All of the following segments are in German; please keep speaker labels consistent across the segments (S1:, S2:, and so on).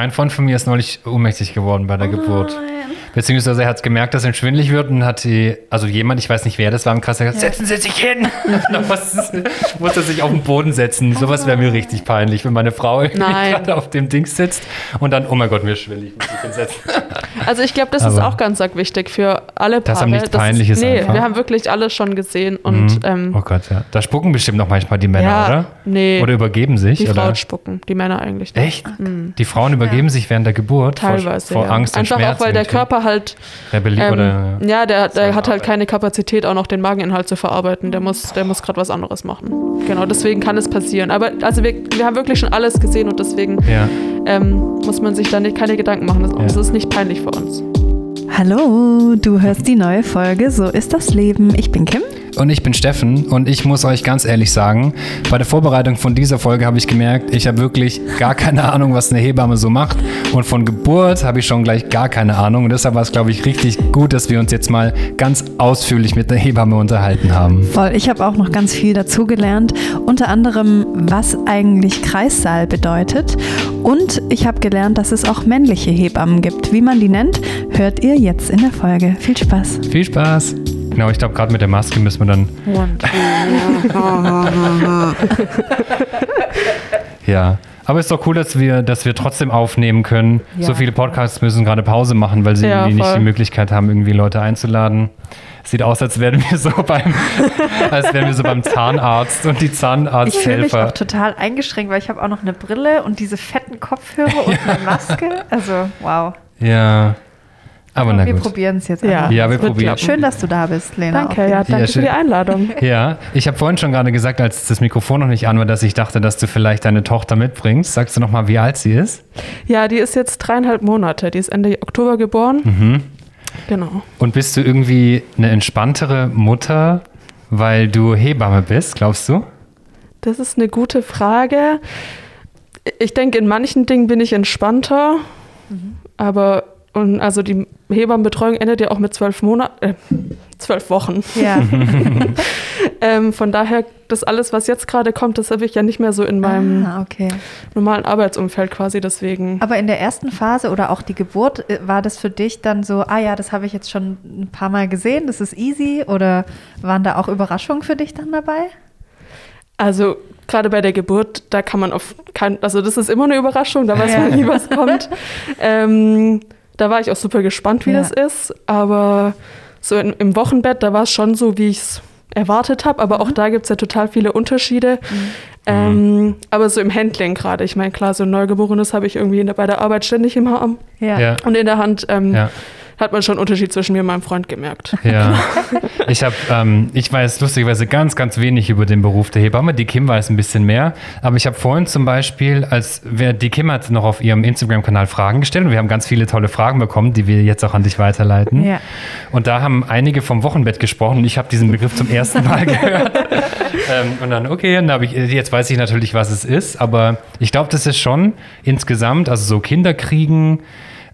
S1: Ein Freund von mir ist neulich ohnmächtig geworden bei der
S2: Oh
S1: Geburt. Beziehungsweise er hat gemerkt, dass ihm schwindelig wird und hat die, also jemand, ich weiß nicht wer das war, im Kreis gesagt, setzen Sie sich hin. Dann muss- musste sich auf den Boden setzen. Sowas wäre mir richtig peinlich, wenn meine Frau gerade auf dem Ding sitzt und dann, oh mein Gott, mir ist schwindelig, muss ich hinsetzen.
S2: Also ich glaube, das ist
S1: Aber-
S2: auch ganz arg wichtig für alle Paare.
S1: Dass einem nichts peinlich ist
S2: Nee,
S1: einfach.
S2: wir haben wirklich alles schon gesehen und ähm,
S1: Oh Gott, ja. Da spucken bestimmt noch manchmal die Männer,
S2: ja,
S1: oder?
S2: nee,
S1: Oder übergeben sich,
S2: die? Frauen spucken, die Männer eigentlich nicht.
S1: Echt? Die Frauen übergeben sich während der Geburt vor-
S2: Teilweise,
S1: vor,
S2: ja.
S1: Angst
S2: Einfach
S1: und Schmerz.
S2: auch, weil der. Körper halt,
S1: Rebelliert
S2: ähm,
S1: oder
S2: ja, der, der hat halt keine Kapazität, auch noch den Mageninhalt zu verarbeiten. Der muss, der muss gerade was anderes machen. Genau, deswegen kann es passieren. Aber also wir, wir haben wirklich schon alles gesehen und deswegen
S1: ja.
S2: ähm, muss man sich da nicht, keine Gedanken machen. Das,
S1: Ja.
S2: das ist nicht peinlich für uns.
S3: Hallo, du hörst die neue Folge So ist das Leben. Ich bin Kim.
S1: Und ich bin Steffen und ich muss euch ganz ehrlich sagen, bei der Vorbereitung von dieser Folge habe ich gemerkt, ich habe wirklich gar keine Ahnung, was eine Hebamme so macht. Und von Geburt habe ich schon gleich gar keine Ahnung. Und deshalb war es, glaube ich, richtig gut, dass wir uns jetzt mal ganz ausführlich mit der Hebamme unterhalten haben.
S3: Voll, ich habe auch noch ganz viel dazugelernt. Unter anderem, was eigentlich Kreissaal bedeutet. Und ich habe gelernt, dass es auch männliche Hebammen gibt. Wie man die nennt, hört ihr jetzt in der Folge. Viel Spaß.
S1: Viel Spaß! Genau, ich glaube, gerade mit der Maske müssen wir dann. Ja. Aber es ist doch cool, dass wir, dass wir trotzdem aufnehmen können.
S3: Ja.
S1: So viele Podcasts müssen gerade Pause machen, weil sie
S2: Ja,
S1: irgendwie nicht die Möglichkeit haben, irgendwie Leute einzuladen. Es sieht aus, als wären wir so beim, als wären wir so beim Zahnarzt und die
S4: Ich fühle mich auch
S1: Zahnarzthelfer.
S4: total eingeschränkt, weil ich habe auch noch eine Brille und diese fetten Kopfhörer und eine Maske. Also, wow.
S1: Ja. Aber na
S4: wir
S1: gut.
S4: probieren es jetzt
S2: Ja.
S1: Ja, wir probieren.
S2: klappen.
S4: Schön, dass du da bist, Lena.
S2: Danke, ja, danke
S1: schön.
S2: für die Einladung.
S1: Ja, ich habe vorhin schon gerade gesagt, als das Mikrofon noch nicht an war, dass ich dachte, dass du vielleicht deine Tochter mitbringst. Sagst du noch mal, wie alt sie ist?
S2: Ja, die ist jetzt dreieinhalb Monate. Die ist Ende Oktober geboren.
S1: Mhm.
S2: Genau.
S1: Und bist du irgendwie eine entspanntere Mutter, weil du Hebamme bist, glaubst du?
S2: Das ist eine gute Frage. Ich denke, in manchen Dingen bin ich entspannter, aber und also die Hebammenbetreuung endet ja auch mit zwölf Monaten, äh, zwölf Wochen.
S4: Ja.
S2: Ähm, von daher, das alles, was jetzt gerade kommt, das habe ich ja nicht mehr so in meinem
S4: ah, okay.
S2: normalen Arbeitsumfeld quasi. Deswegen.
S4: Aber in der ersten Phase oder auch die Geburt, äh, war das für dich dann so, ah ja, das habe ich jetzt schon ein paar Mal gesehen, das ist easy? Oder waren da auch Überraschungen für dich dann dabei?
S2: Also gerade bei der Geburt, da kann man auf kein, also das ist immer eine Überraschung, da weiß
S4: Ja.
S2: man nie, was kommt. ähm, da war ich auch super gespannt, wie
S4: Ja.
S2: das ist. Aber so in, im Wochenbett, da war es schon so, wie ich es erwartet habe. Aber
S4: Mhm.
S2: auch da gibt es ja total viele Unterschiede. Ähm, aber so im Handling gerade, ich meine, klar, so ein Neugeborenes habe ich irgendwie in der, bei der Arbeit ständig im Arm
S1: Ja.
S2: und in der Hand. Ähm,
S1: Ja.
S2: Hat man schon einen Unterschied zwischen mir und meinem Freund gemerkt.
S1: Ja, ich habe, ähm, ich weiß lustigerweise ganz, ganz wenig über den Beruf der Hebamme. Die Kim weiß ein bisschen mehr. Aber ich habe vorhin zum Beispiel, als wer die Kim hat noch auf ihrem Instagram-Kanal Fragen gestellt und wir haben ganz viele tolle Fragen bekommen, die wir jetzt auch an dich weiterleiten.
S4: Ja.
S1: Und da haben einige vom Wochenbett gesprochen und ich habe diesen Begriff zum ersten Mal gehört. ähm, und dann, okay, dann hab ich, jetzt weiß ich natürlich, was es ist, aber ich glaube, das ist schon insgesamt, also so Kinder kriegen,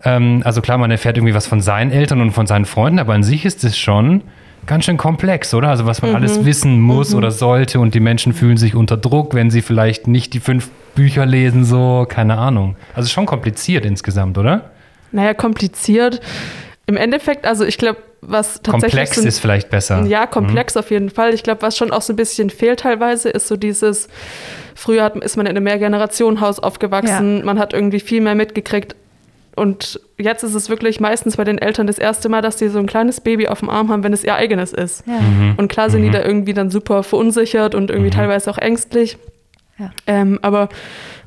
S1: ähm, also klar, man erfährt irgendwie was von seinen Eltern und von seinen Freunden, aber an sich ist es schon ganz schön komplex, oder? Also was man alles wissen muss oder sollte und die Menschen fühlen sich unter Druck, wenn sie vielleicht nicht die fünf Bücher lesen, so, keine Ahnung. Also schon kompliziert insgesamt, oder?
S2: Naja, kompliziert. Im Endeffekt, also ich glaube, was tatsächlich.
S1: Komplex
S2: so ein-
S1: ist vielleicht besser.
S2: Ja, komplex auf jeden Fall. Ich glaube, was schon auch so ein bisschen fehlt teilweise, ist so dieses, früher hat, ist man in einem Mehrgenerationenhaus aufgewachsen, man hat irgendwie viel mehr mitgekriegt. Und jetzt ist es wirklich meistens bei den Eltern das erste Mal, dass die so ein kleines Baby auf dem Arm haben, wenn es ihr eigenes ist.
S4: Ja.
S1: Mhm.
S2: Und klar sind die da irgendwie dann super verunsichert und irgendwie teilweise auch ängstlich.
S4: Ja.
S2: Ähm, aber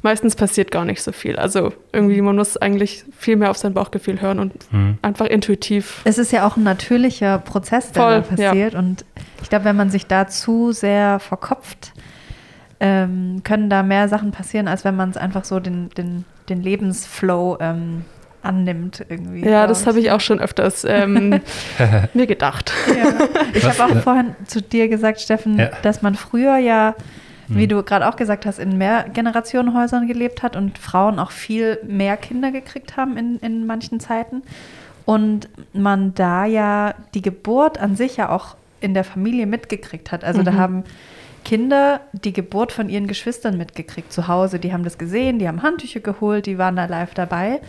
S2: meistens passiert gar nicht so viel. Also irgendwie, man muss eigentlich viel mehr auf sein Bauchgefühl hören und
S1: Mhm.
S2: einfach intuitiv.
S4: Es ist ja auch ein natürlicher Prozess, der
S2: Voll,
S4: da passiert. Und ich glaube, wenn man sich da zu sehr verkopft, ähm, können da mehr Sachen passieren, als wenn man es einfach so den, den, den Lebensflow ähm, annimmt irgendwie.
S2: Ja, das habe ich auch schon öfters ähm, mir gedacht.
S4: Ja. Ich habe auch vorhin zu dir gesagt, Steffen,
S1: Ja.
S4: dass man früher ja, wie
S1: Mhm.
S4: du gerade auch gesagt hast, in Mehrgenerationenhäusern gelebt hat und Frauen auch viel mehr Kinder gekriegt haben in, in manchen Zeiten. Und man da ja die Geburt an sich ja auch in der Familie mitgekriegt hat. Also da
S2: Mhm.
S4: haben Kinder die Geburt von ihren Geschwistern mitgekriegt zu Hause. Die haben das gesehen, die haben Handtücher geholt, die waren da live dabei.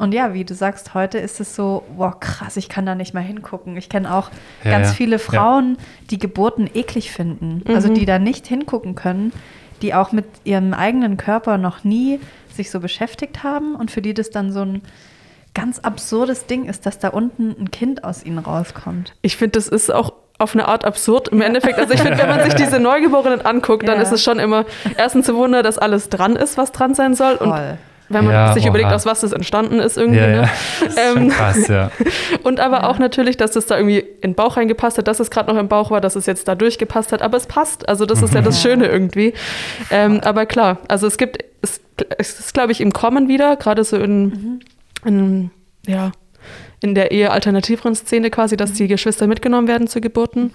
S4: Und ja, wie du sagst, heute ist es so, wow, krass, ich kann da nicht mal hingucken. Ich kenne auch
S1: Ja,
S4: ganz
S1: ja.
S4: viele Frauen, die Geburten eklig finden. Also die da nicht hingucken können, die auch mit ihrem eigenen Körper noch nie sich so beschäftigt haben und für die das dann so ein ganz absurdes Ding ist, dass da unten ein Kind aus ihnen rauskommt.
S2: Ich finde, das ist auch auf eine Art absurd im Endeffekt. Also ich finde, wenn man sich diese Neugeborenen anguckt, dann
S4: Ja.
S2: ist es schon immer erstens ein Wunder, dass alles dran ist, was dran sein soll. Und
S4: Voll.
S2: Wenn man
S1: Ja,
S2: sich
S1: oha.
S2: überlegt, aus was das entstanden ist irgendwie.
S1: Ja,
S2: Ne?
S1: ja. Das ist schon
S2: Ähm,
S1: krass, ja.
S2: Und aber auch natürlich, dass das da irgendwie in den Bauch reingepasst hat, dass es gerade noch im Bauch war, dass es jetzt da durchgepasst hat. Aber es passt. Also das ist ja das. Schöne irgendwie. Ähm, aber klar, also es gibt, es, es ist, glaube ich, im Kommen wieder, gerade so in, in, ja, in der ehe-alternativeren Szene quasi, dass die Geschwister mitgenommen werden zu Geburten und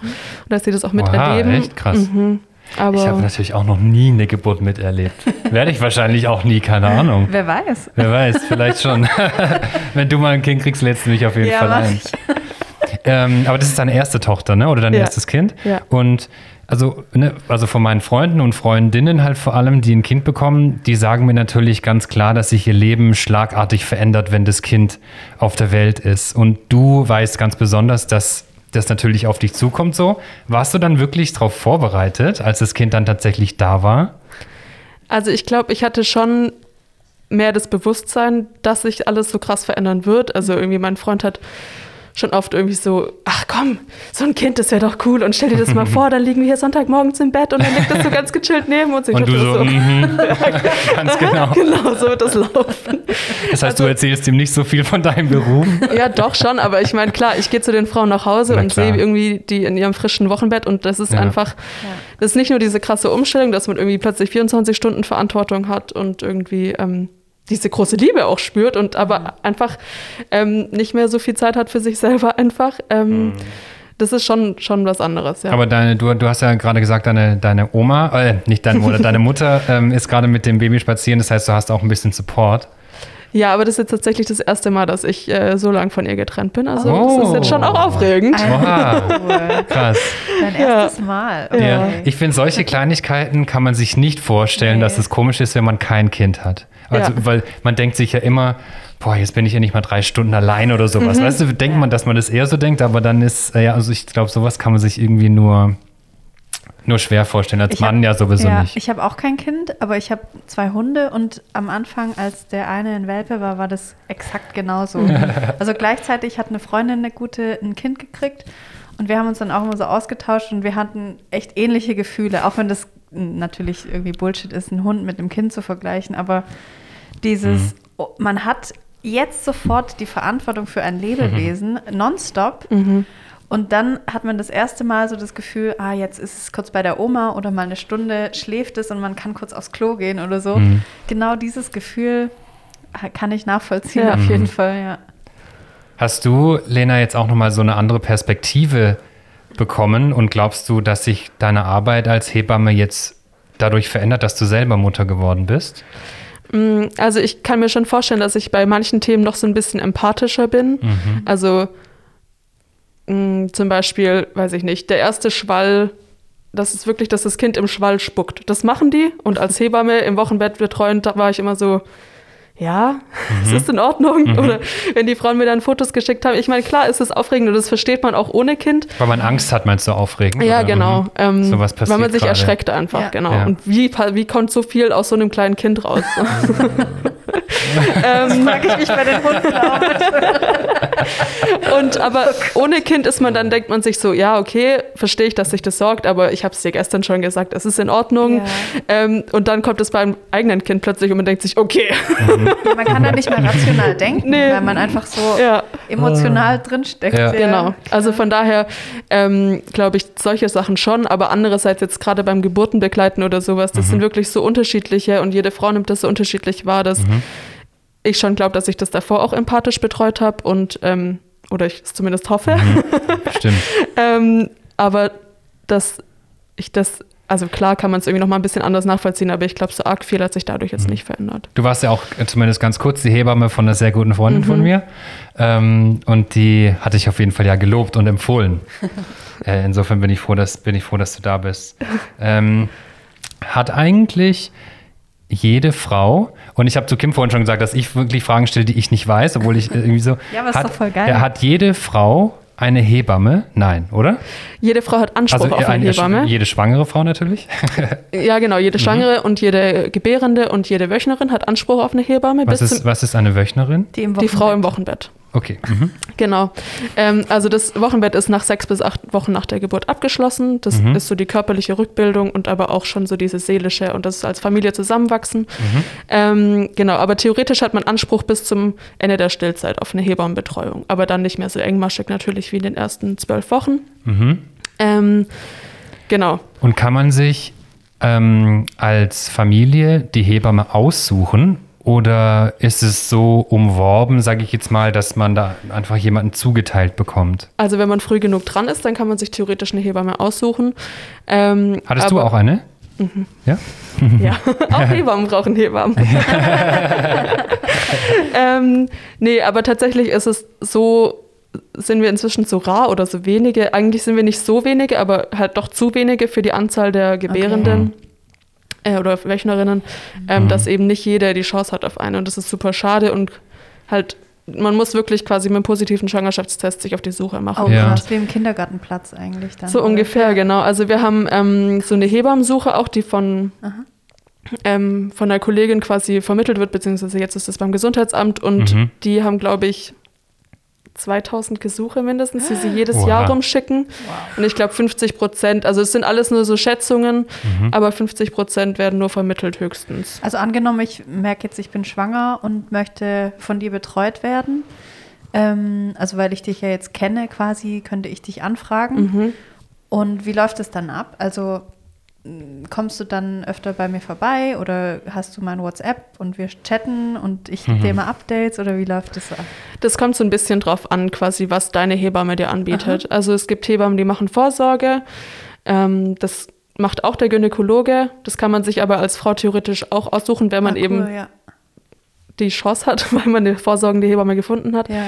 S2: dass sie das auch
S1: Oha,
S2: miterleben.
S1: echt krass.
S2: Mhm. Aber
S1: Ich habe natürlich auch noch nie eine Geburt miterlebt. Werde ich wahrscheinlich auch nie, keine Ahnung.
S4: Wer weiß.
S1: Wer weiß, vielleicht schon. Wenn du mal ein Kind kriegst, lädst du mich auf jeden
S4: Ja,
S1: Fall ein. Ähm, aber das ist deine erste Tochter, ne? Oder dein
S2: Ja.
S1: erstes Kind?
S2: Ja.
S1: Und also, ne, also von meinen Freunden und Freundinnen halt vor allem, die ein Kind bekommen, die sagen mir natürlich ganz klar, dass sich ihr Leben schlagartig verändert, wenn das Kind auf der Welt ist. Und du weißt ganz besonders, dass das natürlich auf dich zukommt so. Warst du dann wirklich darauf vorbereitet, als das Kind dann tatsächlich da war?
S2: Also ich glaube, ich hatte schon mehr das Bewusstsein, dass sich alles so krass verändern wird. Also irgendwie mein Freund hat schon oft irgendwie so, ach komm, so ein Kind, das wäre doch cool und stell dir das mal vor, dann liegen wir hier Sonntagmorgens im Bett und dann liegt das so ganz gechillt neben uns. Ich
S1: Und du
S2: dachte
S1: so, mhm, ganz genau.
S2: genau, so wird das laufen.
S1: Das heißt, du erzählst ihm nicht so viel von deinem Beruf.
S2: Ja, doch schon, aber ich meine, klar, ich gehe zu den Frauen nach Hause
S1: Na
S2: und sehe irgendwie die in ihrem frischen Wochenbett und das ist
S1: Ja.
S2: einfach, das ist nicht nur diese krasse Umstellung, dass man irgendwie plötzlich 24 Stunden Verantwortung hat und irgendwie ähm, diese große Liebe auch spürt und aber einfach ähm, nicht mehr so viel Zeit hat für sich selber einfach. Ähm, Das ist schon, schon was anderes, ja.
S1: Aber deine, du, du hast ja gerade gesagt, deine, deine Oma, äh, nicht deine Mutter, deine Mutter ähm, ist gerade mit dem Baby spazieren. Das heißt, du hast auch ein bisschen Support.
S2: ja, aber das ist jetzt tatsächlich das erste Mal, dass ich äh, so lang von ihr getrennt bin. Also das
S1: Oh.
S2: ist jetzt schon auch aufregend.
S1: Oha,
S4: Cool.
S1: krass.
S4: Dein
S2: Ja.
S4: erstes Mal.
S1: Ja.
S4: Okay.
S1: Ich finde, solche Kleinigkeiten kann man sich nicht vorstellen,
S4: Nee.
S1: dass es komisch ist, wenn man kein Kind hat. Also,
S2: Ja.
S1: weil man denkt sich ja immer, boah, jetzt bin ich ja nicht mal drei Stunden allein oder sowas. Weißt du, denkt man, dass man das eher so denkt, aber dann ist, äh, ja, also ich glaube, sowas kann man sich irgendwie nur, nur schwer vorstellen. Als
S4: Ich hab-
S1: Mann ja sowieso
S4: ja,
S1: nicht.
S4: Ich habe auch kein Kind, aber ich habe zwei Hunde und am Anfang, als der eine in Welpe war, war das exakt genauso. also gleichzeitig hat eine Freundin eine gute ein Kind gekriegt und wir haben uns dann auch immer so ausgetauscht und wir hatten echt ähnliche Gefühle, auch wenn das natürlich irgendwie Bullshit ist, einen Hund mit einem Kind zu vergleichen, aber dieses, oh, man hat jetzt sofort die Verantwortung für ein Lebewesen nonstop. Und dann hat man das erste Mal so das Gefühl, ah, jetzt ist es kurz bei der Oma oder mal eine Stunde schläft es und man kann kurz aufs Klo gehen oder so.
S1: Mhm.
S4: Genau dieses Gefühl kann ich nachvollziehen,
S2: Ja.
S4: auf jeden Fall, ja.
S1: Hast du, Lena, jetzt auch nochmal so eine andere Perspektive bekommen und glaubst du, dass sich deine Arbeit als Hebamme jetzt dadurch verändert, dass du selber Mutter geworden bist?
S2: Mm, Also ich kann mir schon vorstellen, dass ich bei manchen Themen noch so ein bisschen empathischer bin. Also mh, zum Beispiel, weiß ich nicht, der erste Schwall, das ist wirklich, dass das Kind im Schwall spuckt. Das machen die und als Hebamme im Wochenbett betreuend, da war ich immer so, ja, es ist in Ordnung. Oder wenn die Frauen mir dann Fotos geschickt haben. Ich meine, klar ist es aufregend und das versteht man auch ohne Kind.
S1: Weil man Angst hat, meinst du, aufregend?
S2: Ja,
S1: oder?
S2: genau.
S1: Mhm.
S2: Ähm,
S1: So was passiert
S2: weil man sich
S1: gerade.
S2: erschreckt einfach,
S4: Ja.
S2: genau.
S1: Ja.
S2: Und wie, wie kommt so viel aus so einem kleinen Kind raus? ähm,
S4: Frage ich mich bei den Hunden auch.
S2: und aber ohne Kind ist man dann, denkt man sich so, ja, okay, verstehe ich, dass sich das sorgt, aber ich habe es dir gestern schon gesagt, es ist in Ordnung.
S4: Ja.
S2: Ähm, und dann kommt es beim eigenen Kind plötzlich und man denkt sich, okay,
S4: Man kann da nicht mehr rational denken,
S2: Nee.
S4: weil man einfach so
S2: ja.
S4: emotional drinsteckt.
S1: Ja.
S2: Genau. Also von daher ähm, glaube ich solche Sachen schon, aber andererseits jetzt gerade beim Geburtenbegleiten oder sowas, das sind wirklich so unterschiedliche und jede Frau nimmt das so unterschiedlich wahr, dass ich schon glaube, dass ich das davor auch empathisch betreut habe und ähm, oder ich es zumindest hoffe.
S1: Stimmt.
S2: ähm, aber dass ich das also klar kann man es irgendwie noch mal ein bisschen anders nachvollziehen, aber ich glaube, so arg viel hat sich dadurch jetzt
S1: Mhm.
S2: nicht verändert.
S1: Du warst ja auch äh, zumindest ganz kurz die Hebamme von einer sehr guten Freundin von mir. Ähm, und die hatte ich auf jeden Fall ja gelobt und empfohlen. äh, insofern bin ich froh, dass, bin ich froh, dass du da bist. Ähm, hat eigentlich jede Frau, und ich habe zu Kim vorhin schon gesagt, dass ich wirklich Fragen stelle, die ich nicht weiß, obwohl ich äh, irgendwie so.
S4: Ja, aber ist
S1: hat,
S4: doch voll geil.
S1: Hat jede Frau eine Hebamme? Nein, oder?
S2: Jede Frau hat Anspruch
S1: Also
S2: auf eine,
S1: eine,
S2: Hebamme.
S1: jede schwangere Frau natürlich.
S2: Ja, genau.
S1: Mhm.
S2: Jede Schwangere und jede Gebärende und jede Wöchnerin hat Anspruch auf eine Hebamme.
S1: Was
S2: bis
S1: ist, was ist eine Wöchnerin?
S4: Die, im
S2: die Frau im
S4: Wochenbett.
S1: Okay. Mhm.
S2: Genau. Ähm, also das Wochenbett ist nach sechs bis acht Wochen nach der Geburt abgeschlossen. Das
S1: Mhm.
S2: ist so die körperliche Rückbildung und aber auch schon so diese seelische und das ist als Familie zusammenwachsen.
S1: Mhm.
S2: Ähm, genau, aber theoretisch hat man Anspruch bis zum Ende der Stillzeit auf eine Hebammenbetreuung. Aber dann nicht mehr so engmaschig natürlich wie in den ersten zwölf Wochen.
S1: Mhm.
S2: Ähm, genau.
S1: Und kann man sich ähm, als Familie die Hebamme aussuchen oder ist es so umworben, sage ich jetzt mal, dass man da einfach jemanden zugeteilt bekommt?
S2: Also wenn man früh genug dran ist, dann kann man sich theoretisch eine Hebamme aussuchen. Ähm,
S1: Hattest du auch eine? Ja?
S2: Ja, auch Hebammen brauchen Hebammen. ähm, nee, aber tatsächlich ist es so, sind wir inzwischen so rar oder so wenige. Eigentlich sind wir nicht so wenige, aber halt doch zu wenige für die Anzahl der Gebärenden. Äh, oder Wöchnerinnen, ähm,
S1: Mhm.
S2: dass eben nicht jeder die Chance hat auf eine. Und das ist super schade und halt, man muss wirklich quasi mit einem positiven Schwangerschaftstest sich auf die Suche machen.
S4: Oh,
S1: Ja.
S4: krass, wie im Kindergartenplatz eigentlich dann.
S2: So ungefähr, genau. Also wir haben ähm, so eine Hebammensuche auch, die von, ähm, von einer Kollegin quasi vermittelt wird, beziehungsweise jetzt ist es beim Gesundheitsamt und
S1: Mhm.
S2: die haben, glaube ich, 2000 Gesuche mindestens, die sie jedes
S1: Oha.
S2: Jahr rumschicken. Und ich glaube 50 Prozent, also es sind alles nur so Schätzungen,
S1: Mhm.
S2: aber 50 Prozent werden nur vermittelt höchstens.
S4: Also angenommen, ich merke jetzt, ich bin schwanger und möchte von dir betreut werden. Ähm, also weil ich dich ja jetzt kenne, quasi könnte ich dich anfragen.
S2: Mhm.
S4: Und wie läuft es dann ab? Also kommst du dann öfter bei mir vorbei oder hast du mein WhatsApp und wir chatten und ich gebe dir immer Updates oder wie läuft das ab?
S2: Das kommt so ein bisschen drauf an, quasi, was deine Hebamme dir anbietet. Also es gibt Hebammen, die machen Vorsorge. Ähm, das macht auch der Gynäkologe. Das kann man sich aber als Frau theoretisch auch aussuchen, wenn man
S4: Ah,
S2: eben
S4: cool, ja.
S2: Die Chance hat, weil man eine vorsorgende Hebamme gefunden hat.
S4: Ja.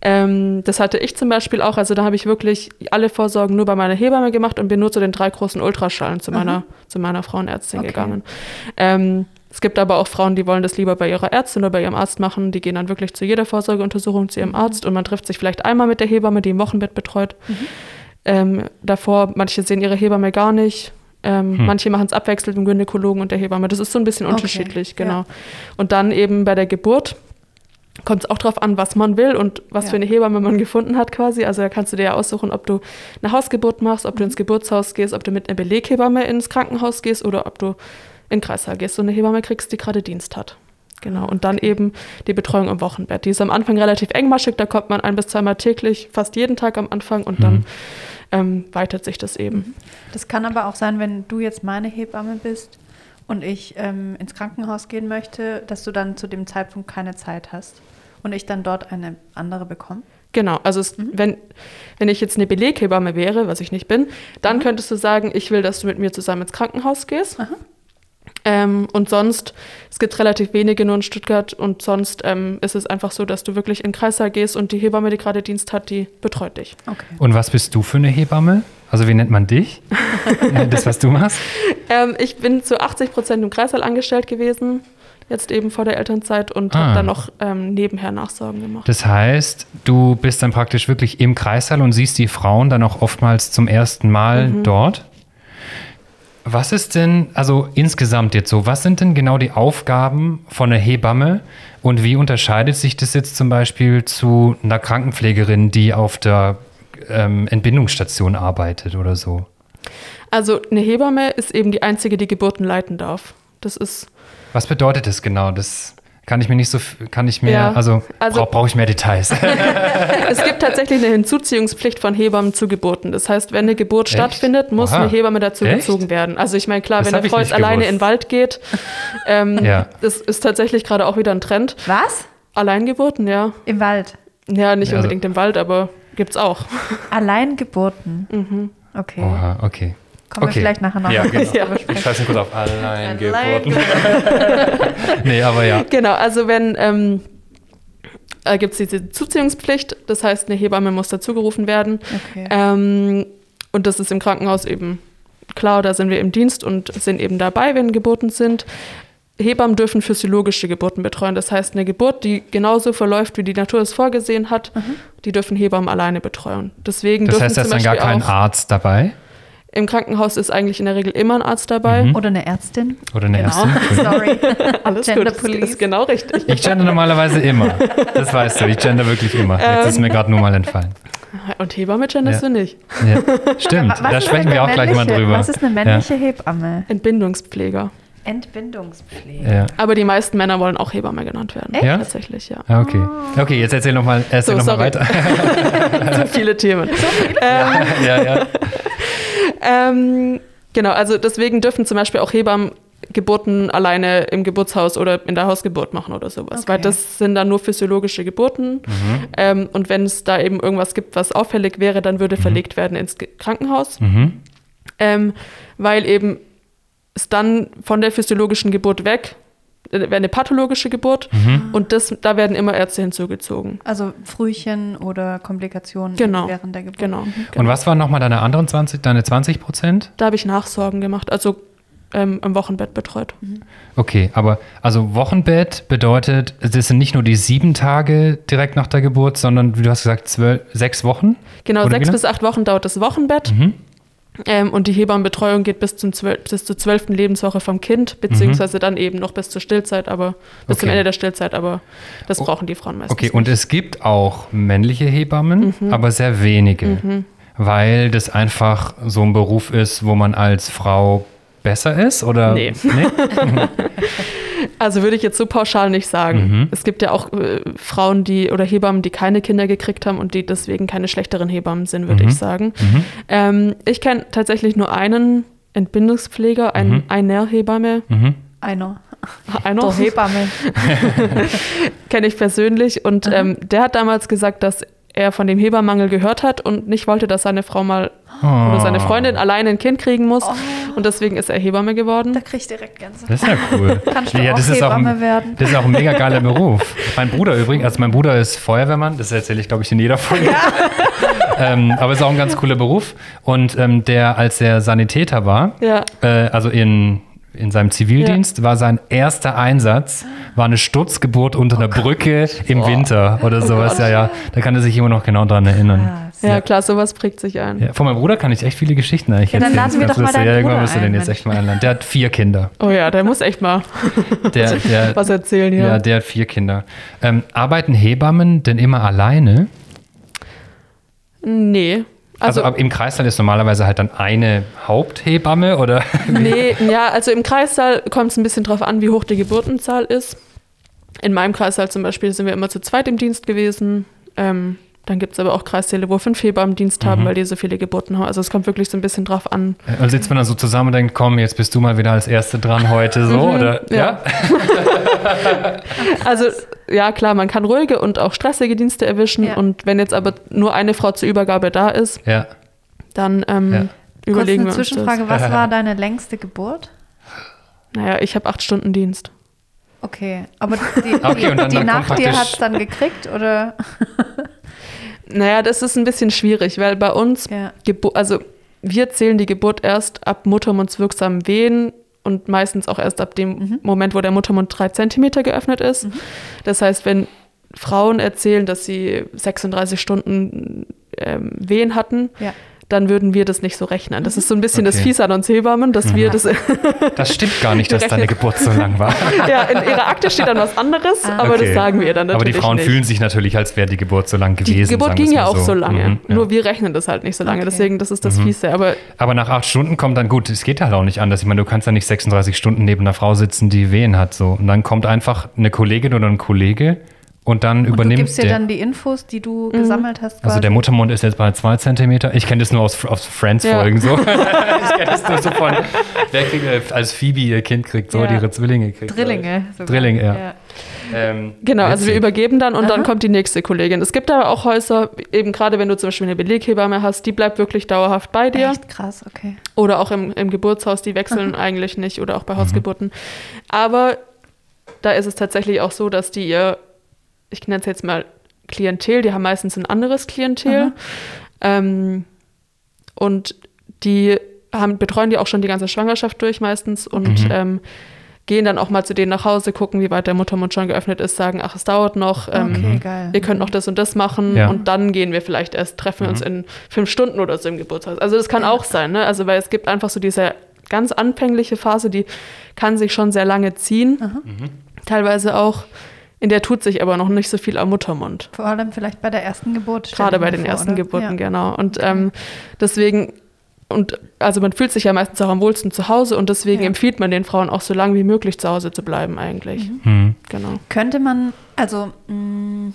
S2: Ähm, das hatte ich zum Beispiel auch. Also da habe ich wirklich alle Vorsorgen nur bei meiner Hebamme gemacht und bin nur zu den drei großen Ultraschallen zu meiner, zu meiner Frauenärztin
S4: Okay.
S2: gegangen. Ähm, es gibt aber auch Frauen, die wollen das lieber bei ihrer Ärztin oder bei ihrem Arzt machen. Die gehen dann wirklich zu jeder Vorsorgeuntersuchung zu ihrem Arzt und man trifft sich vielleicht einmal mit der Hebamme, die im Wochenbett betreut. Ähm, davor, manche sehen ihre Hebamme gar nicht. Ähm,
S1: Hm.
S2: Manche machen es abwechselnd mit dem Gynäkologen und der Hebamme. Das ist so ein bisschen
S4: Okay,
S2: unterschiedlich, genau.
S4: ja.
S2: Und dann eben bei der Geburt kommt es auch darauf an, was man will und was
S4: Ja.
S2: für eine Hebamme man gefunden hat quasi. Also da kannst du dir ja aussuchen, ob du eine Hausgeburt machst, ob du ins Geburtshaus gehst, ob du mit einer Beleghebamme ins Krankenhaus gehst oder ob du in den Kreissaal gehst und eine Hebamme kriegst, die gerade Dienst hat. Genau. Und dann eben die Betreuung im Wochenbett. Die ist am Anfang relativ engmaschig, da kommt man ein bis zweimal täglich, fast jeden Tag am Anfang und dann ähm, weitet sich das eben.
S4: Das kann aber auch sein, wenn du jetzt meine Hebamme bist und ich ähm, ins Krankenhaus gehen möchte, dass du dann zu dem Zeitpunkt keine Zeit hast und ich dann dort eine andere bekomme.
S2: Genau, also es, wenn, wenn ich jetzt eine Beleghebamme wäre, was ich nicht bin, dann könntest du sagen, ich will, dass du mit mir zusammen ins Krankenhaus gehst. Ähm, und sonst, es gibt relativ wenige nur in Stuttgart und sonst ähm, ist es einfach so, dass du wirklich in den Kreissaal gehst und die Hebamme, die gerade Dienst hat, die betreut dich.
S4: Okay.
S1: Und was bist du für eine Hebamme? Also wie nennt man dich? Äh, das, was du machst?
S2: Ähm, ich bin zu 80 Prozent im Kreissaal angestellt gewesen, jetzt eben vor der Elternzeit und
S1: Ah.
S2: habe dann noch ähm, nebenher Nachsorgen gemacht.
S1: Das heißt, du bist dann praktisch wirklich im Kreissaal und siehst die Frauen dann auch oftmals zum ersten Mal dort. Was ist denn, also insgesamt jetzt so, was sind denn genau die Aufgaben von einer Hebamme und wie unterscheidet sich das jetzt zum Beispiel zu einer Krankenpflegerin, die auf der ähm, Entbindungsstation arbeitet oder so?
S2: Also eine Hebamme ist eben die einzige, die Geburten leiten darf. Das ist
S1: Was bedeutet das genau? Das kann ich mir nicht so, kann ich mir,
S2: Ja,
S1: also,
S2: also-
S1: brauche brauch ich mehr Details.
S2: Es gibt tatsächlich eine Hinzuziehungspflicht von Hebammen zu Geburten. Das heißt, wenn eine Geburt
S1: Echt?
S2: stattfindet, muss
S1: Oha.
S2: eine Hebamme dazu
S1: Echt?
S2: gezogen werden. Also ich meine, klar,
S1: Das
S2: wenn der jetzt alleine in den Wald geht, ähm,
S1: Ja.
S2: das ist tatsächlich gerade auch wieder ein Trend.
S4: Was?
S2: Alleingeburten, ja.
S4: Im Wald.
S2: Ja, nicht
S1: Ja, also-
S2: unbedingt im Wald, aber gibt's auch.
S4: Alleingeburten.
S2: Mhm.
S4: Okay.
S1: Oha, okay.
S4: Kommen
S1: Okay.
S4: wir vielleicht nachher noch
S1: Ja, genau.
S2: Ja.
S1: Ich schreibe kurz auf Alleingeburten.
S4: Alleingeburten.
S1: nee, aber ja.
S2: Genau, also wenn ähm, äh, gibt es diese Zuziehungspflicht, das heißt, eine Hebamme muss dazugerufen werden.
S4: Okay.
S2: Ähm, und das ist im Krankenhaus eben klar, da sind wir im Dienst und sind eben dabei, wenn Geburten sind. Hebammen dürfen physiologische Geburten betreuen. Das heißt, eine Geburt, die genauso verläuft, wie die Natur es vorgesehen hat, die dürfen Hebammen alleine betreuen. Deswegen
S1: Das
S2: dürfen
S1: heißt, da ist dann gar kein Arzt dabei
S2: im Krankenhaus ist eigentlich in der Regel immer ein Arzt dabei.
S1: Mhm.
S4: Oder eine Ärztin.
S1: oder eine
S2: Genau.
S1: Ärztin.
S4: Sorry.
S2: Alles
S4: Gender
S2: gut, das
S4: Police.
S2: ist genau richtig.
S1: Ich gender normalerweise immer. Das weißt du, ich gender wirklich immer. Jetzt ist mir gerade nur mal entfallen.
S2: Und Hebamme genderst
S1: Ja.
S2: du nicht.
S1: Ja, stimmt, da sprechen wir auch gleich mal drüber.
S4: Was ist eine männliche Hebamme?
S2: Entbindungspfleger.
S4: Entbindungspflege.
S1: Ja.
S2: Aber die meisten Männer wollen auch Hebamme genannt werden.
S1: Echt? Ja?
S2: Tatsächlich, ja.
S1: Ja, okay. Okay, jetzt erzähl nochmal erzähl
S2: So,
S1: noch mal
S2: sorry.
S1: weiter.
S2: So viele Themen.
S1: ja, ja, ja.
S2: Ähm, genau, also deswegen dürfen zum Beispiel auch Hebammen Geburten alleine im Geburtshaus oder in der Hausgeburt machen oder sowas.
S4: Okay.
S2: Weil das sind dann nur physiologische Geburten. Ähm, und wenn es da eben irgendwas gibt, was auffällig wäre, dann würde verlegt werden ins Ge- Krankenhaus.
S1: Mhm.
S2: Ähm, weil eben es dann von der physiologischen Geburt weg wäre eine pathologische Geburt
S1: Mhm.
S2: und das, da werden immer Ärzte hinzugezogen.
S4: Also Frühchen oder Komplikationen
S2: Genau.
S4: während der Geburt.
S2: Genau.
S1: Und was waren nochmal deine anderen 20, deine 20 Prozent?
S2: Da habe ich Nachsorgen gemacht, also ähm, im Wochenbett betreut.
S1: Okay, aber also Wochenbett bedeutet, das sind nicht nur die sieben Tage direkt nach der Geburt, sondern wie du hast gesagt, zwölf, sechs Wochen?
S2: Genau,
S1: Oder
S2: sechs bis acht Wochen dauert das Wochenbett.
S1: Mhm.
S2: Ähm, und die Hebammenbetreuung geht bis, zum bis zur zwölften Lebenswoche vom Kind, beziehungsweise dann eben noch bis zur Stillzeit, aber bis zum
S1: Okay.
S2: Ende der Stillzeit, aber das
S1: Oh,
S2: brauchen die Frauen meistens.
S1: Okay, und es gibt auch männliche Hebammen,
S2: Mhm.
S1: aber sehr wenige, weil das einfach so ein Beruf ist, wo man als Frau besser ist oder
S2: Nee. Also würde ich jetzt so pauschal nicht sagen.
S1: Mhm.
S2: Es gibt ja auch äh, Frauen, die oder Hebammen, die keine Kinder gekriegt haben und die deswegen keine schlechteren Hebammen sind, würde
S1: Mhm.
S2: ich sagen.
S1: Mhm.
S2: Ähm, ich kenne tatsächlich nur einen Entbindungspfleger, einen
S1: Mhm.
S2: einer Hebamme,
S1: Mhm.
S4: Einer.
S2: einer
S4: Der Hebamme.
S2: kenne ich persönlich und ähm, der hat damals gesagt, dass er von dem Hebammenmangel gehört hat und nicht wollte, dass seine Frau mal oder seine
S1: Oh.
S2: Freundin alleine ein Kind kriegen muss und deswegen ist er Hebamme geworden.
S4: Da krieg ich direkt Gänsehaut.
S1: Das ist ja cool.
S4: Kannst du
S1: ja,
S4: auch
S1: das ist auch
S4: Hebamme
S1: ein,
S4: werden?
S1: Das ist auch ein mega geiler Beruf. Mein Bruder übrigens, also mein Bruder ist Feuerwehrmann, das erzähle ich, glaube ich, in jeder Folge. ähm, aber ist auch ein ganz cooler Beruf. Und ähm, der, als er Sanitäter war,
S2: Ja.
S1: äh, also in, in seinem Zivildienst, war sein erster Einsatz, war eine Sturzgeburt unter einer Brücke im Winter oder sowas. ja, ja, da kann er sich immer noch genau dran erinnern.
S4: Ah,
S2: Ja, klar, sowas prägt sich ein.
S1: Ja, von meinem Bruder kann ich echt viele Geschichten eigentlich
S4: Ja, dann
S1: erzählen.
S4: laden wir
S1: Das ist
S4: doch mal deinen
S1: Ja, irgendwann musst du den jetzt echt mal einladen. Der hat vier Kinder.
S2: Oh ja, der muss echt mal
S1: Der, der,
S2: was erzählen hier.
S1: Ja, der hat vier Kinder. Ähm, arbeiten Hebammen denn immer alleine?
S2: nee.
S1: Also,
S2: Also,
S1: im Kreißsaal ist normalerweise halt dann eine Haupthebamme oder?
S2: nee, ja, also im Kreissaal kommt es ein bisschen drauf an, wie hoch die Geburtenzahl ist. In meinem Kreissaal zum Beispiel sind wir immer zu zweit im Dienst gewesen. Ähm, dann gibt es aber auch Kreissäle, wo fünf Hebammen Dienst
S1: Mhm.
S2: haben, weil die so viele Geburten haben. Also es kommt wirklich so ein bisschen drauf an.
S1: Also sitzt man dann so zusammen und denkt, komm, jetzt bist du mal wieder als Erste dran heute so, oder?
S2: Mhm. ja. Also ja, klar, man kann ruhige und auch stressige Dienste erwischen.
S4: Ja.
S2: Und wenn jetzt aber nur eine Frau zur Übergabe da ist,
S1: Ja.
S2: dann ähm,
S1: Ja.
S4: Kurz
S2: überlegen
S4: eine
S2: wir uns das.
S4: Zwischenfrage, was war deine längste Geburt?
S2: Naja, ich habe acht Stunden Dienst.
S4: Okay, aber die,
S1: Okay, und dann-
S4: die
S1: dann
S4: nach dir hat es dann gekriegt oder?
S2: Naja, das ist ein bisschen schwierig, weil bei uns,
S4: Ja.
S2: Also wir zählen die Geburt erst ab muttermundswirksamen Wehen und meistens auch erst ab dem
S4: Mhm.
S2: Moment, wo der Muttermund drei Zentimeter geöffnet ist. Das heißt, wenn Frauen erzählen, dass sie 36 Stunden ähm, Wehen hatten,
S4: Ja.
S2: Dann würden wir das nicht so rechnen. Das ist so ein bisschen das
S1: Okay.
S2: Fies an uns Hebammen, dass wir das
S1: Das stimmt gar nicht, dass deine. Geburt so lang war.
S2: ja, in ihrer Akte steht dann was anderes,
S4: Ah.
S2: aber
S1: Okay.
S2: das sagen wir dann
S1: Aber
S2: natürlich
S1: die Frauen
S2: nicht.
S1: fühlen sich natürlich, als wäre die Geburt so lang gewesen.
S2: die Geburt ging ja auch so, lange.
S1: Mhm, ja.
S2: Nur wir rechnen das halt nicht so lange.
S4: Okay.
S2: Deswegen, das ist das
S1: Mhm.
S2: Fiese. Aber
S1: Aber nach acht Stunden kommt dann gut, es geht halt auch nicht anders. Ich meine, du kannst ja nicht 36 Stunden neben einer Frau sitzen, die Wehen hat. So. Und dann kommt einfach eine Kollegin oder ein Kollege und dann
S4: Und du
S1: übernimmt
S4: gibst dir
S1: der.
S4: dann die Infos, die du gesammelt hast.
S1: also
S4: quasi?
S1: der Muttermund ist jetzt bei zwei Zentimeter. Ich kenne das nur aus, aus Friends-Folgen so. ich kenne das nur so von, wer kriegt, äh, als Phoebe ihr Kind kriegt, so,
S4: Ja.
S1: die ihre Zwillinge kriegt.
S4: Drillinge. sogar.
S1: Drillinge, ja. Ähm,
S2: Genau, also wir übergeben dann und dann
S4: Aha.
S2: kommt die nächste Kollegin. Es gibt aber auch Häuser, eben gerade wenn du zum Beispiel eine Beleghebamme hast, die bleibt wirklich dauerhaft bei dir.
S4: Echt krass, okay.
S2: Oder auch im, im Geburtshaus, die wechseln eigentlich nicht oder auch bei Hausgeburten. Aber da ist es tatsächlich auch so, dass die ihr, ich nenne es jetzt mal Klientel, die haben meistens ein anderes Klientel. Ähm, und die haben, betreuen die auch schon die ganze Schwangerschaft durch meistens und
S1: Mhm.
S2: ähm, gehen dann auch mal zu denen nach Hause, gucken, wie weit der Muttermund schon geöffnet ist, sagen, ach, es dauert noch. Ähm,
S4: Okay, geil.
S2: Ihr könnt noch das und das machen
S1: Ja.
S2: und dann gehen wir vielleicht erst, treffen wir uns in fünf Stunden oder so im Geburtshaus. Also das kann auch sein, ne? Also weil es gibt einfach so diese ganz anfängliche Phase, die kann sich schon sehr lange ziehen. Teilweise auch, in der tut sich aber noch nicht so viel am Muttermund.
S4: Vor allem vielleicht bei der ersten Geburt.
S2: Gerade bei den
S4: vor,
S2: ersten
S4: oder?
S2: Geburten,
S4: ja.
S2: genau. Und ähm, deswegen, und also man fühlt sich ja meistens auch am wohlsten zu Hause und deswegen
S4: Ja.
S2: empfiehlt man den Frauen auch so lange wie möglich zu Hause zu bleiben eigentlich.
S1: Hm.
S2: Genau.
S4: Könnte man, also mh,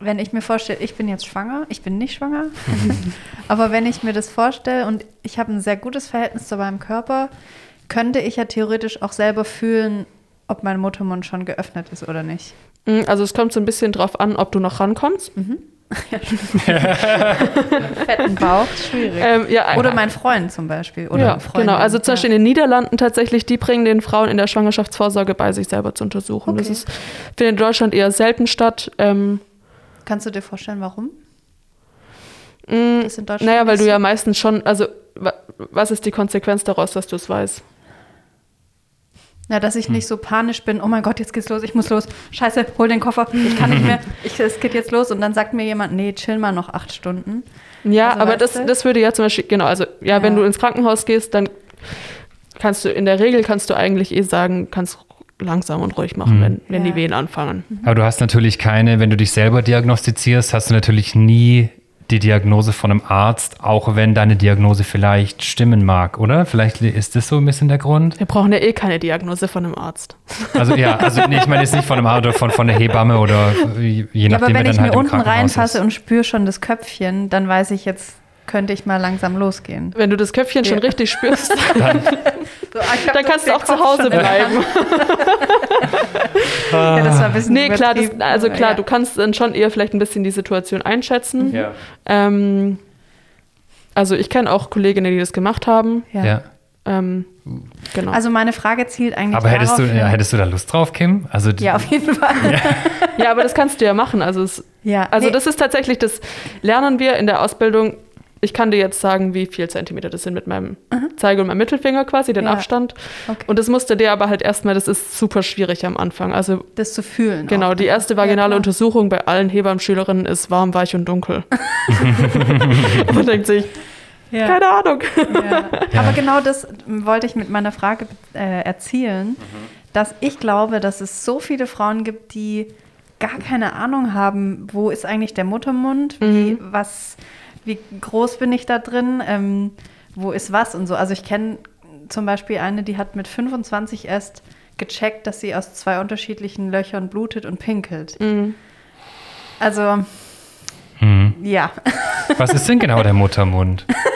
S4: wenn ich mir vorstelle, ich bin jetzt schwanger, ich bin nicht schwanger, aber wenn ich mir das vorstelle und ich habe ein sehr gutes Verhältnis zu meinem Körper, könnte ich ja theoretisch auch selber fühlen, ob mein Muttermund schon geöffnet ist oder nicht.
S2: Mm, Also es kommt so ein bisschen drauf an, ob du noch rankommst.
S4: Fetten Bauch, schwierig.
S2: Ähm, ja,
S4: oder mein Freund zum Beispiel. Oder
S2: ja,
S4: Freundin.
S2: genau. Also zum Beispiel
S4: ja.
S2: in den Niederlanden tatsächlich, die bringen den Frauen in der Schwangerschaftsvorsorge bei, sich selber zu untersuchen. Das
S4: Okay.
S2: ist, findet in Deutschland eher selten statt. Ähm,
S4: Kannst du dir vorstellen, warum?
S2: mh,
S4: Das in Deutschland
S2: naja, weil du ja meistens schon, also wa- was ist die Konsequenz daraus, dass du es weißt?
S4: Ja, dass ich nicht so panisch bin, oh mein Gott, jetzt geht's los, ich muss los. Scheiße, hol den Koffer, ich kann nicht mehr, ich, es geht jetzt los. Und dann sagt mir jemand, nee, chill mal noch acht Stunden.
S2: Ja,
S4: Also
S2: aber das,
S4: du?
S2: das würde ja zum Beispiel, genau, also ja, wenn
S4: Ja.
S2: du ins Krankenhaus gehst, dann kannst du, in der Regel kannst du eigentlich eh sagen, kannst langsam und ruhig machen,
S1: Mhm.
S2: wenn, wenn
S4: Ja.
S2: die Wehen anfangen.
S1: Aber du hast natürlich keine, wenn du dich selber diagnostizierst, hast du natürlich nie die Diagnose von einem Arzt, auch wenn deine Diagnose vielleicht stimmen mag, oder? Vielleicht ist das so ein bisschen der Grund.
S2: Wir brauchen ja eh keine Diagnose von einem Arzt.
S1: Also ja, also nee, ich meine jetzt nicht von einem Arzt oder von, von der Hebamme oder je
S4: Ja,
S1: nachdem,
S4: aber wenn ich
S1: dann halt
S4: mir
S1: im
S4: unten reinfasse
S1: ist.
S4: und spüre schon das Köpfchen, dann weiß ich, jetzt könnte ich mal langsam losgehen.
S2: Wenn du das Köpfchen schon
S4: Ja.
S2: richtig spürst,
S1: Dann,
S2: dann kannst du auch zu Hause bleiben.
S4: Ja, das war ein bisschen
S2: Nee, klar, das, also klar,
S4: ja.
S2: du kannst dann schon eher vielleicht ein bisschen die Situation einschätzen.
S1: ja.
S2: Ähm, also ich kenne auch Kolleginnen, die das gemacht haben.
S4: Ja.
S1: ja.
S2: Ähm, genau.
S4: Also meine Frage zielt eigentlich
S1: Aber hättest du,
S4: darauf
S1: ja,
S4: hin-
S1: hättest du da Lust drauf, Kim? Also die-
S4: Ja, auf jeden Fall.
S2: ja, aber das kannst du ja machen. Also, es,
S4: Ja,
S2: also
S4: nee,
S2: das ist tatsächlich, das lernen wir in der Ausbildung. Ich kann dir jetzt sagen, wie viel Zentimeter das sind mit meinem Zeige und meinem Mittelfinger quasi, den
S4: Ja.
S2: Abstand.
S4: Okay.
S2: Und das musste dir aber halt erstmal, das ist super schwierig am Anfang. Also
S4: das zu fühlen.
S2: genau,
S4: auch.
S2: die erste
S4: Ja,
S2: vaginale
S4: klar.
S2: Untersuchung bei allen Hebammenschülerinnen ist warm, weich und dunkel. Man denkt sich,
S4: Ja.
S2: keine Ahnung.
S4: Ja. Aber genau das wollte ich mit meiner Frage äh, erzielen, dass ich glaube, dass es so viele Frauen gibt, die gar keine Ahnung haben, wo ist eigentlich der Muttermund, wie, was, wie groß bin ich da drin, ähm, wo ist was und so. Also ich kenne zum Beispiel eine, die hat mit 25 erst gecheckt, dass sie aus zwei unterschiedlichen Löchern blutet und pinkelt. Also,
S1: Hm.
S4: ja.
S1: Was ist denn genau der Muttermund?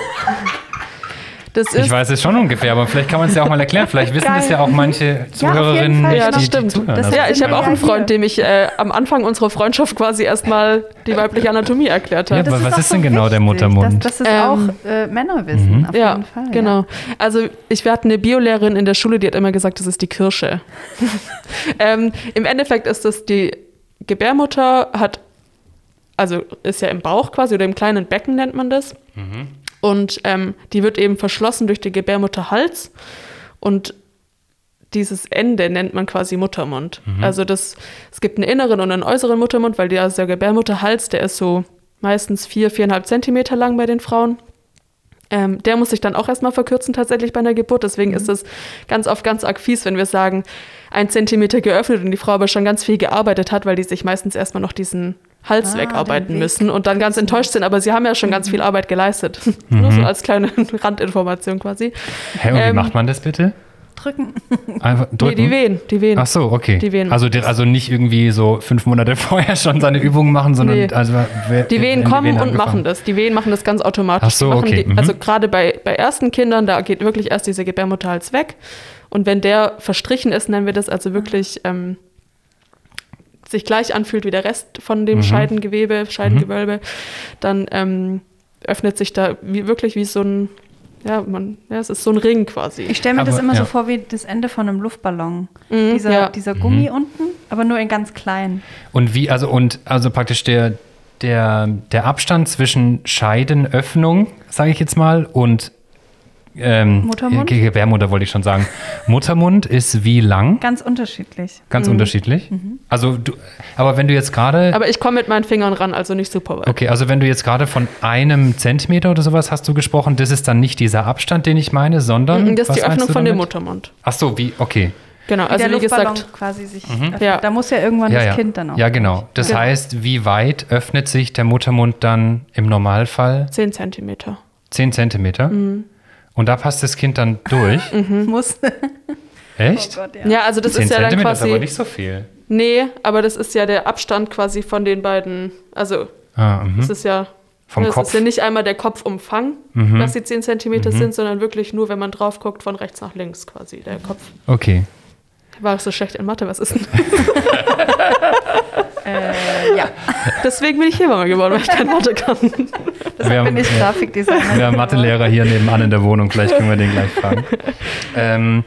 S2: Das ist
S1: Ich weiß es schon ungefähr, aber vielleicht kann man es ja auch mal erklären. Vielleicht wissen
S4: Geil.
S1: das ja auch manche Zuhörerinnen
S4: Fall.
S1: nicht,
S2: Ja, das
S1: die,
S2: stimmt.
S1: die zuhören.
S4: Das
S1: Also,
S2: ja, ich habe
S4: Ja,
S2: auch einen. Freund, dem ich äh, am Anfang unserer Freundschaft quasi erstmal die weibliche Anatomie erklärt
S1: Ja,
S2: habe.
S1: aber was ist denn genau der Muttermund?
S4: Dass, dass es
S2: Ähm,
S4: auch äh, Männer wissen,
S1: Mhm.
S4: auf
S2: Ja,
S4: jeden Fall.
S2: genau. Also ich wir hatten eine Biolehrerin in der Schule, die hat immer gesagt, das ist die Kirsche. ähm, Im Endeffekt ist das die Gebärmutter hat, also ist ja im Bauch quasi oder im kleinen Becken nennt man das. Und ähm, die wird eben verschlossen durch den Gebärmutterhals und dieses Ende nennt man quasi Muttermund. Also das, es gibt einen inneren und einen äußeren Muttermund, weil der, also der Gebärmutterhals, der ist so meistens vier, viereinhalb Zentimeter lang bei den Frauen. Ähm, der muss sich dann auch erstmal verkürzen tatsächlich bei einer Geburt. Deswegen ist es ganz oft ganz arg fies, wenn wir sagen, ein Zentimeter geöffnet und die Frau aber schon ganz viel gearbeitet hat, weil die sich meistens erstmal noch diesen Hals
S4: Ah,
S2: wegarbeiten müssen und dann ganz enttäuscht sind. Aber sie haben ja schon ganz viel Arbeit geleistet. Nur so als kleine Randinformation quasi.
S1: Hä, und wie
S2: ähm,
S1: macht man das bitte?
S4: drücken.
S1: Einfach
S2: Nee,
S1: drücken?
S2: die wehen, die wehen.
S1: Ach so, okay.
S2: Die wehen.
S1: Also, die, also nicht irgendwie so fünf Monate vorher schon seine Übungen machen, sondern
S2: Nee.
S1: also wer-
S2: Die Wehen kommen und
S1: angefangen?
S2: machen das. Die Wehen machen das ganz automatisch.
S1: Ach so,
S2: Die
S1: okay,
S2: Die,
S1: mhm.
S2: Also gerade bei, bei ersten Kindern, da geht wirklich erst diese Gebärmutterhals weg. Und wenn der verstrichen ist, nennen wir das also wirklich ähm, sich gleich anfühlt wie der Rest von dem
S1: Mhm.
S2: Scheidengewebe, Scheidengewölbe, dann ähm, öffnet sich da wie, wirklich wie so ein, ja, man, ja, es ist so ein Ring quasi.
S4: Ich stelle mir das
S1: Aber,
S4: immer
S1: ja.
S4: so vor wie das Ende von einem Luftballon.
S2: Mhm,
S4: dieser,
S2: ja.
S4: dieser Gummi unten, aber nur in ganz klein.
S1: Und wie, also und also praktisch der, der, der Abstand zwischen Scheidenöffnung, sage ich jetzt mal, und ähm,
S4: Muttermund?
S1: Ge- Gebärmutter wollte ich schon sagen. Muttermund ist wie lang?
S4: Ganz unterschiedlich.
S1: Ganz unterschiedlich. Also du, aber wenn du jetzt gerade.
S2: Aber ich komme mit meinen Fingern ran, also nicht super weit.
S1: Okay, also wenn du jetzt gerade von einem Zentimeter oder sowas hast du gesprochen, das ist dann nicht dieser Abstand, den ich meine, sondern.
S2: Mhm, Das ist
S1: was
S2: die Öffnung von dem? Muttermund.
S1: Ach so, wie, okay.
S2: Genau,
S4: Wie
S2: also
S4: der
S2: wie gesagt,
S4: quasi sich
S1: Mhm.
S2: Ja.
S4: Da muss ja irgendwann
S1: Ja,
S4: das
S1: ja.
S4: Kind dann auch.
S1: ja, genau. Das
S2: Genau.
S1: heißt, wie weit öffnet sich der Muttermund dann im Normalfall?
S2: 10 Zentimeter.
S1: 10 Zentimeter.
S2: Mhm.
S1: Und da passt das Kind dann durch.
S4: Muss.
S1: Echt?
S4: Oh Gott, ja.
S2: Ja, also das
S1: 10
S2: ist ja dann
S1: Zentimeter ist
S2: quasi.
S1: aber nicht so viel.
S2: Nee, aber das ist ja der Abstand quasi von den beiden. Also,
S1: Ah, mhm.
S2: das ist ja.
S1: Vom
S2: das
S1: Kopf.
S2: ist ja nicht einmal der Kopfumfang,
S1: Mhm.
S2: dass die 10 Zentimeter sind, sondern wirklich nur, wenn man drauf guckt, von rechts nach links quasi, der Kopf.
S1: Okay.
S2: War ich so schlecht in Mathe, was ist denn?
S4: Äh, ja,
S2: Deswegen bin ich Hebamme geworden, weil ich kein Mathe kann.
S1: Wir haben-
S4: bin ich
S1: ja.
S4: Grafikdesigner.
S1: Wir haben Mathelehrer hier nebenan in der Wohnung, vielleicht können wir den gleich fragen. Ähm,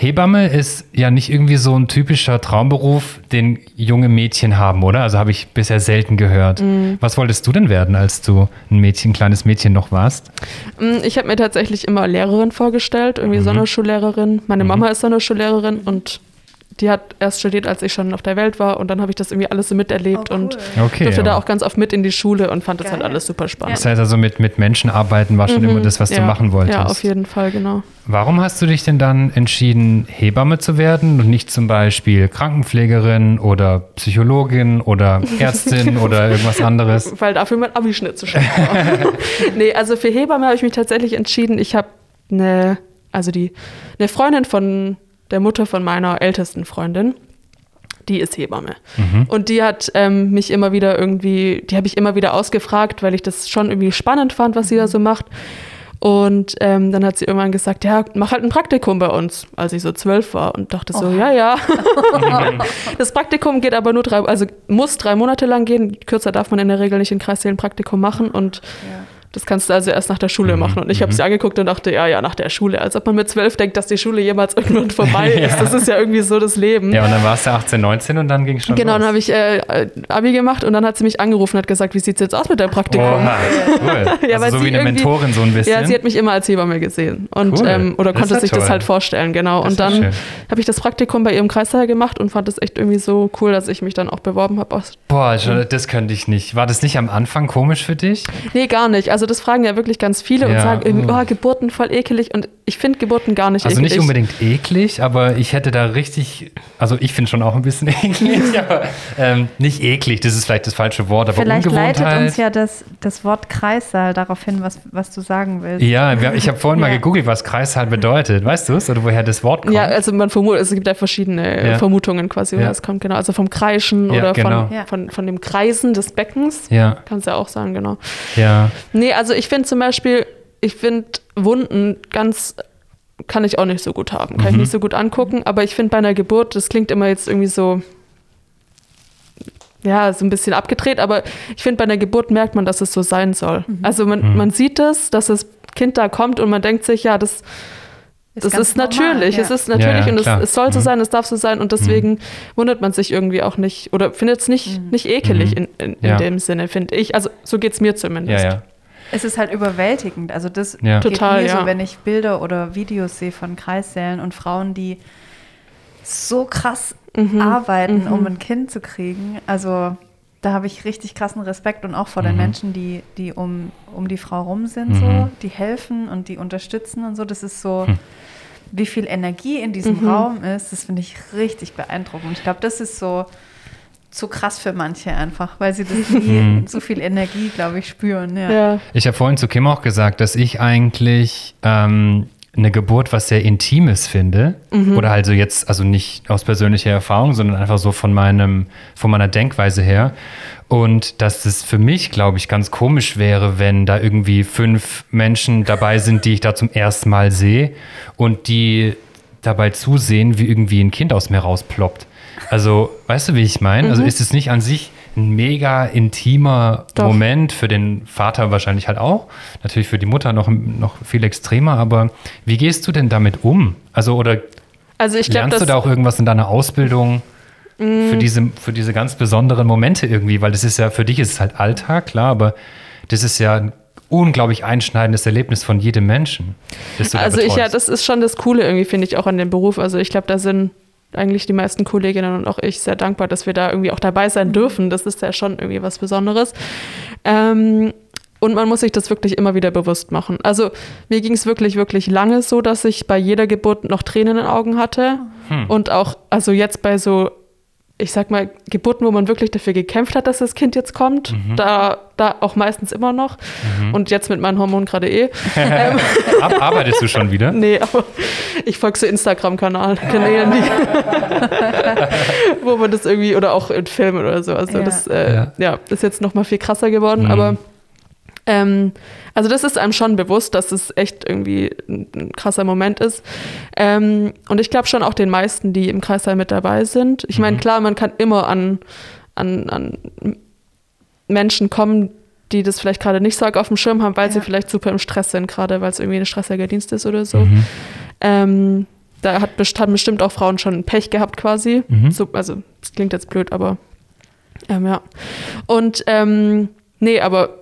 S1: Hebamme ist ja nicht irgendwie so ein typischer Traumberuf, den junge Mädchen haben, oder? Also habe ich bisher selten gehört.
S2: Mhm.
S1: Was wolltest du denn werden, als du ein Mädchen, ein kleines Mädchen noch warst?
S2: Mm, Ich habe mir tatsächlich immer Lehrerin vorgestellt, irgendwie
S1: Mhm.
S2: Sonderschullehrerin. Meine Mama ist Sonderschullehrerin und die hat erst studiert, als ich schon auf der Welt war. Und dann habe ich das irgendwie alles so miterlebt
S4: Oh, cool.
S2: und
S1: Okay.
S2: durfte da
S1: aber-
S2: auch ganz oft mit in die Schule und fand das halt
S4: Geil.
S2: alles super spannend.
S1: das heißt also, mit, mit Menschen arbeiten war schon immer das, was du
S2: Mhm. Ja.
S1: machen wolltest.
S2: Ja, auf jeden Fall, genau.
S1: Warum hast du dich denn dann entschieden, Hebamme zu werden und nicht zum Beispiel Krankenpflegerin oder Psychologin oder Ärztin oder irgendwas anderes?
S2: Weil dafür mein Abischnitt zu schlecht war. nee, also für Hebamme habe ich mich tatsächlich entschieden. Ich habe eine, also die, eine Freundin von der Mutter von meiner ältesten Freundin, die ist Hebamme. Und die hat ähm, mich immer wieder irgendwie, die habe ich immer wieder ausgefragt, weil ich das schon irgendwie spannend fand, was sie da so macht. Und ähm, dann hat sie irgendwann gesagt, ja, mach halt ein Praktikum bei uns, als ich so zwölf war und dachte so, ja, ja. das Praktikum geht aber nur drei, also muss drei Monate lang gehen. Kürzer darf man in der Regel nicht in Kreissälen ein Praktikum machen und das kannst du also erst nach der Schule machen. Und ich habe sie angeguckt und dachte, ja, ja, nach der Schule. Als ob man mit zwölf denkt, dass die Schule jemals irgendwann vorbei ist. Das ist ja irgendwie so das Leben.
S1: Ja, und dann warst du 18, 19 und dann ging es schon
S2: Genau,
S1: los.
S2: dann habe ich äh, Abi gemacht und dann hat sie mich angerufen und hat gesagt, wie sieht's jetzt aus mit deinem Praktikum?
S1: Oha, cool.
S2: Ja, weil
S1: also so
S2: sie
S1: wie eine Mentorin so ein bisschen.
S2: Ja, sie hat mich immer als Hebamme gesehen und
S1: Cool.
S2: ähm, oder
S1: Das
S2: konnte
S1: ja
S2: sich das
S1: toll.
S2: halt vorstellen, genau.
S1: Das
S2: und
S1: ja
S2: dann habe ich das Praktikum bei ihrem Kreissaal gemacht und fand das echt irgendwie so cool, dass ich mich dann auch beworben habe.
S1: Boah, schon- das könnte ich nicht. War das nicht am Anfang komisch für dich?
S2: Nee, gar nicht. Also das fragen ja wirklich ganz viele und
S1: Ja,
S2: sagen irgendwie,
S1: oh.
S2: Geburten voll ekelig und ich finde Geburten gar nicht
S1: Also
S2: ekelig.
S1: nicht unbedingt eklig, aber ich hätte da richtig, also ich finde schon auch ein bisschen eklig, aber ähm, nicht eklig, das ist vielleicht das falsche Wort, aber
S4: Vielleicht leitet uns ja das, das Wort Kreissaal darauf hin, was, was du sagen willst.
S1: Ja, ich habe vorhin mal
S4: Ja.
S1: gegoogelt, was Kreissaal bedeutet. Weißt du es? Oder woher das Wort kommt?
S2: Ja, also man vermutet, es gibt ja verschiedene
S1: Ja.
S2: Vermutungen quasi, woher
S1: Ja.
S2: es kommt, genau. Also vom Kreischen
S1: Ja,
S2: oder
S1: genau.
S2: von,
S4: Ja.
S2: von, von dem Kreisen des Beckens.
S1: ja,
S2: Kannst du ja auch sagen, genau.
S1: ja.
S2: Nee, also ich finde zum Beispiel, ich finde Wunden ganz, kann ich auch nicht so gut haben, kann ich
S1: Mhm.
S2: nicht so gut angucken, aber ich finde bei einer Geburt, das klingt immer jetzt irgendwie so, ja, so ein bisschen abgedreht, aber ich finde bei einer Geburt merkt man, dass es so sein soll. Also man,
S1: Mhm.
S2: man sieht es, dass das Kind da kommt und man denkt sich, ja, das, das
S4: ganz
S2: ist natürlich,
S4: normal,
S2: es
S4: ja.
S2: ist natürlich
S1: Ja, ja,
S2: und es, es soll so
S1: Mhm.
S2: sein, es darf so sein und deswegen wundert man sich irgendwie auch nicht oder findet es nicht, nicht ekelig in, in, in
S1: Ja.
S2: dem Sinne, finde ich. Also so geht es mir zumindest.
S1: Ja, ja.
S4: Es ist halt überwältigend. Also das
S1: Ja.
S4: geht
S2: Total,
S4: mir
S2: ja.
S4: so, wenn ich Bilder oder Videos sehe von Kreissälen und Frauen, die so krass
S2: Mhm.
S4: arbeiten, um ein Kind zu kriegen. Also da habe ich richtig krassen Respekt und auch vor den
S1: Mhm.
S4: Menschen, die, die um, um die Frau rum sind,
S1: Mhm.
S4: so, die helfen und die unterstützen und so. Das ist so,
S1: Hm.
S4: wie viel Energie in diesem
S2: Mhm.
S4: Raum ist, das finde ich richtig beeindruckend. Ich glaube, das ist so zu krass für manche einfach, weil sie das nie
S1: Mhm.
S4: so viel Energie, glaube ich, spüren. Ja.
S2: Ja.
S1: Ich habe vorhin zu Kim auch gesagt, dass ich eigentlich ähm, eine Geburt was sehr Intimes finde.
S2: Mhm.
S1: Oder also jetzt, also nicht aus persönlicher Erfahrung, sondern einfach so von meinem, von meiner Denkweise her. Und dass es für mich, glaube ich, ganz komisch wäre, wenn da irgendwie fünf Menschen dabei sind, die ich da zum ersten Mal sehe und die dabei zusehen, wie irgendwie ein Kind aus mir rausploppt. Also, weißt du, wie ich meine?
S2: Mhm.
S1: Also ist es nicht an sich ein mega intimer
S2: Doch.
S1: Moment, für den Vater wahrscheinlich halt auch, natürlich für die Mutter noch, noch viel extremer, aber wie gehst du denn damit um? Also, oder
S2: Also ich glaube,
S1: lernst du da auch irgendwas in deiner Ausbildung für,
S2: Mm.
S1: diese, für diese ganz besonderen Momente irgendwie? Weil das ist ja, für dich ist es halt Alltag, klar, aber das ist ja ein unglaublich einschneidendes Erlebnis von jedem Menschen.
S2: Also ich, ja, das ist schon das Coole irgendwie, finde ich, auch an dem Beruf. Also ich glaube, da sind eigentlich die meisten Kolleginnen und auch ich sehr dankbar, dass wir da irgendwie auch dabei sein dürfen. Das ist ja schon irgendwie was Besonderes. Ähm, und man muss sich das wirklich immer wieder bewusst machen. Also mir ging es wirklich, wirklich lange so, dass ich bei jeder Geburt noch Tränen in den Augen hatte. Und auch, also jetzt bei so, ich sag mal, Geburten, wo man wirklich dafür gekämpft hat, dass das Kind jetzt kommt, da, da auch meistens immer noch. Und jetzt mit meinen Hormonen gerade eh. ähm,
S1: Ar- Arbeitest du schon wieder?
S2: Nee, aber ich folge so Instagram-Kanal, Kanälen, die, wo man das irgendwie, oder auch in Filmen oder so. Also
S4: Ja.
S2: das äh,
S1: Ja.
S2: ja. ist jetzt noch mal viel krasser geworden,
S1: Mhm.
S2: aber ähm, also das ist einem schon bewusst, dass es echt irgendwie ein, ein krasser Moment ist. Ähm, und ich glaube schon auch den meisten, die im Kreißsaal mit dabei sind. Ich meine,
S1: Mhm.
S2: klar, man kann immer an, an, an Menschen kommen, die das vielleicht gerade nicht so auf dem Schirm haben, weil sie
S4: Ja.
S2: vielleicht super im Stress sind, gerade weil es irgendwie ein stressiger Dienst ist oder so.
S1: Mhm.
S2: Ähm, da hat, best- haben bestimmt auch Frauen schon Pech gehabt quasi.
S1: Mhm.
S2: So, also, das klingt jetzt blöd, aber ähm, ja. Und ähm, nee, aber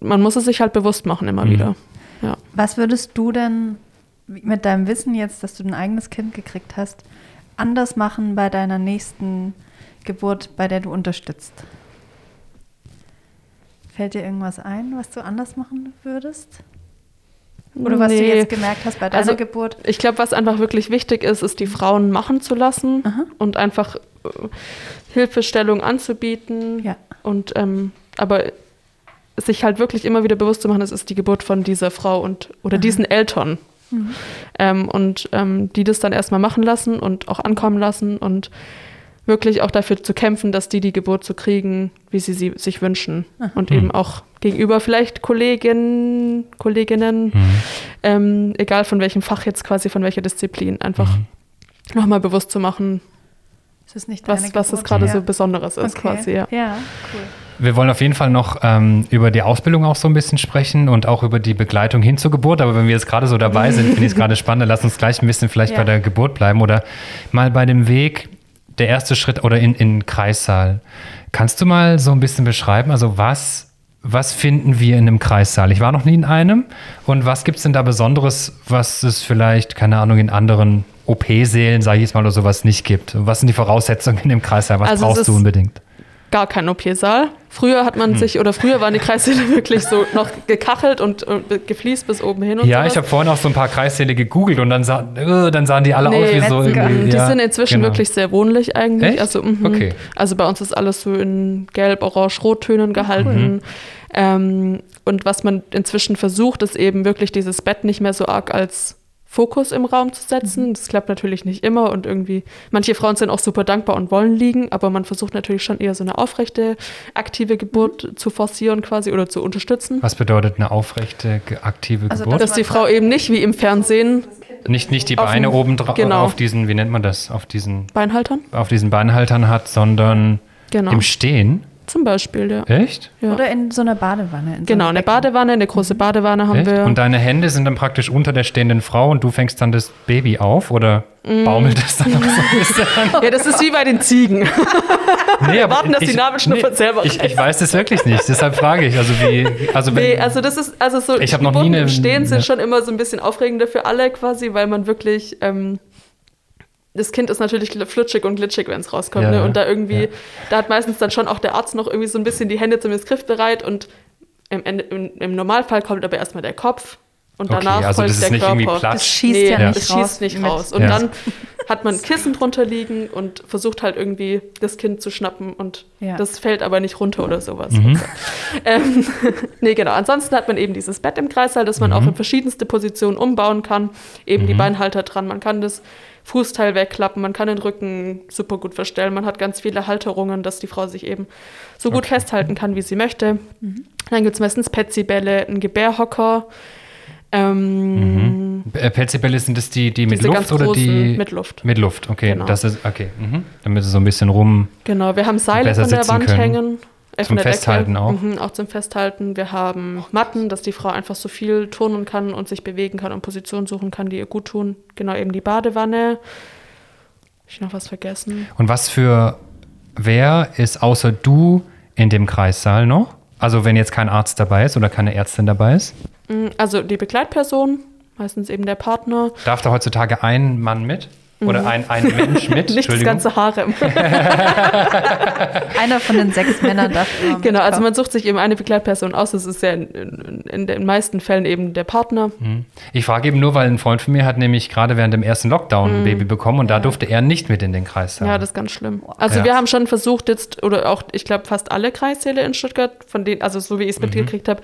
S2: man muss es sich halt bewusst machen immer
S1: Mhm.
S2: wieder. Ja.
S4: Was würdest du denn mit deinem Wissen jetzt, dass du ein eigenes Kind gekriegt hast, anders machen bei deiner nächsten Geburt, bei der du unterstützt? Fällt dir irgendwas ein, was du anders machen würdest? Oder was du
S2: Nee.
S4: jetzt gemerkt hast bei deiner
S2: Also,
S4: Geburt?
S2: Ich glaube, was einfach wirklich wichtig ist, ist, die Frauen machen zu lassen
S4: Aha.
S2: und einfach äh, Hilfestellung anzubieten.
S4: Ja.
S2: Und ähm, aber sich halt wirklich immer wieder bewusst zu machen, es ist die Geburt von dieser Frau und oder diesen Eltern.
S4: Mhm.
S2: Ähm, und ähm, die das dann erstmal machen lassen und auch ankommen lassen und wirklich auch dafür zu kämpfen, dass die die Geburt so kriegen, wie sie sie sich wünschen. Und
S1: Mhm.
S2: eben auch gegenüber vielleicht Kolleginnen, Kolleginnen,
S1: Mhm.
S2: ähm, egal von welchem Fach jetzt quasi, von welcher Disziplin, einfach
S1: Mhm.
S2: nochmal bewusst zu machen,
S4: Es ist nicht deine
S2: was, was
S4: Geburt.
S2: gerade
S4: Ja.
S2: so Besonderes ist
S4: Okay.
S2: quasi, ja.
S4: Ja, cool.
S1: Wir wollen auf jeden Fall noch ähm, über die Ausbildung auch so ein bisschen sprechen und auch über die Begleitung hin zur Geburt. Aber wenn wir jetzt gerade so dabei sind, finde ich es gerade spannend. Lass uns gleich ein bisschen vielleicht
S4: Ja.
S1: bei der Geburt bleiben oder mal bei dem Weg, der erste Schritt oder in, in Kreissaal. Kannst du mal so ein bisschen beschreiben, also was, was finden wir in einem Kreissaal? Ich war noch nie in einem. Und was gibt es denn da Besonderes, was es vielleicht, keine Ahnung, in anderen OP-Sälen, sage ich jetzt mal, oder sowas nicht gibt? Was sind die Voraussetzungen in dem Kreissaal? Was
S2: Also
S1: brauchst du unbedingt?
S2: Gar kein OP-Saal. Früher hat
S1: Hm.
S2: man sich, oder früher waren die Kreissäle wirklich so noch gekachelt und, und gefliest bis oben hin und
S1: Ja,
S2: sowas.
S1: ich habe vorhin auch so ein paar Kreissäle gegoogelt und dann, sah, äh, dann sahen die alle
S2: Nee,
S1: aus wie so irgendwie.
S2: Die
S1: ja,
S2: sind inzwischen
S1: genau.
S2: wirklich sehr wohnlich eigentlich.
S1: Echt?
S2: Also, mhm.
S1: Okay.
S2: also bei uns ist alles so in Gelb, Orange, Rottönen
S1: Mhm.
S2: gehalten. Ähm, und was man inzwischen versucht, ist eben wirklich dieses Bett nicht mehr so arg als Fokus im Raum zu setzen. Das klappt natürlich nicht immer und irgendwie, manche Frauen sind auch super dankbar und wollen liegen, aber man versucht natürlich schon eher so eine aufrechte, aktive Geburt zu forcieren quasi oder zu unterstützen.
S1: Was bedeutet eine aufrechte, aktive
S4: Also
S1: Geburt?
S2: Dass die Frau eben nicht wie im Fernsehen
S1: nicht, nicht die Beine oben drauf,
S2: genau.
S1: auf diesen, wie nennt man das, auf diesen,
S2: Beinhaltern,
S1: auf diesen Beinhaltern hat, sondern
S2: genau.
S1: im Stehen.
S2: Zum Beispiel, ja.
S1: Echt?
S2: ja.
S4: Oder in so einer Badewanne. In so
S2: Genau, eine. Badewanne, eine große Badewanne haben
S1: Echt?
S2: wir.
S1: Und deine Hände sind dann praktisch unter der stehenden Frau und du fängst dann das Baby auf oder
S2: Mm.
S1: baumelt es dann noch so ein bisschen?
S2: ja, das ist wie bei den Ziegen.
S1: Nee, aber
S2: warten, dass die Nabelschnur selber
S1: ich, ich weiß das wirklich nicht, deshalb frage ich. Also wie, also wenn,
S2: Nee, also das ist, also so,
S1: Ich hab noch nie eine-
S2: im Stehen sind
S1: ja.
S2: schon immer so ein bisschen aufregender für alle quasi, weil man wirklich, ähm, das Kind ist natürlich flutschig und glitschig, wenn es rauskommt.
S1: Ja,
S2: ne? Und da irgendwie,
S1: Ja.
S2: da hat meistens dann schon auch der Arzt noch irgendwie so ein bisschen die Hände zumindest griffbereit und im, im, im Normalfall kommt aber erstmal der Kopf und
S1: Okay,
S2: danach
S1: also
S2: folgt
S1: das ist
S2: der
S1: nicht
S2: Körper.
S1: irgendwie Platsch.
S4: Das schießt
S2: nee,
S4: ja
S2: das
S4: nicht
S2: schießt
S4: raus
S2: nicht
S4: mit-
S2: raus. Und
S1: Ja.
S2: dann hat man ein Kissen drunter liegen und versucht halt irgendwie das Kind zu schnappen und
S4: Ja.
S2: das fällt aber nicht runter oder sowas.
S1: Mhm.
S2: Ähm, nee, genau. Ansonsten hat man eben dieses Bett im Kreissaal, das man
S1: Mhm.
S2: auch in verschiedenste Positionen umbauen kann. Eben die Beinhalter dran. Man kann das Fußteil wegklappen, man kann den Rücken super gut verstellen. Man hat ganz viele Halterungen, dass die Frau sich eben so gut festhalten kann, wie sie möchte. Dann gibt es meistens Petsy-Bälle, einen Gebärhocker. Ähm,
S1: Äh, Pelzibälle sind das die, die mit Luft oder die
S2: mit Luft.
S1: Mit Luft, okay.
S2: Genau.
S1: Das ist, okay. Mhm. Damit es so ein bisschen rum.
S2: Genau, wir haben Seile von der Wand
S1: können.
S2: hängen.
S1: Zum Festhalten auch.
S2: Mhm, auch zum Festhalten. Wir haben Matten, dass die Frau einfach so viel turnen kann und sich bewegen kann und Positionen suchen kann, die ihr gut tun. Genau, eben die Badewanne. Hab ich noch was vergessen?
S1: Und was für wer ist außer du in dem Kreissaal noch? Also wenn jetzt kein Arzt dabei ist oder keine Ärztin dabei ist,
S2: Mm, Also die Begleitperson, meistens eben der Partner.
S1: darf da heutzutage ein Mann mit? Oder ein, ein Mensch mit?
S2: Mhm. Nicht das ganze Harem.
S4: Einer von den sechs Männern darf
S2: genau, also man sucht sich eben eine Begleitperson aus. Das ist ja in, in, den meisten Fällen eben der Partner.
S1: Ich frage eben nur, weil ein Freund von mir hat nämlich gerade während dem ersten Lockdown ein Baby bekommen und da durfte er nicht mit in den Kreissaal.
S2: Mhm. Ja, das ist ganz schlimm. Also
S1: Ja.
S2: wir haben schon versucht jetzt, oder auch, ich glaube, fast alle Kreissäle in Stuttgart, von denen, also so wie ich es mitgekriegt habe,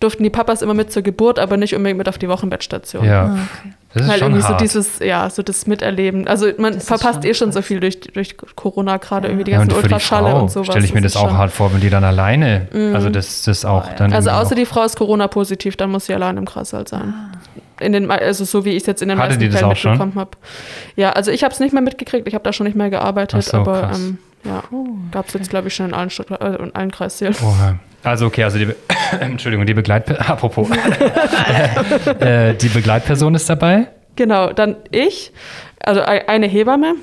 S2: durften die Papas immer mit zur Geburt, aber nicht unbedingt mit auf die Wochenbettstation.
S1: ja.
S4: Ah, okay.
S1: Das ist
S2: Weil
S1: schon
S2: irgendwie so
S1: hart.
S2: dieses, ja, so das Miterleben. Also man
S4: Das ist
S2: verpasst
S4: schon
S2: eh schon so viel durch, durch Corona, gerade irgendwie die
S1: ja, und
S2: ganzen
S1: für die
S2: Ultraschalle
S1: Frau
S2: und sowas.
S1: stelle ich mir das,
S2: ist
S1: auch hart vor, wenn die dann alleine, also das, das auch dann
S2: Also außer
S1: auch-
S2: die Frau ist Corona-positiv, dann muss sie allein im Kreissaal sein. In den, also so wie ich es jetzt in den
S1: Hatte
S2: meisten
S1: das
S2: Fällen
S1: auch schon?
S2: mitbekommen habe. Ja, also ich habe es nicht mehr mitgekriegt, ich habe da schon nicht mehr gearbeitet,
S1: Ach so,
S2: aber
S1: krass.
S2: ähm, ja, gab es jetzt glaube ich schon in allen, Stuttgart, äh, in allen Kreissälen.
S1: Also okay, also die, Be Entschuldigung, die Begleitperson, apropos, äh, die Begleitperson ist dabei.
S2: Genau, dann ich, also ei- eine Hebamme.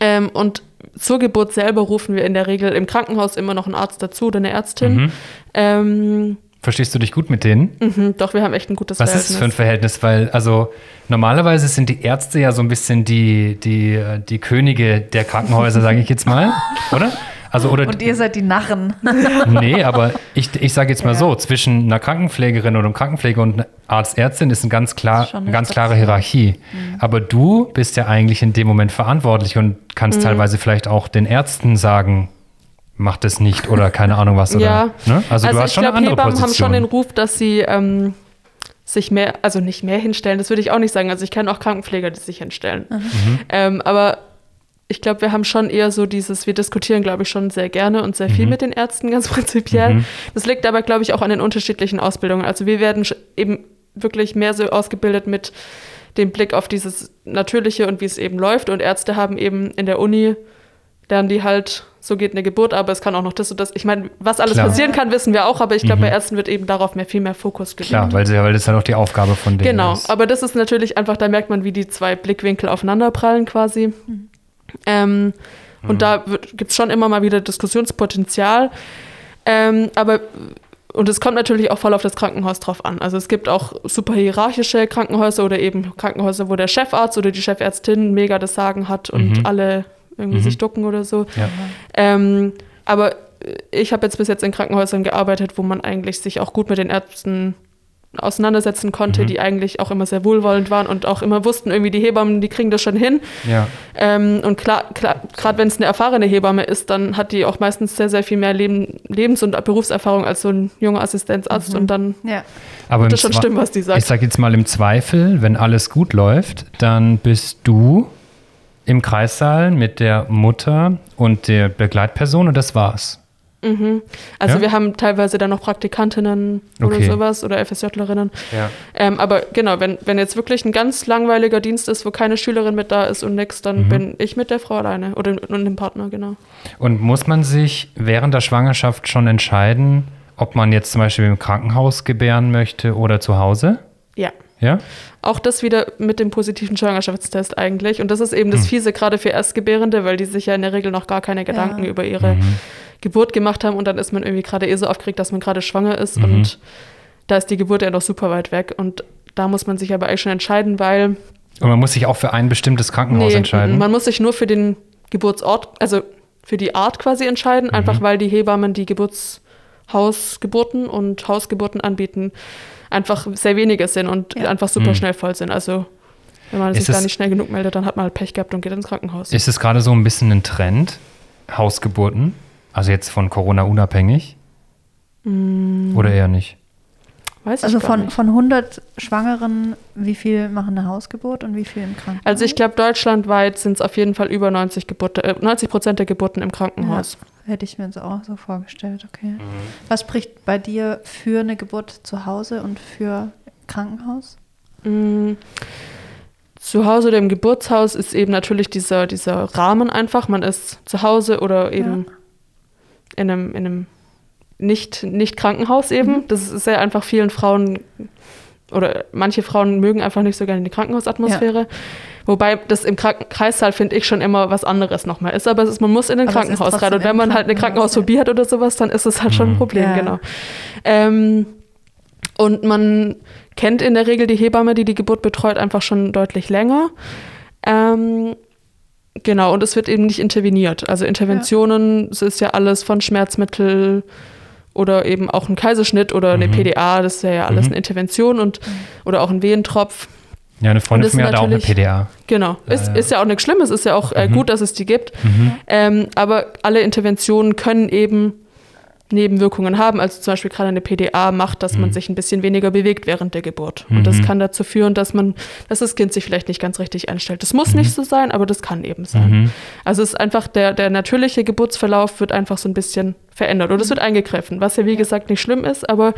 S2: Ähm, und zur Geburt selber rufen wir in der Regel im Krankenhaus immer noch einen Arzt dazu oder eine Ärztin.
S1: Mhm.
S2: Ähm,
S1: Verstehst du dich gut mit denen?
S2: mhm, doch, wir haben echt ein gutes
S1: Was ist das für ein
S2: Verhältnis.
S1: Verhältnis? Weil, also normalerweise sind die Ärzte ja so ein bisschen die, die, die Könige der Krankenhäuser, sage ich jetzt mal, oder? Also, oder
S4: Und ihr seid die Narren.
S1: nee, aber ich, ich sage jetzt mal so, zwischen einer Krankenpflegerin oder einem Krankenpfleger und einer Arztärztin ist ein ganz klar,
S4: eine
S1: ganz klare. Hierarchie. Aber du bist ja eigentlich in dem Moment verantwortlich und kannst teilweise vielleicht auch den Ärzten sagen, mach das nicht oder keine Ahnung was. Oder,
S2: Ja.
S1: ne? Also, du hast
S2: ich
S1: schon eine
S2: glaube,
S1: andere
S2: Hebammen haben
S1: Position.
S2: schon den Ruf, dass sie ähm, sich mehr, also nicht mehr hinstellen, das würde ich auch nicht sagen. Also ich kenne auch Krankenpfleger, die sich hinstellen.
S1: Mhm.
S2: Ähm, aber ich glaube, wir haben schon eher so dieses, wir diskutieren, glaube ich, schon sehr gerne und sehr viel
S1: Mhm.
S2: mit den Ärzten, ganz prinzipiell. Das liegt aber, glaube ich, auch an den unterschiedlichen Ausbildungen. Also wir werden eben wirklich mehr so ausgebildet mit dem Blick auf dieses Natürliche und wie es eben läuft. Und Ärzte haben eben in der Uni, lernen die halt, so geht eine Geburt, aber es kann auch noch das und das. Ich meine, was alles
S1: Klar. Mhm.
S2: passieren kann, wissen wir auch, aber ich glaube, bei Ärzten wird eben darauf mehr, viel mehr Fokus gelegt.
S1: Klar, weil, sie, weil das halt auch die Aufgabe von denen
S2: Genau,
S1: ist.
S2: aber das ist natürlich einfach, da merkt man, wie die zwei Blickwinkel aufeinanderprallen quasi. Ähm,
S1: Mhm.
S2: Und da gibt es schon immer mal wieder Diskussionspotenzial. Ähm, aber und es kommt natürlich auch voll auf das Krankenhaus drauf an. Also es gibt auch super hierarchische Krankenhäuser oder eben Krankenhäuser, wo der Chefarzt oder die Chefärztin mega das Sagen hat und
S1: Mhm.
S2: alle irgendwie
S1: Mhm.
S2: sich ducken oder so.
S1: Ja.
S2: Ähm, aber ich habe jetzt bis jetzt in Krankenhäusern gearbeitet, wo man eigentlich sich auch gut mit den Ärzten auseinandersetzen konnte,
S1: Mhm.
S2: die eigentlich auch immer sehr wohlwollend waren und auch immer wussten, irgendwie die Hebammen, die kriegen das schon hin.
S1: Ja.
S2: Ähm, und klar, klar gerade wenn es eine erfahrene Hebamme ist, dann hat die auch meistens sehr, sehr viel mehr Leben, Lebens- und Berufserfahrung als so ein junger Assistenzarzt und dann
S4: Ja.
S1: Aber
S2: wird das schon stimmen, was die
S1: Ich
S2: sagt.
S1: sage jetzt mal im Zweifel, wenn alles gut läuft, dann bist du im Kreissaal mit der Mutter und der Begleitperson und das war's.
S2: Mhm. Also
S1: Ja?
S2: wir haben teilweise dann noch Praktikantinnen oder
S1: Okay.
S2: sowas oder FSJlerinnen.
S1: Ja.
S2: Ähm, aber genau, wenn, wenn jetzt wirklich ein ganz langweiliger Dienst ist, wo keine Schülerin mit da ist und nix, dann
S1: Mhm.
S2: bin ich mit der Frau alleine oder und dem Partner, genau.
S1: Und muss man sich während der Schwangerschaft schon entscheiden, ob man jetzt zum Beispiel im Krankenhaus gebären möchte oder zu Hause?
S2: Ja.
S1: Ja?
S2: Auch das wieder mit dem positiven Schwangerschaftstest eigentlich. Und das ist eben das
S1: Hm.
S2: Fiese gerade für Erstgebärende, weil die sich ja in der Regel noch gar keine Gedanken
S4: Ja.
S2: über ihre
S1: Mhm.
S2: Geburt gemacht haben und dann ist man irgendwie gerade eh so aufgeregt, dass man gerade schwanger ist
S1: Mhm.
S2: und da ist die Geburt ja noch super weit weg und da muss man sich aber eigentlich schon entscheiden, weil
S1: Und man muss sich auch für ein bestimmtes Krankenhaus entscheiden.
S2: man muss sich nur für den Geburtsort, also für die Art quasi entscheiden,
S1: Mhm.
S2: einfach weil die Hebammen die Geburtshausgeburten und Hausgeburten anbieten, einfach sehr wenige sind und
S4: Ja.
S2: einfach super
S1: Mhm.
S2: schnell voll sind. Also Wenn man
S1: Ist
S2: sich da nicht schnell genug meldet, dann hat man halt Pech gehabt und geht ins Krankenhaus.
S1: Ist es gerade so ein bisschen ein Trend, Hausgeburten? Also jetzt von Corona unabhängig? Oder eher nicht?
S2: Weiß
S4: Also
S2: ich gar
S4: von,
S2: nicht.
S4: von 100 Schwangeren, wie viel machen eine Hausgeburt und wie viel im Krankenhaus?
S2: Also ich glaube, deutschlandweit sind es auf jeden Fall über 90 Geburten, äh, 90 Prozent der Geburten im Krankenhaus.
S4: Hätte ich mir jetzt auch so vorgestellt, okay. Was spricht bei dir für eine Geburt zu Hause und für Krankenhaus?
S2: Mm, Zu Hause oder im Geburtshaus ist eben natürlich dieser, dieser Rahmen einfach. Man ist zu Hause oder eben in einem, in einem nicht, nicht Krankenhaus eben. Das ist ja einfach vielen Frauen oder manche Frauen mögen einfach nicht so gerne die Krankenhausatmosphäre. Wobei das im Kranken Kreissaal finde ich schon immer was anderes nochmal ist. Aber ist, man muss in den
S4: Aber
S2: Krankenhaus rein. Und wenn man halt eine
S4: Krankenhaus,
S2: Krankenhausphobie hat oder sowas, dann ist es halt schon ein
S1: Mhm.
S2: Problem,
S4: Ja.
S2: genau. Ähm, und man kennt in der Regel die Hebamme, die die Geburt betreut, einfach schon deutlich länger. Ähm, genau, und es wird eben nicht interveniert. Also Interventionen, es ist ja alles von Schmerzmittel oder eben auch ein Kaiserschnitt oder eine
S1: Mhm.
S2: PDA, das ist ja alles
S1: Mhm.
S2: eine Intervention und oder auch ein Wehentropf.
S1: Ja, eine Freundin von mir hat auch eine PDA.
S2: Genau. Ist,
S1: ja.
S2: ist ja auch nichts Schlimmes, ist ja auch äh,
S1: Mhm.
S2: gut, dass es die gibt.
S1: Mhm.
S2: Ähm, aber alle Interventionen können eben Nebenwirkungen haben. Also zum Beispiel gerade eine PDA macht, dass man
S1: Mhm.
S2: sich ein bisschen weniger bewegt während der Geburt.
S1: Mhm.
S2: Und das kann dazu führen, dass man, dass das Kind sich vielleicht nicht ganz richtig einstellt. Das muss
S1: Mhm.
S2: nicht so sein, aber das kann eben sein.
S1: Mhm.
S2: Also es ist einfach der, der natürliche Geburtsverlauf wird einfach so ein bisschen verändert oder es wird eingegriffen, was ja wie gesagt nicht schlimm ist, aber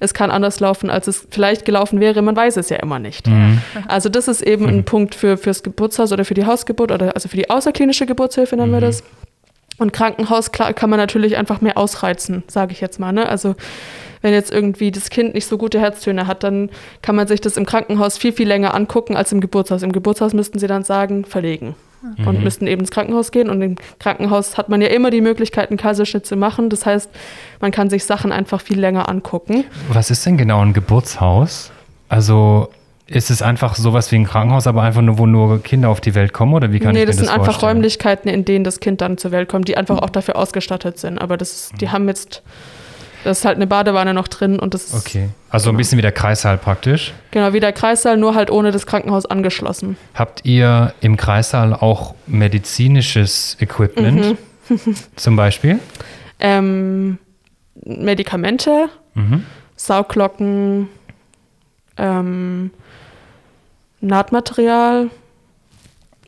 S2: es kann anders laufen, als es vielleicht gelaufen wäre. Man weiß es ja immer nicht.
S1: Mhm.
S2: Also das ist eben ein Punkt für fürs Geburtshaus oder für die Hausgeburt oder also für die außerklinische Geburtshilfe nennen wir
S1: Mhm.
S2: das. Und Krankenhaus klar, kann man natürlich einfach mehr ausreizen, sage ich jetzt mal. Ne? Also wenn jetzt irgendwie das Kind nicht so gute Herztöne hat, dann kann man sich das im Krankenhaus viel, viel länger angucken als im Geburtshaus. Im Geburtshaus müssten sie dann sagen, verlegen. Und
S1: Mhm.
S2: müssten eben ins Krankenhaus gehen. Und im Krankenhaus hat man ja immer die Möglichkeit, einen Kaiserschnitt zu machen. Das heißt, man kann sich Sachen einfach viel länger angucken.
S1: Was ist denn genau ein Geburtshaus? Also ist es einfach sowas wie ein Krankenhaus, aber einfach nur, wo nur Kinder auf die Welt kommen? Oder wie kann
S2: nee,
S1: ich mir
S2: das
S1: das
S2: sind einfach
S1: vorstellen?
S2: Räumlichkeiten, in denen das Kind dann zur Welt kommt, die einfach auch dafür ausgestattet sind. Aber das, ist- die haben jetzt, da ist halt eine Badewanne noch drin und das ist
S1: Okay, also ein bisschen wie der Kreissaal praktisch.
S2: genau wie der Kreissaal, nur halt ohne das Krankenhaus angeschlossen.
S1: Habt ihr im Kreissaal auch medizinisches Equipment
S2: Mhm.
S1: zum Beispiel?
S2: Ähm, Medikamente,
S1: Mhm.
S2: Sauglocken, ähm, Nahtmaterial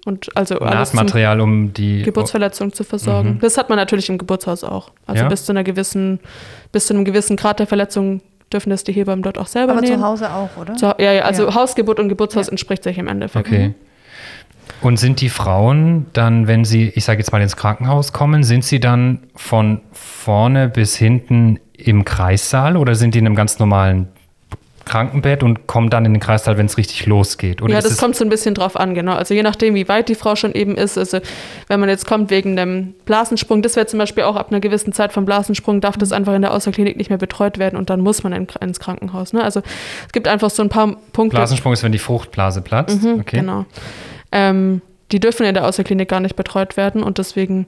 S2: und also alles zum
S1: Nahtmaterial, um die.
S2: Geburtsverletzung zu versorgen.
S1: Mhm.
S2: Das hat man natürlich im Geburtshaus auch. Also
S1: Ja?
S2: bis zu einer gewissen, bis zu einem gewissen Grad der Verletzung dürfen das die Hebammen dort auch selber
S4: Aber
S2: nehmen.
S4: zu Hause auch, oder?
S2: Zu, ja, ja, also
S4: Ja.
S2: Hausgeburt und Geburtshaus
S4: Ja.
S2: entspricht sich im Endeffekt.
S1: Okay. Und sind die Frauen dann, wenn sie, ich sage jetzt mal, ins Krankenhaus kommen, sind sie dann von vorne bis hinten im Kreissaal oder sind die in einem ganz normalen Krankenbett und kommen dann in den Kreissaal, wenn es richtig losgeht? Oder
S2: ja, das kommt so ein bisschen drauf an, genau. Also je nachdem, wie weit die Frau schon eben ist. Also wenn man jetzt kommt wegen dem Blasensprung, das wäre zum Beispiel auch ab einer gewissen Zeit vom Blasensprung, darf das einfach in der Außerklinik nicht mehr betreut werden und dann muss man in, ins Krankenhaus. Ne? Also es gibt einfach so ein paar Punkte.
S1: Blasensprung ist, wenn die Fruchtblase platzt.
S2: Mhm,
S1: okay.
S2: Genau. Ähm, die dürfen in der Außerklinik gar nicht betreut werden und deswegen,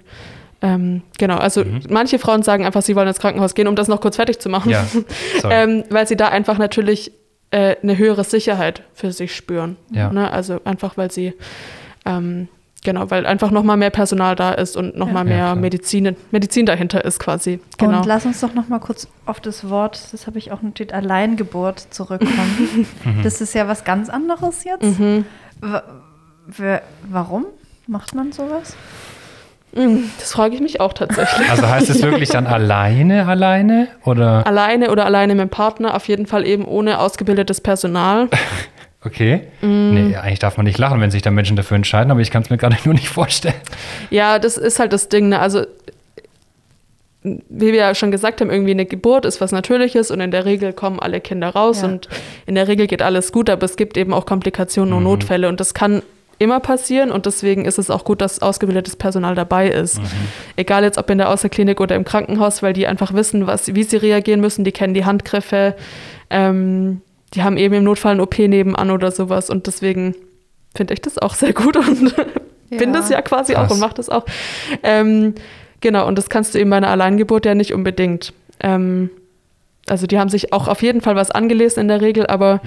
S2: ähm, genau, also
S1: Mhm.
S2: manche Frauen sagen einfach, sie wollen ins Krankenhaus gehen, um das noch kurz fertig zu machen,
S1: Ja,
S2: ähm, weil sie da einfach natürlich äh, eine höhere Sicherheit für sich spüren.
S1: Ja.
S2: Ne? Also einfach, weil sie, ähm, genau, weil einfach nochmal mehr Personal da ist und nochmal
S1: Ja,
S2: mehr
S1: klar.
S2: Medizin, Medizin dahinter ist quasi. Genau.
S4: Und lass uns doch noch mal kurz auf das Wort, das habe ich auch notiert, Alleingeburt zurückkommen.
S1: Mhm.
S4: das ist ja was ganz anderes jetzt.
S2: Mhm.
S4: Wa- wa- warum macht man sowas?
S2: Das frage ich mich auch tatsächlich.
S1: Also heißt es wirklich dann alleine, alleine? Oder?
S2: Alleine oder alleine mit dem Partner, auf jeden Fall eben ohne ausgebildetes Personal.
S1: Okay.
S2: Mm.
S1: Nee, eigentlich darf man nicht lachen, wenn sich da Menschen dafür entscheiden, aber ich kann es mir gerade nur nicht vorstellen.
S2: Ja, das ist halt das Ding. Ne? Also, wie wir ja schon gesagt haben, irgendwie eine Geburt ist was Natürliches und in der Regel kommen alle Kinder raus
S4: Ja.
S2: und in der Regel geht alles gut, aber es gibt eben auch Komplikationen und
S1: Mhm.
S2: Notfälle und das kann immer passieren und deswegen ist es auch gut, dass ausgebildetes Personal dabei ist. Egal jetzt ob in der Außerklinik oder im Krankenhaus, weil die einfach wissen, was, wie sie reagieren müssen, die kennen die Handgriffe, ähm, die haben eben im Notfall ein OP nebenan oder sowas und deswegen finde ich das auch sehr gut und bin das ja quasi
S1: Krass.
S2: auch und mache das auch. Ähm, genau, und das kannst du eben bei einer Alleingeburt ja nicht unbedingt. Ähm, also die haben sich auch auf jeden Fall was angelesen in der Regel, aber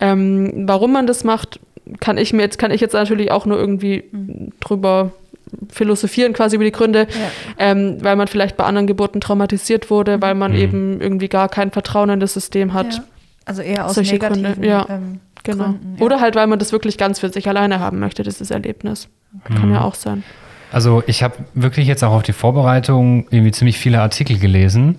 S2: ähm, warum man das macht, kann ich mir jetzt, kann ich jetzt natürlich auch nur irgendwie mhm. drüber philosophieren quasi über die Gründe, ja. ähm, weil man vielleicht bei anderen Geburten traumatisiert wurde, weil man mhm. eben irgendwie gar kein Vertrauen in das System hat. Ja.
S4: Also eher aus Solche negativen Gründe.
S2: Ja, ähm, genau. Gründen, ja. Oder halt, weil man das wirklich ganz für sich alleine haben möchte, dieses Erlebnis. Mhm. Kann ja auch sein.
S1: Also ich habe wirklich jetzt auch auf die Vorbereitung irgendwie ziemlich viele Artikel gelesen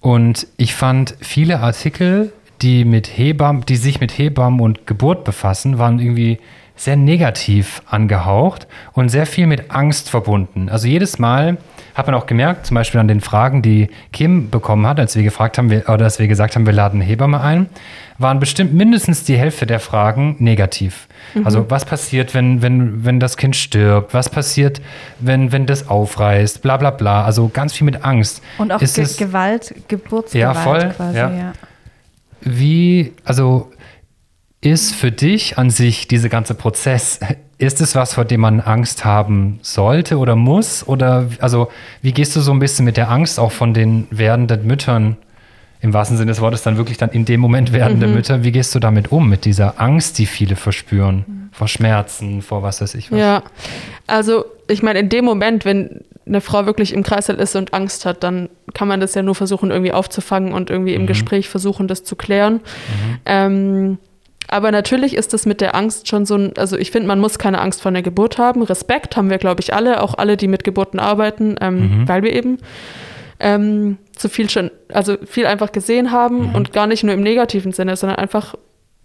S1: und ich fand viele Artikel, die mit Hebammen, die sich mit Hebammen und Geburt befassen, waren irgendwie sehr negativ angehaucht und sehr viel mit Angst verbunden. Also jedes Mal hat man auch gemerkt, zum Beispiel an den Fragen, die Kim bekommen hat, als wir gefragt haben, oder als wir gesagt haben, wir laden Hebamme ein, waren bestimmt mindestens die Hälfte der Fragen negativ. Mhm. Also was passiert, wenn, wenn, wenn das Kind stirbt? Was passiert, wenn, wenn das aufreißt? Bla bla bla. Also ganz viel mit Angst.
S4: Und auch Ge es, Gewalt, Geburtsgewalt
S1: ja, voll, quasi. Ja. ja. Wie, also ist für dich an sich dieser ganze Prozess, ist es was, vor dem man Angst haben sollte oder muss? Oder also wie gehst du so ein bisschen mit der Angst auch von den werdenden Müttern, im wahrsten Sinne des Wortes dann wirklich dann in dem Moment werdende mhm. Mütter, wie gehst du damit um, mit dieser Angst, die viele verspüren, mhm. vor Schmerzen, vor was weiß ich was?
S2: Ja, also ich meine, in dem Moment, wenn eine Frau wirklich im Kreislauf ist und Angst hat, dann kann man das ja nur versuchen, irgendwie aufzufangen und irgendwie im mhm. Gespräch versuchen, das zu klären. Mhm. Ähm, aber natürlich ist das mit der Angst schon so ein, also ich finde, man muss keine Angst vor einer Geburt haben. Respekt haben wir, glaube ich, alle, auch alle, die mit Geburten arbeiten, ähm, mhm. weil wir eben ähm, so viel schon, also viel einfach gesehen haben mhm. und gar nicht nur im negativen Sinne, sondern einfach,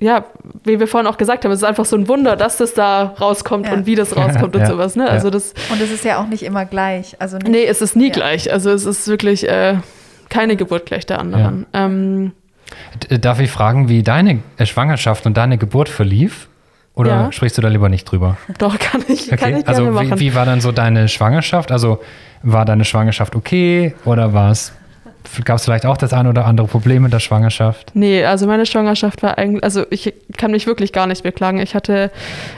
S2: ja, wie wir vorhin auch gesagt haben, es ist einfach so ein Wunder, dass das da rauskommt ja. und wie das rauskommt ja. und sowas. Ne? Also das,
S4: und es ist ja auch nicht immer gleich. Also nicht,
S2: nee, es ist nie gleich. Also es ist wirklich äh, keine Geburt gleich der anderen. Ähm,
S1: Darf ich fragen, wie deine äh, Schwangerschaft und deine Geburt verlief? Oder ja. sprichst du da lieber nicht drüber?
S2: Doch, kann ich,
S1: okay.
S2: kann ich
S1: also
S2: gerne
S1: machen. Wie, wie war dann so deine Schwangerschaft? Also war deine Schwangerschaft okay oder war es Gab es vielleicht auch das eine oder andere Problem mit der Schwangerschaft?
S2: Nee, also meine Schwangerschaft war eigentlich, also ich kann mich wirklich gar nicht beklagen. Ich hatte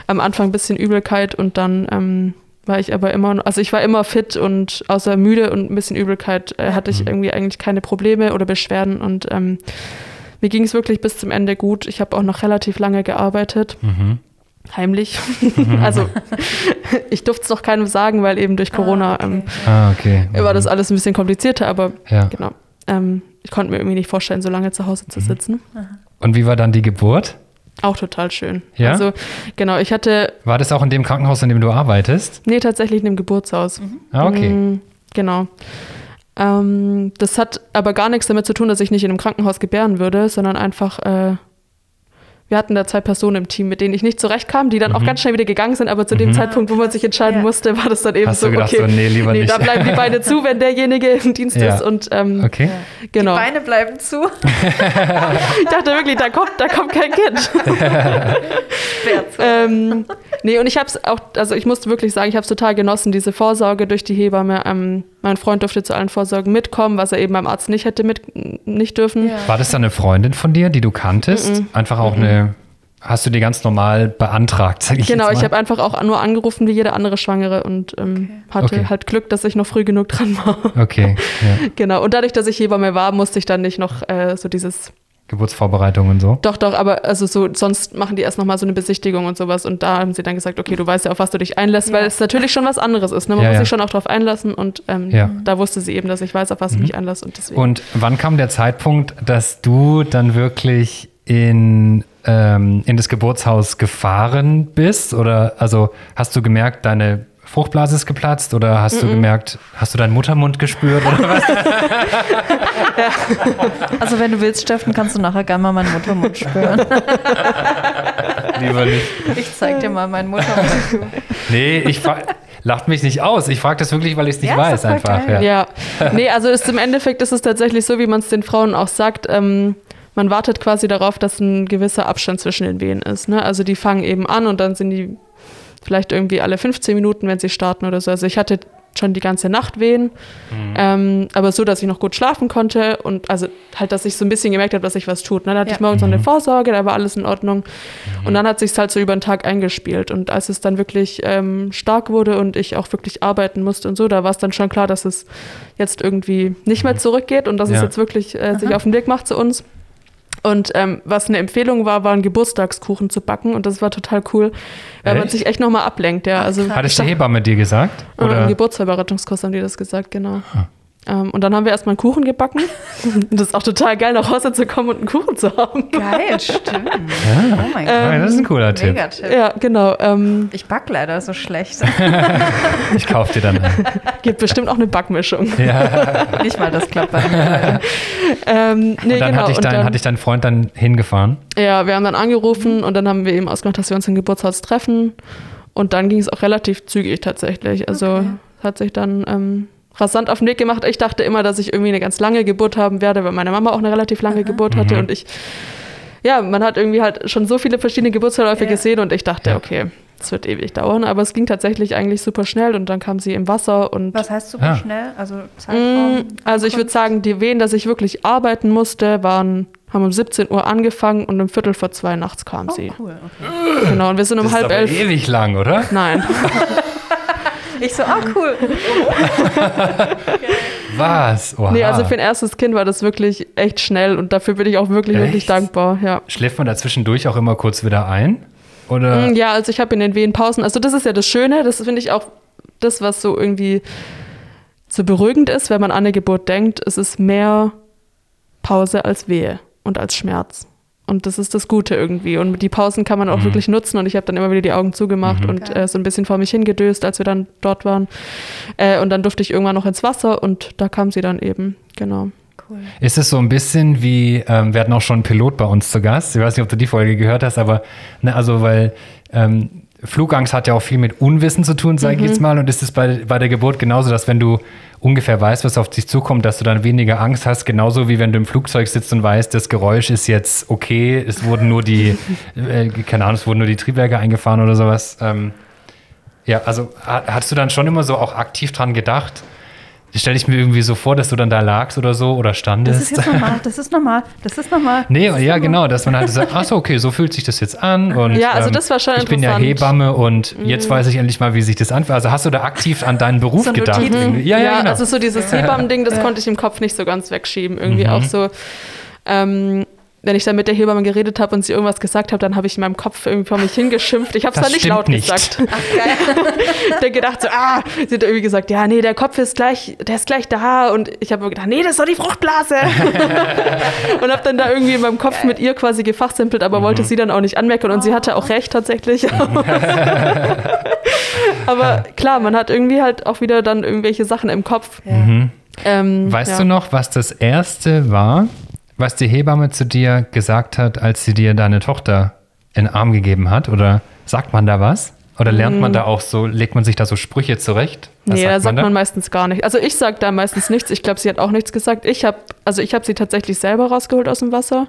S2: am Anfang ein bisschen Übelkeit und dann ähm, war ich aber immer, also ich war immer fit und außer müde und ein bisschen Übelkeit äh, hatte ich mhm. irgendwie eigentlich keine Probleme oder Beschwerden und ähm, mir ging es wirklich bis zum Ende gut. Ich habe auch noch relativ lange gearbeitet. Mhm. Heimlich. Mhm. also ich durfte es noch keinem sagen, weil eben durch Corona ah, okay. Ähm,
S1: ah, okay.
S2: war das mhm. alles ein bisschen komplizierter, aber ja. genau. Ähm, ich konnte mir irgendwie nicht vorstellen, so lange zu Hause zu mhm. sitzen.
S1: Und wie war dann die Geburt?
S2: Auch total schön.
S1: Ja?
S2: Also, genau, ich hatte.
S1: War das auch in dem Krankenhaus, in dem du arbeitest?
S2: Nee, tatsächlich in dem Geburtshaus.
S1: Mhm. Ah, okay. Mhm,
S2: genau. Ähm, das hat aber gar nichts damit zu tun, dass ich nicht in einem Krankenhaus gebären würde, sondern einfach, äh, wir hatten da zwei Personen im Team, mit denen ich nicht zurechtkam, die dann mhm. auch ganz schnell wieder gegangen sind, aber zu dem mhm. Zeitpunkt, wo man sich entscheiden ja. musste, war das dann eben
S1: Hast
S2: so,
S1: gedacht,
S2: okay,
S1: so, nee, lieber
S2: nee,
S1: nicht.
S2: da bleiben die Beine zu, wenn derjenige im Dienst ja. ist und ähm,
S1: okay.
S2: genau.
S4: Die Beine bleiben zu.
S2: ich dachte wirklich, da kommt, da kommt kein Kind. ähm, nee, und ich habe es auch, also ich musste wirklich sagen, ich habe es total genossen, diese Vorsorge durch die Hebamme. Ähm, mein Freund durfte zu allen Vorsorgen mitkommen, was er eben beim Arzt nicht hätte mit nicht dürfen.
S1: Ja. War das dann eine Freundin von dir, die du kanntest? Mm -mm. Einfach auch mm eine Hast du die ganz normal beantragt,
S2: sag ich Genau, ich habe einfach auch nur angerufen wie jede andere Schwangere und ähm, okay. hatte okay. halt Glück, dass ich noch früh genug dran war.
S1: Okay. Ja.
S2: genau. Und dadurch, dass ich Hebamme war, musste ich dann nicht noch äh, so dieses
S1: Geburtsvorbereitung und so?
S2: Doch, doch, aber also so, sonst machen die erst nochmal so eine Besichtigung und sowas und da haben sie dann gesagt, okay, du weißt ja, auf was du dich einlässt, ja. weil es natürlich schon was anderes ist. Ne? Man ja, muss ja. sich schon auch darauf einlassen und ähm, da wusste sie eben, dass ich weiß, auf was mhm. ich mich einlasse und deswegen.
S1: Und wann kam der Zeitpunkt, dass du dann wirklich in, ähm, in das Geburtshaus gefahren bist? Oder also hast du gemerkt, deine Fruchtblase ist geplatzt oder hast mm -mm. du gemerkt, hast du deinen Muttermund gespürt oder was?
S4: Also wenn du willst, Steffen, kannst du nachher gerne mal meinen Muttermund spüren.
S1: Lieber nicht.
S4: Ich zeig dir mal meinen Muttermund.
S1: Nee, ich lacht mich nicht aus. Ich frage das wirklich, weil ich es nicht ja, weiß einfach.
S2: Ja. ja. Nee, also ist, im Endeffekt ist es tatsächlich so, wie man es den Frauen auch sagt. Ähm, man wartet quasi darauf, dass ein gewisser Abstand zwischen den Wehen ist. Ne? Also die fangen eben an und dann sind die vielleicht irgendwie alle 15 Minuten, wenn sie starten oder so. Also ich hatte schon die ganze Nacht wehen, mhm. ähm, aber so, dass ich noch gut schlafen konnte und also halt, dass ich so ein bisschen gemerkt habe, dass sich was tut. Ne? Dann hatte ja. ich morgens mhm. noch eine Vorsorge, da war alles in Ordnung mhm. und dann hat sich halt so über den Tag eingespielt und als es dann wirklich ähm, stark wurde und ich auch wirklich arbeiten musste und so, da war es dann schon klar, dass es jetzt irgendwie nicht mehr mhm. zurückgeht und dass ja. es jetzt wirklich äh, sich auf den Weg macht zu uns. Und ähm, was eine Empfehlung war, waren Geburtstagskuchen zu backen. Und das war total cool, weil man
S1: Echt?
S2: sich echt nochmal ablenkt. Ja. Also,
S1: Hat es die Hebamme dir gesagt?
S2: Oder? Im? Geburtsvorbereitungskurs haben die das gesagt, genau. Ähm, und dann haben wir erstmal einen Kuchen gebacken. und das ist auch total geil, nach Hause zu kommen und einen Kuchen zu haben.
S4: Geil, stimmt. Oh mein Gott.
S1: Ja, das ist ein cooler Tipp.
S4: Mega Tipp.
S2: Ja, genau. Ähm,
S4: Ich back leider so schlecht.
S1: Ich kaufe dir dann einen.
S2: gibt bestimmt auch eine Backmischung.
S1: Ja.
S4: Nicht mal das klappt bei mir.
S2: Ähm, nee,
S1: Und dann,
S2: genau.
S1: hatte ich
S2: und
S1: dein,
S2: dann,
S1: hatte ich deinen Freund dann hingefahren.
S2: ja, wir haben dann angerufen und dann haben wir eben ausgemacht, dass wir uns im Geburtshaus treffen. Und dann ging es auch relativ zügig tatsächlich. Also
S4: Okay.
S2: hat sich dann ähm, rasant auf den Weg gemacht. Ich dachte immer, dass ich irgendwie eine ganz lange Geburt haben werde, weil meine Mama auch eine relativ lange Geburt hatte
S1: Mhm.
S2: und ich, ja, man hat irgendwie halt schon so viele verschiedene Geburtsverläufe
S4: Ja.
S2: gesehen und ich dachte,
S1: Ja.
S2: okay, es wird ewig dauern, aber es ging tatsächlich eigentlich super schnell und dann kam sie im Wasser und
S4: Was heißt super
S1: Ah.
S4: schnell? Also
S2: Mm,
S4: Zeitraum?
S2: Also ich würde sagen, die Wehen, dass ich wirklich arbeiten musste, waren, haben um 17 Uhr angefangen und um Viertel vor zwei nachts kam
S4: Oh,
S2: sie.
S4: cool. Okay.
S2: Genau, und wir sind um
S1: Das ist
S2: halb
S1: aber
S2: elf.
S1: ewig lang, oder?
S2: Nein.
S4: Ich so, ah, cool.
S1: Was? Oha.
S2: Nee, also für ein erstes Kind war das wirklich echt schnell und dafür bin ich auch wirklich, wirklich
S1: Echt?
S2: dankbar. Ja.
S1: Schläft man da zwischendurch auch immer kurz wieder ein? Oder?
S2: Mm, Ja, also ich habe in den Wehen Pausen. Also das ist ja das Schöne, das finde ich auch das, was so irgendwie so beruhigend ist, wenn man an eine Geburt denkt. Es ist mehr Pause als Wehe und als Schmerz. Und das ist das Gute irgendwie. Und die Pausen kann man auch
S1: Mhm.
S2: wirklich nutzen. Und ich habe dann immer wieder die Augen zugemacht
S1: Mhm.
S2: und äh, so ein bisschen vor mich hingedöst, als wir dann dort waren. Äh, und dann durfte ich irgendwann noch ins Wasser und da kam sie dann eben. Genau.
S4: Cool.
S1: Ist es so ein bisschen wie, ähm, wir hatten auch schon einen Pilot bei uns zu Gast. Ich weiß nicht, ob du die Folge gehört hast, aber ne, also weil ähm, Flugangst hat ja auch viel mit Unwissen zu tun, sage ich
S2: Mhm.
S1: jetzt mal. Und ist es bei, bei der Geburt genauso, dass wenn du ungefähr weißt, was auf dich zukommt, dass du dann weniger Angst hast, genauso wie wenn du im Flugzeug sitzt und weißt, das Geräusch ist jetzt okay, es wurden nur die, äh, keine Ahnung, es wurden nur die Triebwerke eingefahren oder sowas. Ähm, ja, also ha- hattest du dann schon immer so auch aktiv dran gedacht? Stelle ich mir irgendwie so vor, dass du dann da lagst oder so oder standest.
S4: Das ist jetzt normal, das ist normal, das ist normal.
S1: Nee,
S4: ist
S1: ja,
S4: normal.
S1: genau, dass man halt sagt, ach so, okay, so fühlt sich das jetzt an. Und,
S2: Ja, also
S1: ähm,
S2: das war schon
S1: Ich bin ja. Hebamme und jetzt weiß ich endlich mal, wie sich das anfühlt. Also hast du da aktiv an deinen Beruf
S4: So
S1: gedacht?
S4: Notizen.
S1: irgendwie? Ja, ja, genau.
S2: also so dieses Hebammending, das konnte ich im Kopf nicht so ganz wegschieben. Irgendwie
S1: Mhm.
S2: auch so, ähm, wenn ich dann mit der Hebamme geredet habe und sie irgendwas gesagt habe, dann habe ich in meinem Kopf irgendwie vor mich hingeschimpft. Ich habe es dann nicht laut
S1: nicht.
S2: gesagt. ich habe gedacht so, ah, sie hat irgendwie gesagt, ja, nee, der Kopf ist gleich, der ist gleich da. Und ich habe gedacht, nee, das ist doch die Fruchtblase. und habe dann da irgendwie in meinem Kopf mit ihr quasi gefachsimpelt, aber wollte
S1: Mhm.
S2: sie dann auch nicht anmerken. Und sie hatte auch recht tatsächlich. aber klar, man hat irgendwie halt auch wieder dann irgendwelche Sachen im Kopf.
S4: Ja.
S1: Mhm.
S2: Ähm,
S1: Weißt
S2: ja.
S1: du noch, was das erste war, was die Hebamme zu dir gesagt hat, als sie dir deine Tochter in den Arm gegeben hat? Oder sagt man da was? Oder lernt man da auch so, legt man sich da so Sprüche zurecht? Was.
S2: Nee, da sagt man
S1: da?
S2: meistens gar nicht. Also ich sage da meistens nichts. Ich glaube, sie hat auch nichts gesagt. Ich habe, also ich habe sie tatsächlich selber rausgeholt aus dem Wasser.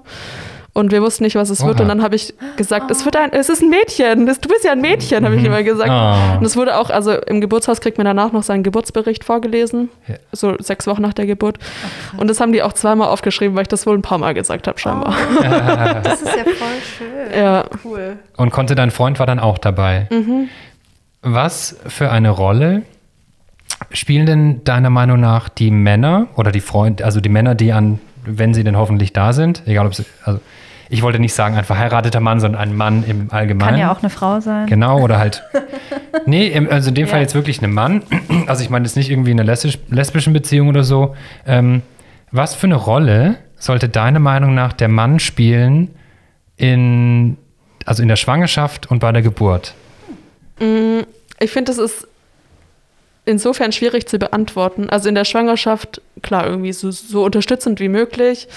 S2: Und wir wussten nicht, was es wird.
S1: Oha.
S2: Und dann habe ich gesagt, es wird ein, es ist ein Mädchen. Du bist ja ein Mädchen, habe ich immer gesagt.
S1: Oh.
S2: Und es wurde auch, also im Geburtshaus kriegt man danach noch seinen Geburtsbericht vorgelesen.
S1: Ja.
S2: So sechs Wochen nach der Geburt. und das haben die auch zweimal aufgeschrieben, weil ich das wohl ein paar Mal gesagt habe, scheinbar.
S4: Das ist ja voll schön.
S2: Ja.
S4: Cool.
S1: Und konnte dein Freund war dann auch dabei.
S2: Mhm.
S1: Was für eine Rolle spielen denn deiner Meinung nach die Männer oder die Freunde, also die Männer, die an, wenn sie denn hoffentlich da sind, egal ob sie, also ich wollte nicht sagen ein verheirateter Mann, sondern ein Mann im Allgemeinen.
S4: Kann ja auch eine Frau sein.
S1: Genau, oder halt. Nee, im, also in dem Fall
S4: Ja.
S1: jetzt wirklich ein Mann. Also ich meine jetzt nicht irgendwie in einer lesbisch, lesbischen Beziehung oder so. Ähm, was für eine Rolle sollte deiner Meinung nach der Mann spielen in, also in der Schwangerschaft und bei der Geburt?
S2: Mm, Ich finde, das ist insofern schwierig zu beantworten. Also in der Schwangerschaft, klar, irgendwie so, so unterstützend wie möglich.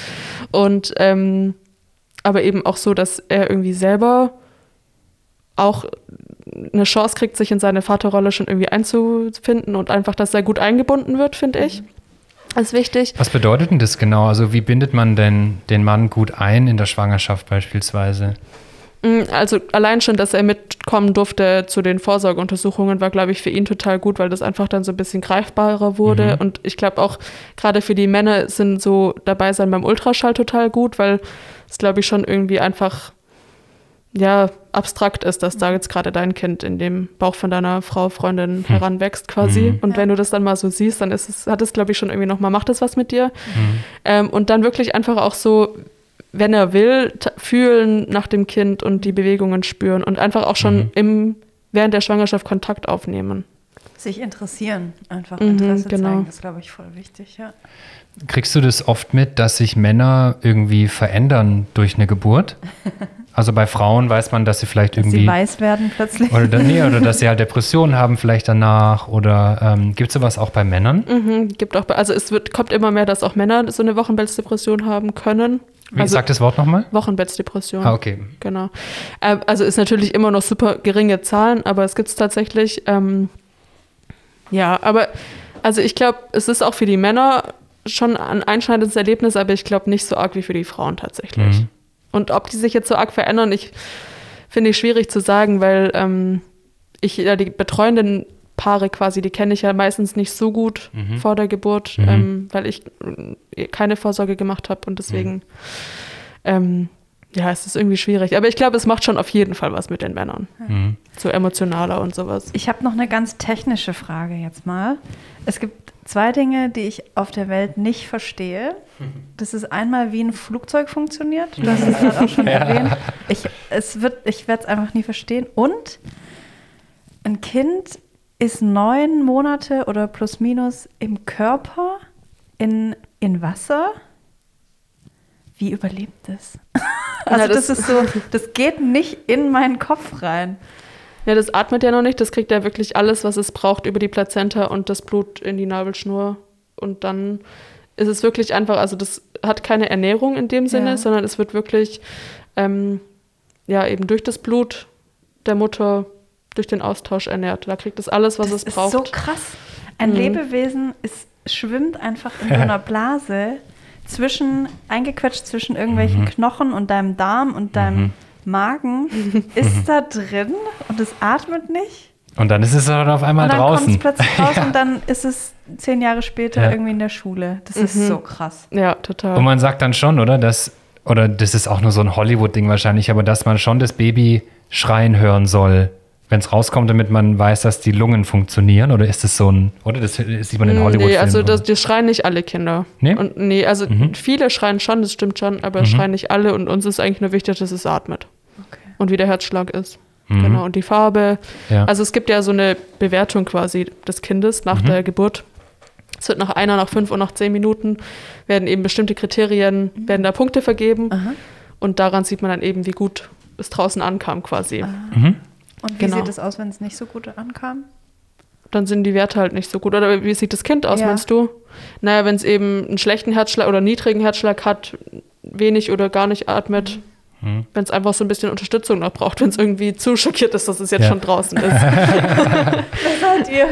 S2: Und ähm, aber eben auch so, dass er irgendwie selber auch eine Chance kriegt, sich in seine Vaterrolle schon irgendwie einzufinden und einfach, dass er gut eingebunden wird, finde ich. ist wichtig.
S1: Was bedeutet denn das genau? Also wie bindet man denn den Mann gut ein in der Schwangerschaft beispielsweise?
S2: Mm, Also allein schon, dass er mitkommen durfte zu den Vorsorgeuntersuchungen, war, glaube ich, für ihn total gut, weil das einfach dann so ein bisschen greifbarer wurde.
S1: Mhm.
S2: Und ich glaube auch, gerade für die Männer sind so dabei sein beim Ultraschall total gut, weil es, glaube ich, schon irgendwie einfach, ja, abstrakt ist, dass da jetzt gerade dein Kind in dem Bauch von deiner Frau, Freundin heranwächst quasi.
S1: Mhm.
S2: Und
S4: Ja.
S2: wenn du das dann mal so siehst, dann ist es, hat es, glaube ich, schon irgendwie nochmal, macht es was mit dir. Ähm, und dann wirklich einfach auch so, wenn er will, fühlen nach dem Kind und die Bewegungen spüren und einfach auch schon mhm. im, während der Schwangerschaft Kontakt aufnehmen.
S4: Sich interessieren, einfach mhm, Interesse genau. zeigen, das glaube ich voll wichtig, ja.
S1: Kriegst du das oft mit, dass sich Männer irgendwie verändern durch eine Geburt? Also bei Frauen weiß man, dass sie vielleicht dass irgendwie.
S4: Sie weiß werden plötzlich.
S1: Oder, nee, oder dass sie halt Depressionen haben, vielleicht danach. Oder ähm, gibt es sowas auch bei Männern?
S2: Mhm, gibt auch, also es wird, kommt immer mehr, dass auch Männer so eine Wochenbettsdepression haben können.
S1: Wie
S2: also,
S1: sagt das Wort nochmal?
S2: Wochenbettsdepression.
S1: Ah, okay.
S2: Genau. Äh, also ist natürlich immer noch super geringe Zahlen, aber es gibt es tatsächlich. Ähm, ja, aber also ich glaube, es ist auch für die Männer schon ein einschneidendes Erlebnis, aber ich glaube nicht so arg wie für die Frauen tatsächlich. Mhm. Und ob die sich jetzt so arg verändern, ich finde ich schwierig zu sagen, weil ähm, ich ja die betreuenden Paare quasi, die kenne ich ja meistens nicht so gut mhm. vor der Geburt, mhm. ähm, weil ich äh, keine Vorsorge gemacht habe und deswegen, mhm. ähm, ja, es ist irgendwie schwierig. Aber ich glaube, es macht schon auf jeden Fall was mit den Männern. Mhm. So emotionaler und sowas.
S4: Ich habe noch eine ganz technische Frage jetzt mal. Es gibt zwei Dinge, die ich auf der Welt nicht verstehe. Das ist einmal, wie ein Flugzeug funktioniert. Du hast es gerade auch schon ja. erwähnt. Ich, ich werde es einfach nie verstehen. Und ein Kind ist neun Monate oder plus minus im Körper in, in Wasser. Wie überlebt das? also ja, das, das ist so, das geht nicht in meinen Kopf rein.
S2: Ja, das atmet ja noch nicht. Das kriegt ja wirklich alles, was es braucht, über die Plazenta und das Blut in die Nabelschnur. Und dann ist es wirklich einfach, also das hat keine Ernährung in dem Sinne, ja. sondern es wird wirklich ähm, ja eben durch das Blut der Mutter, durch den Austausch ernährt. Da kriegt es alles, was
S4: das
S2: es braucht.
S4: Das ist so krass. Ein mhm. Lebewesen ist, schwimmt einfach in so einer Blase zwischen, eingequetscht zwischen irgendwelchen mhm. Knochen und deinem Darm und deinem mhm. Magen ist da drin und es atmet nicht.
S1: Und dann ist es dann auf einmal und dann draußen. Dann
S4: kommt es plötzlich raus ja. und dann ist es zehn Jahre später ja. irgendwie in der Schule. Das mhm. ist so krass.
S2: Ja, total.
S1: Und man sagt dann schon, oder? Dass, oder das ist auch nur so ein Hollywood-Ding wahrscheinlich, aber dass man schon das Baby schreien hören soll, wenn es rauskommt, damit man weiß, dass die Lungen funktionieren? Oder ist das so ein, oder das sieht man in Hollywood? Nee,
S2: also das, das, schreien nicht alle Kinder. Nee? Und nee, also mhm. viele schreien schon, das stimmt schon, aber mhm. schreien nicht alle und uns ist eigentlich nur wichtig, dass es atmet. Okay. Und wie der Herzschlag ist. Mhm. Genau, und die Farbe. Ja. Also es gibt ja so eine Bewertung quasi des Kindes nach mhm. der Geburt. Es wird nach einer, nach fünf und nach zehn Minuten werden eben bestimmte Kriterien, mhm. werden da Punkte vergeben. Aha. Und daran sieht man dann eben, wie gut es draußen ankam quasi.
S4: Ah. Mhm. Und wie genau. sieht es aus, wenn es nicht so gut ankam?
S2: Dann sind die Werte halt nicht so gut. Oder wie sieht das Kind aus, ja. meinst du? Naja, wenn es eben einen schlechten Herzschlag oder niedrigen Herzschlag hat, wenig oder gar nicht atmet, mhm. wenn es einfach so ein bisschen Unterstützung noch braucht, wenn es irgendwie zu schockiert ist, dass es jetzt ja. schon draußen ist.
S4: Was seid ihr?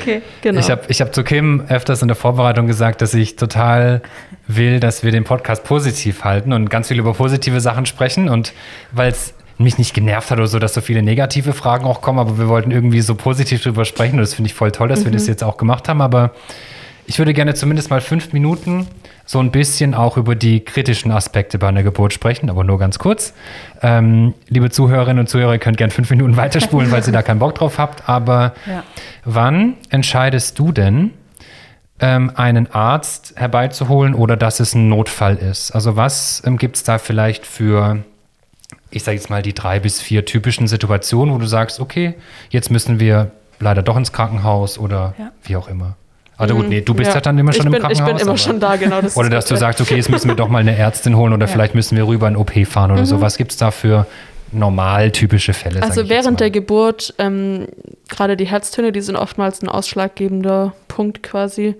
S1: Okay. Genau. Ich habe ich hab zu Kim öfters in der Vorbereitung gesagt, dass ich total will, dass wir den Podcast positiv halten und ganz viel über positive Sachen sprechen. Und weil es mich nicht genervt hat oder so, dass so viele negative Fragen auch kommen, aber wir wollten irgendwie so positiv drüber sprechen und das finde ich voll toll, dass mhm. wir das mhm. jetzt auch gemacht haben. Aber ich würde gerne zumindest mal fünf Minuten so ein bisschen auch über die kritischen Aspekte bei einer Geburt sprechen, aber nur ganz kurz. Ähm, liebe Zuhörerinnen und Zuhörer, ihr könnt gerne fünf Minuten weiterspulen, weil ihr da keinen Bock drauf habt. Aber ja. wann entscheidest du denn, ähm, einen Arzt herbeizuholen oder dass es ein Notfall ist? Also was ähm, gibt es da vielleicht für ich sage jetzt mal, die drei bis vier typischen Situationen, wo du sagst, okay, jetzt müssen wir leider doch ins Krankenhaus oder ja. wie auch immer. Also gut, nee, du bist ja, ja dann immer schon
S2: bin,
S1: im Krankenhaus.
S2: Ich bin immer schon da, genau.
S1: Das oder dass du sagst, okay, jetzt müssen wir doch mal eine Ärztin holen oder ja. vielleicht müssen wir rüber in OP fahren oder mhm. so. Was gibt es da für normal typische Fälle?
S2: Also während der Geburt, ähm, gerade die Herztöne, die sind oftmals ein ausschlaggebender Punkt quasi.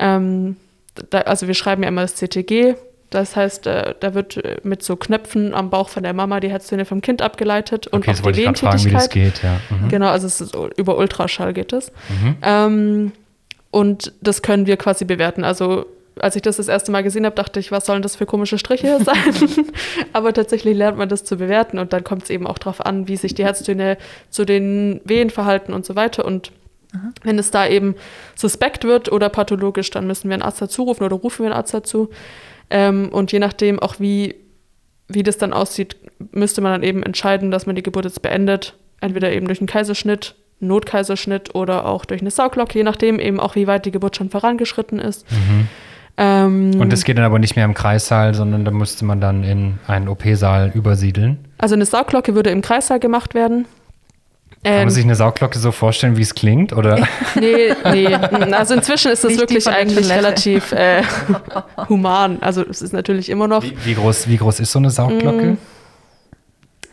S2: Ähm, da, also wir schreiben ja immer das CTG, das heißt, äh, da wird äh, mit so Knöpfen am Bauch von der Mama die Herztöne vom Kind abgeleitet und
S1: okay, auch die Wehentätigkeit. wie das geht, ja.
S2: Mhm. Genau, also es ist über Ultraschall geht es. Mhm. Ähm, und das können wir quasi bewerten. Also als ich das das erste Mal gesehen habe, dachte ich, was sollen das für komische Striche sein? Aber tatsächlich lernt man das zu bewerten und dann kommt es eben auch darauf an, wie sich die Herztöne zu den Wehen verhalten und so weiter. Und Aha. wenn es da eben suspekt wird oder pathologisch, dann müssen wir einen Arzt dazu rufen oder rufen wir einen Arzt dazu. Ähm, und je nachdem auch, wie, wie das dann aussieht, müsste man dann eben entscheiden, dass man die Geburt jetzt beendet. Entweder eben durch einen Kaiserschnitt, Notkaiserschnitt oder auch durch eine Sauglocke, je nachdem eben auch, wie weit die Geburt schon vorangeschritten ist. Mhm. Ähm,
S1: Und das geht dann aber nicht mehr im Kreissaal, sondern da müsste man dann in einen OP-Saal übersiedeln.
S2: also eine Saugglocke würde im Kreissaal gemacht werden.
S1: Kann
S2: Ähm,
S1: man sich eine Saugglocke so vorstellen, wie es klingt? Oder?
S2: nee, nee. Also inzwischen ist das
S4: Nicht
S2: wirklich eigentlich relativ äh, human. Also es ist natürlich immer noch
S1: Wie, wie, groß, wie groß ist so eine Saugglocke?
S2: Mm.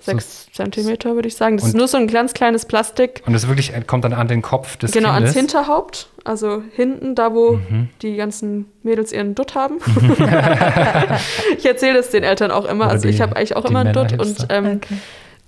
S2: sechs Zentimeter, würde ich sagen. Das ist nur so ein ganz kleines Plastik.
S1: Und das wirklich äh, kommt dann an den Kopf des
S2: Genau, ans
S1: Kindes?
S2: Hinterhaupt, also hinten, da wo
S1: Mhm.
S2: die ganzen Mädels ihren Dutt haben. ich erzähle das den Eltern auch immer.
S1: Oder
S2: also ich
S1: die-
S2: habe eigentlich auch immer einen Dutt und ähm,
S4: Okay.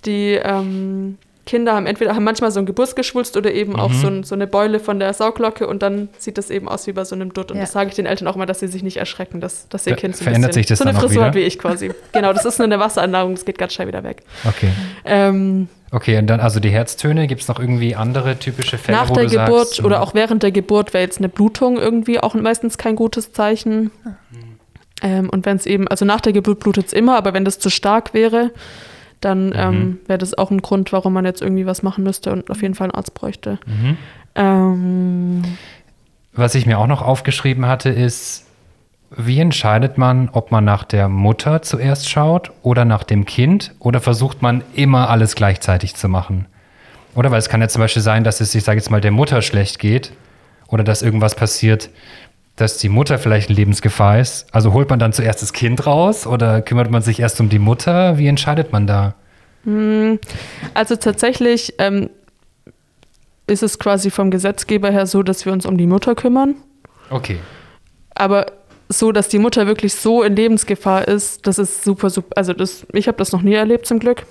S2: die ähm, Kinder haben entweder haben manchmal so ein Geburtsgeschwulst oder eben auch
S1: Mhm.
S2: so, ein, so eine Beule von der Sauglocke und dann sieht das eben aus wie bei so einem Dutt. Und
S4: Ja.
S2: das sage ich den Eltern auch immer, dass sie sich nicht erschrecken, dass, dass ihr Kind so ein bisschen
S1: sich das
S2: so eine
S1: auch
S2: Frisur hat wie ich quasi. genau, das ist nur eine Wasseranlage, das geht ganz schnell wieder weg.
S1: Okay.
S2: Ähm,
S1: Okay, und dann also die Herztöne, gibt es noch irgendwie andere typische Fälle,
S2: Nach
S1: wo
S2: der
S1: du
S2: Geburt
S1: sagst,
S2: oder
S1: hm,
S2: auch während der Geburt wäre jetzt eine Blutung irgendwie auch meistens kein gutes Zeichen. Ähm, und wenn es eben, also nach der Geburt blutet es immer, aber wenn das zu stark wäre, dann ähm, wäre das auch ein Grund, warum man jetzt irgendwie was machen müsste und auf jeden Fall einen Arzt bräuchte.
S1: Mhm.
S2: Ähm,
S1: Was ich mir auch noch aufgeschrieben hatte, ist, wie entscheidet man, ob man nach der Mutter zuerst schaut oder nach dem Kind oder versucht man immer alles gleichzeitig zu machen? Oder weil es kann ja zum Beispiel sein, dass es, ich sage jetzt mal, der Mutter schlecht geht oder dass irgendwas passiert, dass die Mutter vielleicht in Lebensgefahr ist. Also holt man dann zuerst das Kind raus oder kümmert man sich erst um die Mutter? Wie entscheidet man da?
S2: also tatsächlich ähm, ist es quasi vom Gesetzgeber her so, dass wir uns um die Mutter kümmern.
S1: Okay.
S2: Aber so, dass die Mutter wirklich so in Lebensgefahr ist, das ist super, super. Also das, ich habe das noch nie erlebt zum Glück.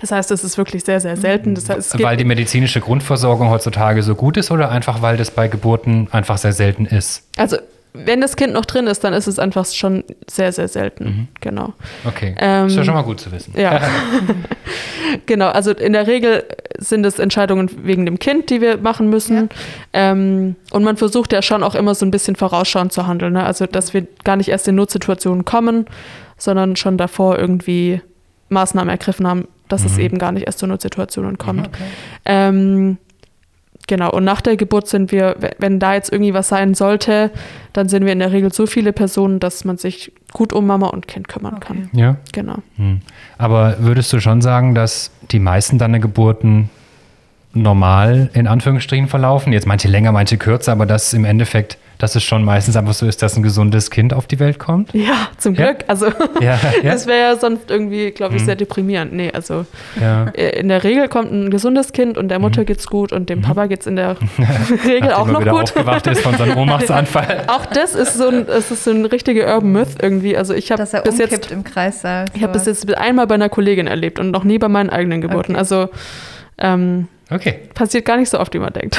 S2: Das heißt, das ist wirklich sehr, sehr selten. Das heißt, es
S1: Weil die medizinische Grundversorgung heutzutage so gut ist oder einfach weil das bei Geburten einfach sehr selten ist?
S2: also wenn das Kind noch drin ist, dann ist es einfach schon sehr, sehr selten. Genau.
S1: Okay.
S2: Ähm,
S1: ist ja schon mal gut zu wissen.
S2: Ja. genau, also in der Regel sind es Entscheidungen wegen dem Kind, die wir machen müssen. Ähm, und man versucht ja schon auch immer so ein bisschen vorausschauend zu handeln. Ne? Also, dass wir gar nicht erst in Notsituationen kommen, sondern schon davor irgendwie Maßnahmen ergriffen haben, dass es eben gar nicht erst zu Notsituationen kommt. Ähm, genau, und nach der Geburt sind wir, we- wenn da jetzt irgendwie was sein sollte, dann sind wir in der Regel so viele Personen, dass man sich gut um Mama und Kind kümmern
S4: Okay.
S2: kann.
S1: Ja.
S2: Genau.
S1: Hm. Aber würdest du schon sagen, dass die meisten deiner Geburten normal in Anführungsstrichen verlaufen? Jetzt manche länger, manche kürzer, aber dass im Endeffekt, dass es schon meistens einfach so ist, dass ein gesundes Kind auf die Welt kommt?
S2: Ja, zum
S1: Ja?
S2: Glück. Also
S1: Ja, ja.
S2: das wäre ja sonst irgendwie, glaube ich,
S1: Mhm.
S2: sehr deprimierend. Nee, also
S1: ja.
S2: äh, in der Regel kommt ein gesundes Kind und der Mutter geht's gut und dem Papa geht's in der Regel auch
S1: Mhm. Er
S2: noch
S1: wieder
S2: gut.
S1: aufgewacht ist von seinem Ohnmachtsanfall.
S2: Auch das ist so ein, das ist so ein richtiger Urban Myth irgendwie. Also ich habe bis jetzt,
S4: im Kreissaal.
S2: ich habe bis jetzt einmal bei einer Kollegin erlebt und noch nie bei meinen eigenen Geburten.
S4: Okay.
S2: Also ähm,
S1: Okay.
S2: passiert gar nicht so oft, wie man denkt.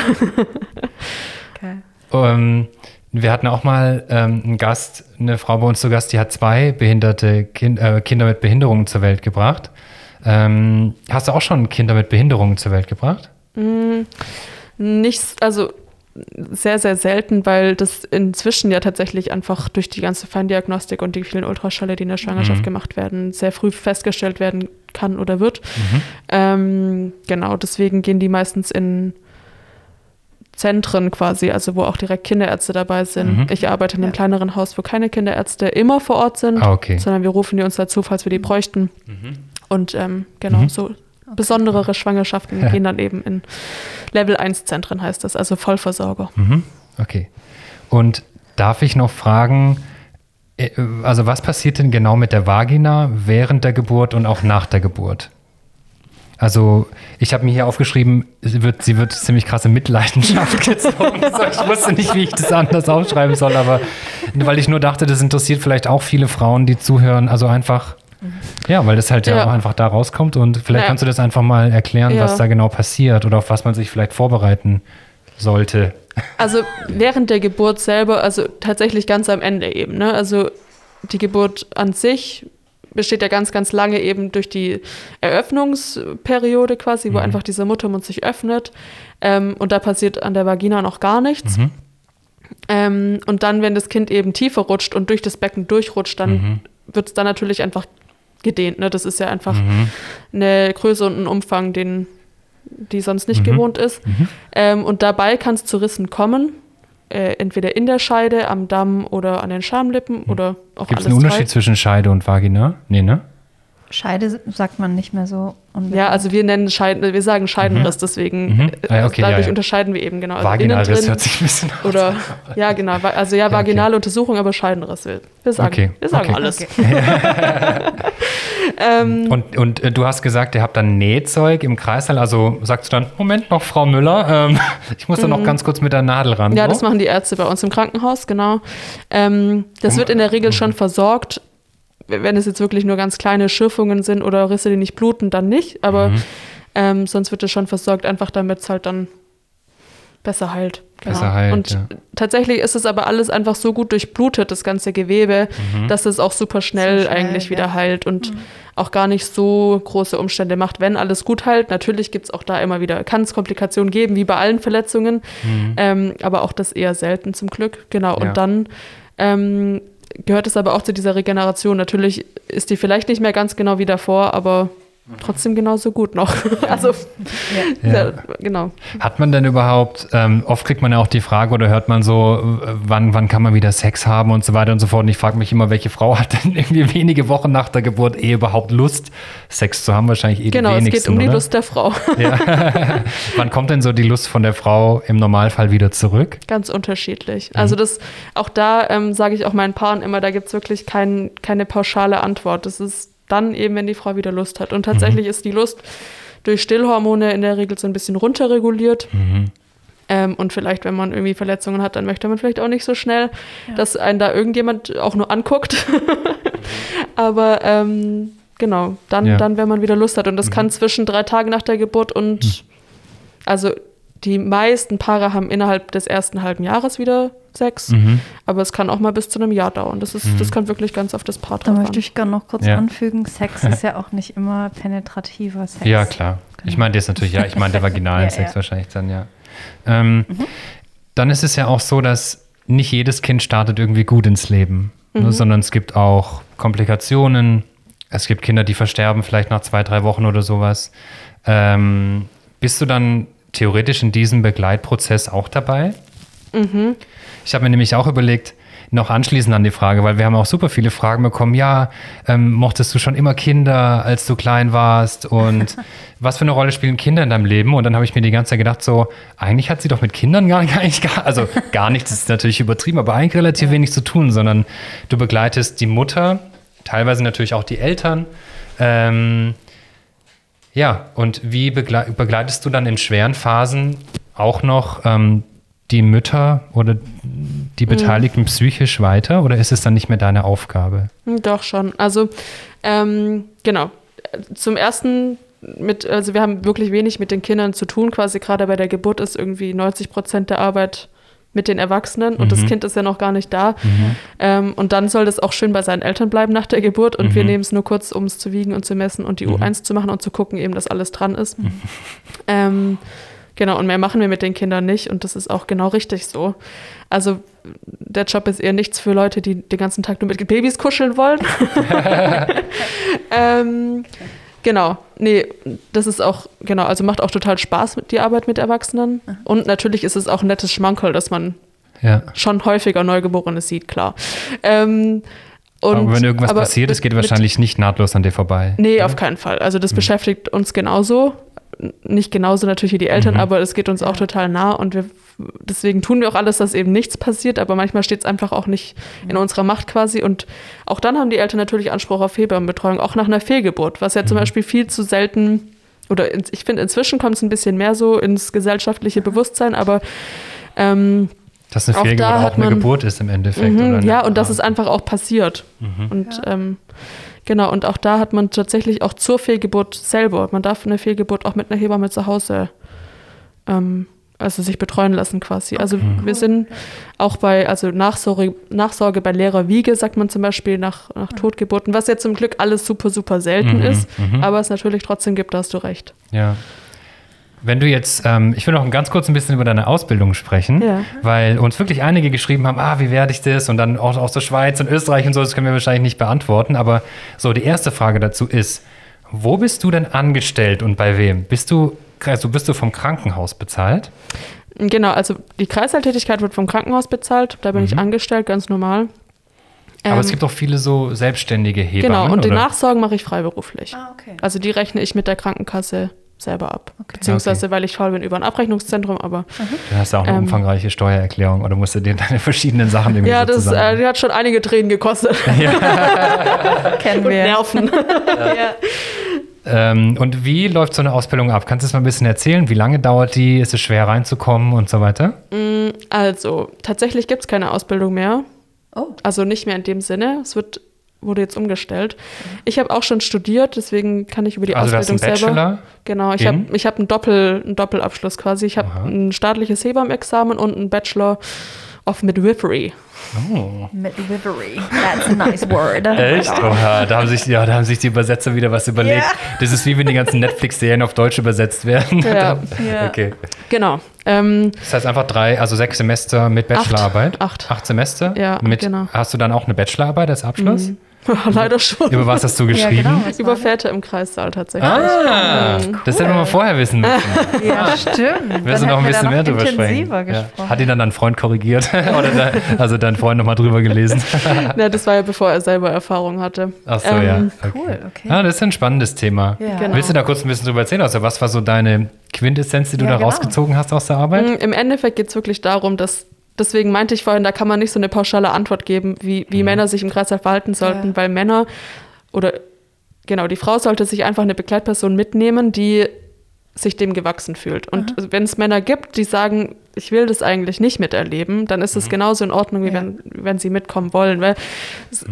S4: Okay.
S1: Ähm, wir hatten auch mal ähm, einen Gast, eine Frau bei uns zu Gast, die hat zwei behinderte kind, äh, Kinder mit Behinderungen zur Welt gebracht. Ähm, hast du auch schon Kinder mit Behinderungen zur Welt gebracht?
S2: Nicht, also sehr, sehr selten, weil das inzwischen ja tatsächlich einfach durch die ganze Feindiagnostik und die vielen Ultraschälle, die in der Schwangerschaft
S1: Mhm.
S2: gemacht werden, sehr früh festgestellt werden kann oder wird.
S1: Mhm.
S2: Ähm, genau, deswegen gehen die meistens in Zentren quasi, also wo auch direkt Kinderärzte dabei sind.
S1: Mhm.
S2: Ich arbeite in einem
S4: Ja.
S2: kleineren Haus, wo keine Kinderärzte immer vor Ort sind,
S1: Ah, okay.
S2: sondern wir rufen die uns dazu, falls wir die bräuchten.
S1: Mhm.
S2: Und ähm, genau,
S1: Mhm.
S2: So besonderere Schwangerschaften
S1: Ja.
S2: gehen dann eben in Level 1 Zentren, heißt das, also Vollversorger.
S1: Mhm. Okay. Und darf ich noch fragen, äh, also was passiert denn genau mit der Vagina während der Geburt und auch nach der Geburt? Also ich habe mir hier aufgeschrieben, sie wird, sie wird ziemlich krasse Mitleidenschaft gezogen. So, ich wusste nicht, wie ich das anders aufschreiben soll, aber weil ich nur dachte, das interessiert vielleicht auch viele Frauen, die zuhören. Also einfach, ja, weil das halt ja,
S2: Ja.
S1: auch einfach da rauskommt und vielleicht
S2: Ja.
S1: kannst du das einfach mal erklären,
S2: Ja.
S1: was da genau passiert oder auf was man sich vielleicht vorbereiten sollte.
S2: Also während der Geburt selber, also tatsächlich ganz am Ende eben. Ne? Also die Geburt an sich besteht ja ganz, ganz lange eben durch die Eröffnungsperiode quasi, wo
S1: Mhm.
S2: einfach dieser Muttermund sich öffnet. Ähm, und da passiert an der Vagina noch gar nichts.
S1: Mhm.
S2: Ähm, und dann, wenn das Kind eben tiefer rutscht und durch das Becken durchrutscht, dann
S1: Mhm.
S2: wird es dann natürlich einfach gedehnt. Ne? Das ist ja einfach
S1: Mhm.
S2: eine Größe und ein Umfang, den die sonst nicht
S1: Mhm.
S2: gewohnt ist.
S1: Mhm.
S2: Ähm, und dabei kann es zu Rissen kommen. äh, entweder in der Scheide, am Damm oder an den Schamlippen
S1: Hm.
S2: oder auch
S1: Gibt es
S2: alles
S1: einen Unterschied
S2: drei.
S1: zwischen Scheide und Vagina? Nee, ne?
S4: Scheide sagt man nicht mehr so. unbedingt.
S2: Ja, also wir nennen Scheiden, wir sagen Scheidenriss, deswegen
S1: Mhm.
S2: äh,
S1: Ah, ja, okay, ja,
S2: dadurch
S1: ja.
S2: unterscheiden wir eben genau. Also
S1: Vaginalriss
S2: innen drin
S1: hört sich ein bisschen aus.
S2: Oder ja, genau. Also ja,
S1: okay.
S2: vaginale Untersuchung, aber Scheidenriss. Wir, wir sagen,
S1: Okay,
S2: wir sagen
S1: okay.
S2: alles.
S1: Und, und äh, du hast gesagt, ihr habt dann Nähzeug im Kreißsaal. Also sagst du dann, Moment noch, Frau Müller, ähm, ich muss da noch ganz kurz mit der Nadel ran.
S2: Mhm. Ja,
S1: so?
S2: das machen die Ärzte bei uns im Krankenhaus, genau. Ähm, das
S1: Um-
S2: wird in der Regel schon versorgt. Wenn es jetzt wirklich nur ganz kleine Schürfungen sind oder Risse, die nicht bluten, dann nicht. Aber
S1: Mhm.
S2: ähm, sonst wird es schon versorgt, einfach damit es halt dann besser heilt. Genau.
S1: Besser heilt,
S2: Und
S1: ja.
S2: tatsächlich ist es aber alles einfach so gut durchblutet, das ganze Gewebe,
S1: Mhm.
S2: dass es auch super schnell,
S4: So schnell,
S2: eigentlich
S4: ja.
S2: wieder heilt und auch gar nicht so große Umstände macht, wenn alles gut heilt. Natürlich gibt es auch da immer wieder, kann es Komplikationen geben, wie bei allen Verletzungen, ähm, aber auch das eher selten zum Glück. Genau,
S1: Mhm. Ja.
S2: und dann ähm, gehört es aber auch zu dieser Regeneration. Natürlich ist die vielleicht nicht mehr ganz genau wie davor, aber trotzdem genauso gut noch. also,
S1: Ja.
S2: ja. genau.
S1: Hat man denn überhaupt, ähm, oft kriegt man ja auch die Frage oder hört man so, äh, wann, wann kann man wieder Sex haben und so weiter und so fort. Und ich frage mich immer, welche Frau hat denn irgendwie wenige Wochen nach der Geburt eh überhaupt Lust, Sex zu haben? Wahrscheinlich eh
S2: Genau,
S1: die
S2: es
S1: wenigsten,
S2: geht um die
S1: oder?
S2: Lust der Frau.
S1: Wann kommt denn so die Lust von der Frau im Normalfall wieder zurück?
S2: Ganz unterschiedlich. Also das, auch da ähm, sage ich auch meinen Paaren immer, da gibt es wirklich kein, keine pauschale Antwort. Das ist dann eben, wenn die Frau wieder Lust hat. Und tatsächlich ist die Lust durch Stillhormone in der Regel so ein bisschen runterreguliert. Ähm, und vielleicht, wenn man irgendwie Verletzungen hat, dann möchte man vielleicht auch nicht so schnell, dass einen da irgendjemand auch nur anguckt. Aber ähm, genau, dann,
S1: Ja.
S2: dann, wenn man wieder Lust hat. Und das kann zwischen drei Tagen nach der Geburt und also die meisten Paare haben innerhalb des ersten halben Jahres wieder Sex,
S1: Mhm.
S2: aber es kann auch mal bis zu einem Jahr dauern. Das, ist, das kann wirklich ganz auf das Paar
S4: Da
S2: drauf an.
S4: möchte ich gerne noch kurz
S1: Ja.
S4: anfügen, Sex ist ja auch nicht immer penetrativer Sex.
S1: Ja, klar. Ich meine das natürlich, ja, ich meine der vaginalen
S4: Ja,
S1: Sex
S4: ja.
S1: wahrscheinlich dann, ja. Ähm, Dann ist es ja auch so, dass nicht jedes Kind startet irgendwie gut ins Leben, ne, sondern es gibt auch Komplikationen. Es gibt Kinder, die versterben vielleicht nach zwei, drei Wochen oder sowas. Ähm, bist du dann theoretisch in diesem Begleitprozess auch dabei? Ich habe mir nämlich auch überlegt, noch anschließend an die Frage, weil wir haben auch super viele Fragen bekommen. Ja, ähm, mochtest du schon immer Kinder, als du klein warst? Und was für eine Rolle spielen Kinder in deinem Leben? Und dann habe ich mir die ganze Zeit gedacht, so, eigentlich hat sie doch mit Kindern gar, gar nicht, gar, also gar nichts ist natürlich übertrieben, aber eigentlich relativ wenig zu tun, sondern du begleitest die Mutter, teilweise natürlich auch die Eltern. Ähm, ja, und wie begle begleitest du dann in schweren Phasen auch noch ähm, die Mütter oder die Beteiligten psychisch weiter oder ist es dann nicht mehr deine Aufgabe?
S2: Doch schon. Also ähm, genau. Zum ersten mit, also wir haben wirklich wenig mit den Kindern zu tun. Quasi gerade bei der Geburt ist irgendwie 90 Prozent der Arbeit mit den Erwachsenen und das Kind ist ja noch gar nicht da. Ähm, und dann soll das auch schön bei seinen Eltern bleiben nach der Geburt und wir nehmen es nur kurz, um es zu wiegen und zu messen und die U1 zu machen und zu gucken, eben, dass alles dran ist. Ähm, genau, und mehr machen wir mit den Kindern nicht und das ist auch genau richtig so. Also der Job ist eher nichts für Leute, die den ganzen Tag nur mit Babys kuscheln wollen. ähm, genau, nee, das ist auch, genau, also macht auch total Spaß mit die Arbeit mit Erwachsenen. Und natürlich ist es auch ein nettes Schmankerl, dass man
S1: Ja.
S2: schon häufiger Neugeborene sieht, klar. Ähm, und,
S1: aber wenn irgendwas
S2: aber
S1: passiert
S2: mit-
S1: geht
S2: mit-
S1: wahrscheinlich nicht nahtlos an dir vorbei.
S2: Nee, auf keinen Fall. Also
S1: Mhm.
S2: das beschäftigt uns genauso. Nicht genauso natürlich wie die Eltern,
S1: Mhm.
S2: aber es geht uns auch total nah und wir deswegen tun wir auch alles, dass eben nichts passiert, aber manchmal steht es einfach auch nicht in unserer Macht quasi. Und auch dann haben die Eltern natürlich Anspruch auf Hebammenbetreuung, auch nach einer Fehlgeburt, was ja zum
S1: Mhm.
S2: Beispiel viel zu selten oder ins, ich finde, inzwischen kommt es ein bisschen mehr so ins gesellschaftliche Bewusstsein, aber ähm,
S1: Dass eine
S2: Auch
S1: Fehlgeburt
S2: da
S1: auch
S2: hat
S1: eine
S2: man-
S1: Geburt ist im Endeffekt.
S2: Mhm,
S1: oder eine-
S2: ja, und dass es einfach auch passiert. Und ähm, genau, und auch da hat man tatsächlich auch zur Fehlgeburt selber, man darf eine Fehlgeburt auch mit einer Hebamme zu Hause ähm, also sich betreuen lassen quasi. Also wir sind auch bei, also Nachsorge, Nachsorge bei leerer Wiege, sagt man zum Beispiel nach, nach Totgeburten, was ja zum Glück alles super, super selten
S1: Mhm,
S2: ist,
S1: mhm.
S2: aber es natürlich trotzdem gibt, da hast du recht.
S1: Ja. Wenn du jetzt, ähm, ich will noch ganz kurz ein bisschen über deine Ausbildung sprechen,
S2: Ja.
S1: weil uns wirklich einige geschrieben haben, ah, wie werde ich das? Und dann auch aus der Schweiz und Österreich und so, das können wir wahrscheinlich nicht beantworten. Aber so, die erste Frage dazu ist, wo bist du denn angestellt und bei wem? Bist du, also bist du vom Krankenhaus bezahlt?
S2: Genau, also die Kreißsaaltätigkeit wird vom Krankenhaus bezahlt. Da bin ich angestellt, ganz normal.
S1: Aber
S2: Ähm,
S1: es gibt auch viele so selbstständige Hebammen.
S2: Genau, und die
S1: oder?
S2: Nachsorgen mache ich freiberuflich.
S4: Ah, okay.
S2: Also die rechne ich mit der Krankenkasse selber ab.
S4: Okay.
S2: Beziehungsweise, weil ich faul bin, über ein Abrechnungszentrum, aber
S1: Du hast ja auch eine
S2: Ähm,
S1: umfangreiche Steuererklärung oder musst du dir deine verschiedenen Sachen irgendwie
S2: ja, das äh, die hat schon einige Tränen gekostet.
S4: Kennen
S2: und
S4: wir.
S2: Nerven. ja.
S1: Ähm, und wie läuft so eine Ausbildung ab? Kannst du es mal ein bisschen erzählen? Wie lange dauert die? Ist es schwer reinzukommen und so weiter?
S2: Also, tatsächlich gibt es keine Ausbildung mehr.
S4: Oh.
S2: Also nicht mehr in dem Sinne. Es wird, wurde jetzt umgestellt. Ich habe auch schon studiert, deswegen kann ich über die
S1: also du hast
S2: Ausbildung
S1: einen
S2: selber.
S1: Bachelor.
S2: Genau, ich habe ich hab einen, Doppel, einen Doppelabschluss quasi. Ich habe ein staatliches Hebammenexamen und einen Bachelor of Midwifery.
S1: Oh.
S4: Midwifery. That's a nice word.
S1: Echt? Oha, da haben, sich, ja, da haben sich die Übersetzer wieder was überlegt.
S4: Ja.
S1: Das ist wie wenn die ganzen Netflix-Serien auf Deutsch übersetzt werden.
S2: Ja.
S4: Ja.
S1: Okay.
S2: Genau. Ähm,
S1: Das heißt einfach drei, also sechs Semester mit Bachelorarbeit.
S2: Acht.
S1: Acht Semester?
S2: Ja,
S1: mit,
S2: genau.
S1: Hast du dann auch eine Bachelorarbeit als Abschluss?
S2: leider schon.
S1: Über was hast du
S4: Ja,
S1: geschrieben?
S4: genau. was
S2: Über Väter im Kreissaal tatsächlich.
S1: Ah, das hätten wir mal vorher wissen müssen.
S4: Ja, stimmt.
S1: Wirst du noch ein bisschen
S4: da
S1: mehr drüber sprechen. Ja. Hat ihn dann dein Freund korrigiert? Oder de, also dein Freund nochmal drüber gelesen?
S2: Ja, das war ja bevor er selber Erfahrung hatte.
S1: Ach so,
S2: Ähm,
S1: ja.
S4: Cool, okay.
S1: Ah, das ist ein spannendes Thema.
S4: Ja.
S2: Genau.
S1: Willst du da kurz ein bisschen drüber erzählen? Also, was war so deine Quintessenz, die du
S4: Ja,
S1: da
S4: genau.
S1: rausgezogen hast aus der Arbeit?
S2: Mm, Im Endeffekt geht es wirklich darum, dass, deswegen meinte ich vorhin, da kann man nicht so eine pauschale Antwort geben, wie, wie Männer sich im Kreislauf verhalten sollten,
S4: Ja.
S2: weil Männer oder genau, die Frau sollte sich einfach eine Begleitperson mitnehmen, die sich dem gewachsen fühlt. Und wenn es Männer gibt, die sagen, ich will das eigentlich nicht miterleben, dann ist es genauso in Ordnung, wie
S4: Ja.
S2: wenn, wenn sie mitkommen wollen. Weil es,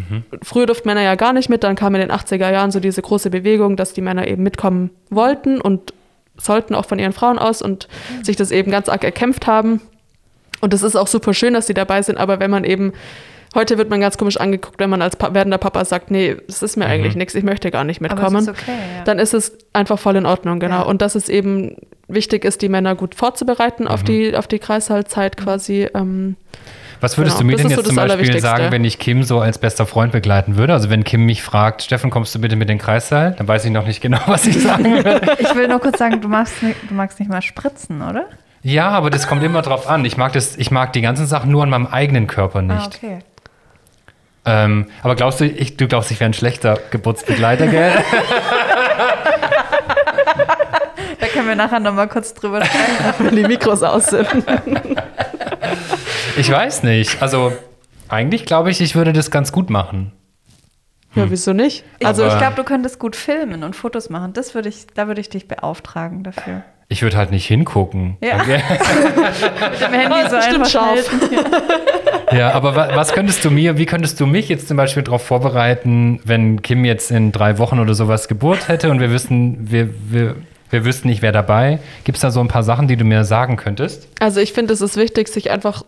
S2: früher durften Männer ja gar nicht mit, dann kam in den 80er Jahren so diese große Bewegung, dass die Männer eben mitkommen wollten und sollten auch von ihren Frauen aus und sich das eben ganz arg erkämpft haben. Und es ist auch super schön, dass sie dabei sind, aber wenn man eben, heute wird man ganz komisch angeguckt, wenn man als pa werdender Papa sagt, nee, das ist mir eigentlich nichts, ich möchte gar nicht
S4: Aber
S2: mitkommen,
S4: es ist okay, ja.
S2: dann ist es einfach voll in Ordnung, genau.
S4: Ja.
S2: Und dass es eben wichtig ist, die Männer gut vorzubereiten auf die, auf die Kreishaltzeit quasi. Ähm,
S1: Was würdest
S2: Genau,
S1: du mir
S2: das
S1: denn
S2: ist so
S1: jetzt zum
S2: das
S1: Beispiel sagen, wenn ich Kim so als bester Freund begleiten würde? Also wenn Kim mich fragt, Steffen, kommst du bitte mit den Kreissaal? Dann weiß ich noch nicht genau, was ich sagen will.
S4: Ich will nur kurz sagen, du magst, nicht, du magst nicht mal spritzen, oder?
S1: Ja, aber das kommt immer drauf an. Ich mag, das, ich mag die ganzen Sachen nur an meinem eigenen Körper nicht.
S4: Ah, okay.
S1: ähm, aber glaubst du, ich, du glaubst, ich wäre ein schlechter Geburtsbegleiter, gell?
S4: Da können wir nachher nochmal kurz drüber sprechen.
S2: wenn die Mikros aus sind.
S1: ich weiß nicht. Also eigentlich glaube ich, ich würde das ganz gut machen.
S2: Ja, wieso nicht?
S4: Also
S1: Aber-
S4: ich glaube, du könntest gut filmen und Fotos machen. Das würde ich, da würde ich dich beauftragen dafür.
S1: Ich würde halt nicht hingucken.
S4: Ja.
S1: Okay?
S4: Mit dem Handy
S2: ist
S4: so einfach
S2: scharf.
S4: halten.
S1: Ja, aber wa was könntest du mir, wie könntest du mich jetzt zum Beispiel darauf vorbereiten, wenn Kim jetzt in drei Wochen oder sowas Geburt hätte und wir wüssten, wir, wir, wir wüssten nicht, wer dabei? Gibt es da so ein paar Sachen, die du mir sagen könntest?
S2: Also ich finde, es ist wichtig, sich einfach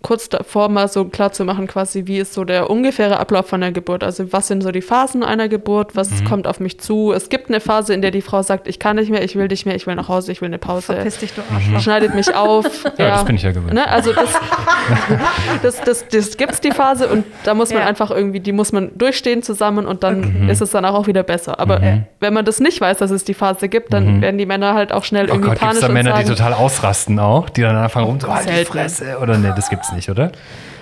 S2: kurz davor mal so klar zu machen, quasi, wie ist so der ungefähre Ablauf von der Geburt. Also was sind so die Phasen einer Geburt, was
S1: Mhm.
S2: kommt auf mich zu. Es gibt eine Phase, in der die Frau sagt, ich kann nicht mehr, ich will nicht mehr, ich will nach Hause, ich will eine Pause.
S4: Verpiss dich, du Arschloch.
S2: Schneidet mich auf.
S1: Ja, das bin ich ja gewöhnt.
S2: Ne? Also das, das, das, das gibt's die Phase und da muss man
S4: Ja.
S2: einfach irgendwie, die muss man durchstehen zusammen und dann
S1: Mhm.
S2: ist es danach auch wieder besser. Aber wenn man das nicht weiß, dass es die Phase gibt, dann werden die Männer halt auch schnell
S1: Mhm. Oh
S2: irgendwie
S1: Gott, gibt es
S2: panisch
S1: da
S2: und
S1: Männer,
S2: sagen,
S1: die total ausrasten auch, die dann anfangen rum so, halt die. Fresse. Oder nee, das gibt's nicht, oder?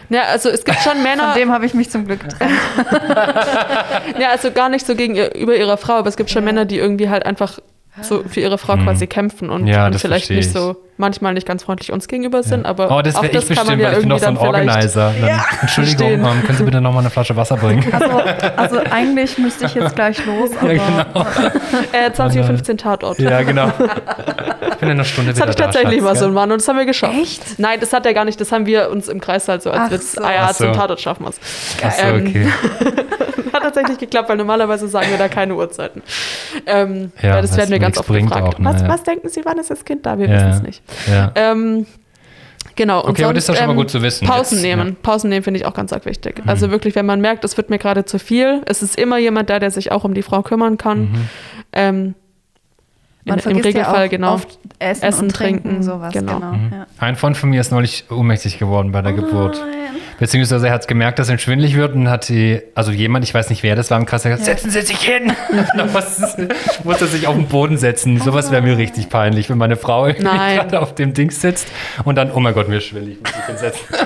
S2: ja, also es gibt schon Männer,
S4: Von dem habe ich mich zum Glück getrennt.
S2: ja, also gar nicht so gegenüber ihrer Frau, aber es gibt schon Männer, die irgendwie halt einfach so für ihre Frau quasi kämpfen und.
S1: Ja,
S2: und
S1: das
S2: vielleicht nicht
S1: ich.
S2: so manchmal nicht ganz freundlich uns gegenüber sind, aber
S1: Oh, das
S2: auch
S1: wäre
S2: das
S1: ich
S2: kann man
S1: bestimmt,
S2: ja
S1: weil ich bin
S2: irgendwie
S1: doch so ein Organizer. Dann, Entschuldigung,
S2: verstehen.
S1: ähm, können Sie bitte nochmal eine Flasche Wasser bringen?
S4: Also, also eigentlich müsste ich jetzt gleich los, aber
S1: genau.
S2: äh, 20.15 Uhr Tatort.
S1: Ja, genau. Ich bin in einer Stunde
S2: Das
S1: wieder
S2: hatte ich
S1: da,
S2: tatsächlich
S1: Schatz,
S2: mal so einen Mann und das haben wir geschafft.
S4: Echt?
S2: Nein, das hat er gar nicht. Das haben wir uns im Kreis halt so als
S4: Ach
S2: Witz.
S4: so.
S2: Ah ja,
S1: so.
S2: zum Tatort schaffen wir es.
S1: Ach so,
S2: Ähm,
S1: okay.
S2: Hat tatsächlich geklappt, weil normalerweise sagen wir da keine Uhrzeiten. Ähm,
S1: Ja,
S2: das werden wir ganz oft
S1: bringt
S2: gefragt.
S1: auch, ne,
S2: was, was denken Sie, wann ist das Kind da? Wir
S1: Ja.
S2: wissen es nicht.
S1: Ja.
S2: Ähm, genau.
S1: Okay, aber das ist schon mal gut zu wissen
S2: Pausen
S1: jetzt,
S2: nehmen.
S1: ja. Mhm.
S2: Pausen nehmen finde ich auch ganz arg wichtig. Also wirklich, wenn man merkt, es wird mir gerade zu viel, es ist immer jemand da, der sich auch um die Frau kümmern kann.
S1: Mhm.
S2: Ähm,
S4: man
S2: in, Im Regelfall,
S4: ja auch
S2: genau.
S4: oft Essen,
S2: Essen,
S4: und Trinken,
S2: trinken,
S4: sowas.
S2: genau.
S4: Genau.
S1: Mhm.
S4: Ja.
S1: Ein Freund von mir ist neulich ohnmächtig geworden bei der Geburt. Beziehungsweise er hat gemerkt, dass ihm schwindelig wird und hat die, also jemand, ich weiß nicht wer das war, im Kreis gesagt, setzen Sie sich hin! Dann muss, muss er sich auf den Boden setzen. Sowas wäre mir richtig peinlich, wenn meine Frau gerade auf dem Ding sitzt und dann, oh mein Gott, mir ist schwindelig, muss ich hinsetzen.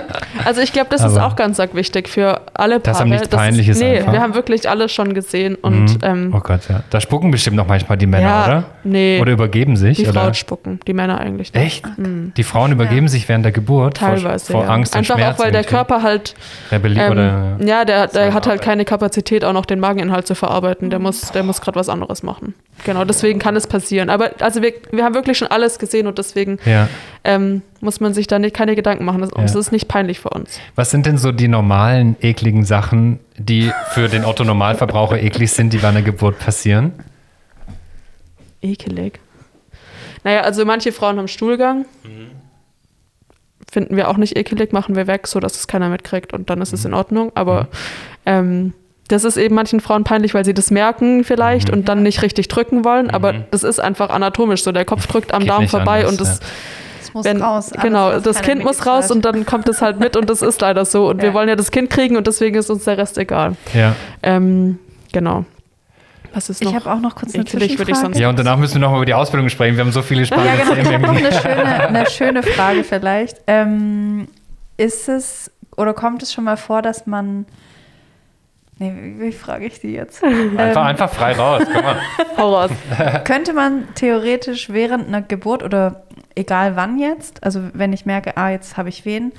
S2: Also ich glaube, das ist
S1: Aber-
S2: auch ganz arg wichtig für alle Paare.
S1: Dass einem nichts peinlich ist
S2: Nee,
S1: einfach.
S2: wir haben wirklich alles schon gesehen und ähm,
S1: Oh Gott, ja. Da spucken bestimmt noch manchmal die Männer,
S2: Ja,
S1: oder?
S2: nee.
S1: Oder übergeben sich,
S2: die? Frauen spucken, die Männer eigentlich nicht.
S1: Echt? Die Frauen übergeben sich während der Geburt vor-
S2: Teilweise.
S1: vor,
S2: ja.
S1: Angst
S2: Einfach
S1: und Schmerz.
S2: auch, weil der
S1: irgendwie.
S2: Halt
S1: Rebelliert
S2: ähm,
S1: oder.
S2: ja, der, der hat halt keine Kapazität, auch noch den Mageninhalt zu verarbeiten. Der muss, der muss gerade was anderes machen. Genau, deswegen kann es passieren. Aber also wir, wir haben wirklich schon alles gesehen und deswegen
S1: Ja.
S2: ähm, muss man sich da nicht, keine Gedanken machen. Das,
S1: Ja.
S2: Es ist nicht peinlich für uns.
S1: Was sind denn so die normalen, ekligen Sachen, die für den Otto-Normalverbraucher eklig sind, die bei einer Geburt passieren?
S2: Ekelig. Naja, also manche Frauen haben Stuhlgang.
S1: Mhm.
S2: Finden wir auch nicht ekelig, machen wir weg, sodass es keiner mitkriegt und dann ist
S1: Mhm.
S2: es in Ordnung. Aber ähm, das ist eben manchen Frauen peinlich, weil sie das merken vielleicht
S1: Mhm.
S2: und dann nicht richtig drücken wollen. Aber das ist einfach anatomisch so. Der Kopf drückt am
S1: Geht
S2: Darm vorbei
S1: anders,
S2: und das,
S1: ja.
S4: Es muss
S2: wenn,
S4: raus.
S2: Genau, das Kind muss raus und dann kommt es halt mit und das ist leider so. Und
S4: Ja.
S2: wir wollen ja das Kind kriegen und deswegen ist uns der Rest egal.
S1: Ja.
S2: Ähm, genau. Was ist noch?
S4: Ich habe auch noch kurz eine
S2: eklig, würde ich sonst-
S1: ja, und danach müssen wir noch mal über die Ausbildung sprechen. Wir haben so viele spannende
S4: Ja, genau. Ich habe noch eine schöne, eine schöne Frage vielleicht. Ähm, ist es oder kommt es schon mal vor, dass man. Nee, wie, wie frage ich die jetzt?
S1: Einfach,
S4: Ähm,
S1: einfach frei raus. Komm mal.
S2: Horror.
S4: Könnte man theoretisch während einer Geburt oder egal wann jetzt, also wenn ich merke, ah, jetzt habe ich wen,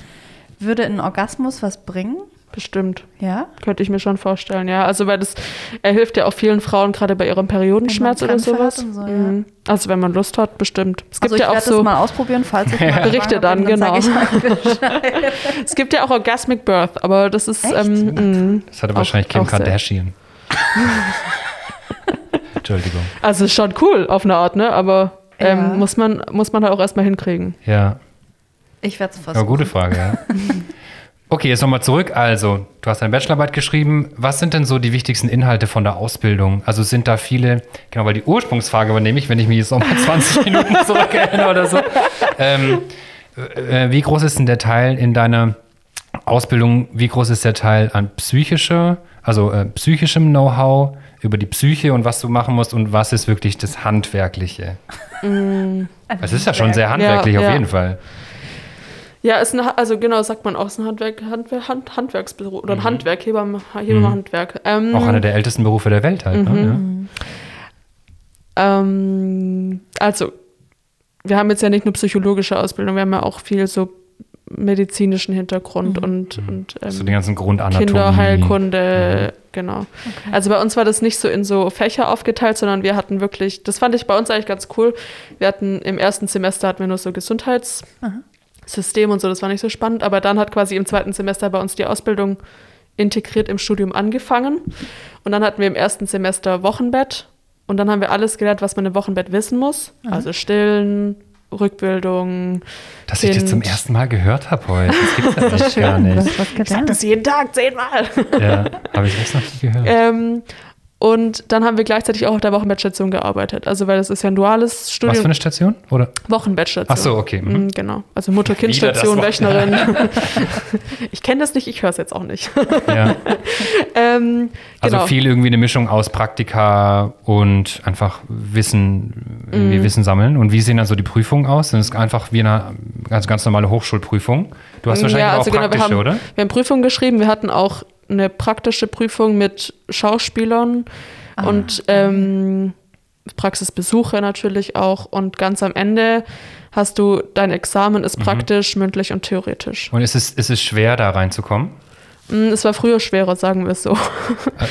S4: würde ein Orgasmus was bringen?
S2: Bestimmt.
S4: Ja?
S2: Könnte ich mir schon vorstellen, ja. Also, weil das er hilft ja auch vielen Frauen, gerade bei ihrem Periodenschmerz oder sowas.
S4: und so, ja.
S2: Mhm. Also, wenn man Lust hat, bestimmt. Es gibt
S4: Also ich
S2: ja auch
S4: werde
S2: so,
S4: das mal ausprobieren, falls ich mal
S2: Berichte
S4: schwanger bin,
S2: dann,
S4: sag ich
S2: genau. es gibt ja auch Orgasmic Birth, aber das ist,
S4: Echt?
S2: ähm, mh.
S1: Das hatte
S2: Auch-
S1: wahrscheinlich Kim. Kardashian. Entschuldigung.
S2: also ist schon cool auf eine Art, ne? Aber ähm,
S4: Ja.
S2: muss man muss man da auch erstmal hinkriegen.
S1: Ja.
S4: Ich werde es
S1: Ja,
S4: versuchen.
S1: gute Frage, ja. Okay, jetzt nochmal zurück. Also, du hast deine Bachelorarbeit geschrieben. Was sind denn so die wichtigsten Inhalte von der Ausbildung? Also sind da viele, genau, weil die Ursprungsfrage übernehme ich, wenn ich mich jetzt nochmal 20 Minuten zurückerinnere oder so. Ähm, äh, wie groß ist denn der Teil in deiner Ausbildung, wie groß ist der Teil an psychischer, also äh, psychischem Know-how über die Psyche und was du machen musst und was ist wirklich das Handwerkliche? Es ist ja schon sehr handwerklich
S2: Ja,
S1: auf
S2: ja.
S1: jeden Fall.
S2: Ja, ist ein, also genau, sagt man auch, ist ein Handwerk, Handwer, Hand, Handwerksbüro oder ein Handwerk, Hebamme. Ähm,
S1: Mhm. Auch einer der ältesten Berufe der Welt halt. Ne?
S2: Ähm, also, wir haben jetzt ja nicht nur psychologische Ausbildung, wir haben ja auch viel so medizinischen Hintergrund und, und
S1: Ja.
S2: ähm,
S1: So die ganzen Grundanatomie.
S2: Kinderheilkunde, genau. Also bei uns war das nicht so in so Fächer aufgeteilt, sondern wir hatten wirklich, das fand ich bei uns eigentlich ganz cool. Wir hatten im ersten Semester hatten wir nur so Gesundheitssystem und so, das war nicht so spannend, aber dann hat quasi im zweiten Semester bei uns die Ausbildung integriert im Studium angefangen. Und dann hatten wir im ersten Semester Wochenbett und dann haben wir alles gelernt, was man im Wochenbett wissen muss. Also Stillen, Rückbildung.
S1: Dass ich das zum
S2: Kind.
S1: ersten Mal gehört habe heute. Das gibt's ja echt gar nicht.
S4: was gelernt.
S2: Das jeden Tag zehnmal.
S1: Ja, habe ich echt noch nie gehört.
S2: Ähm, und dann haben wir gleichzeitig auch auf der Wochenbettstation gearbeitet. Also, weil das ist ja ein duales
S1: Was für
S2: Studium.
S1: eine Station? Oder?
S2: Wochenbettstation.
S1: Ach so, okay. Mhm.
S2: Mhm, genau. Also Mutter-Kind-Station. Wöchnerin. ich kenne das nicht, ich höre es jetzt auch nicht.
S1: Ja.
S2: ähm,
S1: Also
S2: genau.
S1: viel irgendwie eine Mischung aus Praktika und einfach Wissen, irgendwie
S2: Mhm.
S1: Wissen sammeln. Und wie sehen dann so die Prüfungen aus? Sind es einfach wie eine ganz, ganz normale Hochschulprüfung? Du hast wahrscheinlich
S2: ja,
S1: auch
S2: also genau, wir
S1: praktische,
S2: haben,
S1: oder?
S2: Wir haben Prüfungen geschrieben, wir hatten auch eine praktische Prüfung mit Schauspielern
S4: Ah,
S2: und ähm, Praxisbesuche natürlich auch. Und ganz am Ende hast du, dein Examen
S1: Mhm.
S2: ist praktisch, mündlich und theoretisch.
S1: Und ist es, ist es schwer, da reinzukommen?
S2: Mm, Es war früher schwerer, sagen wir es so.
S1: Äh,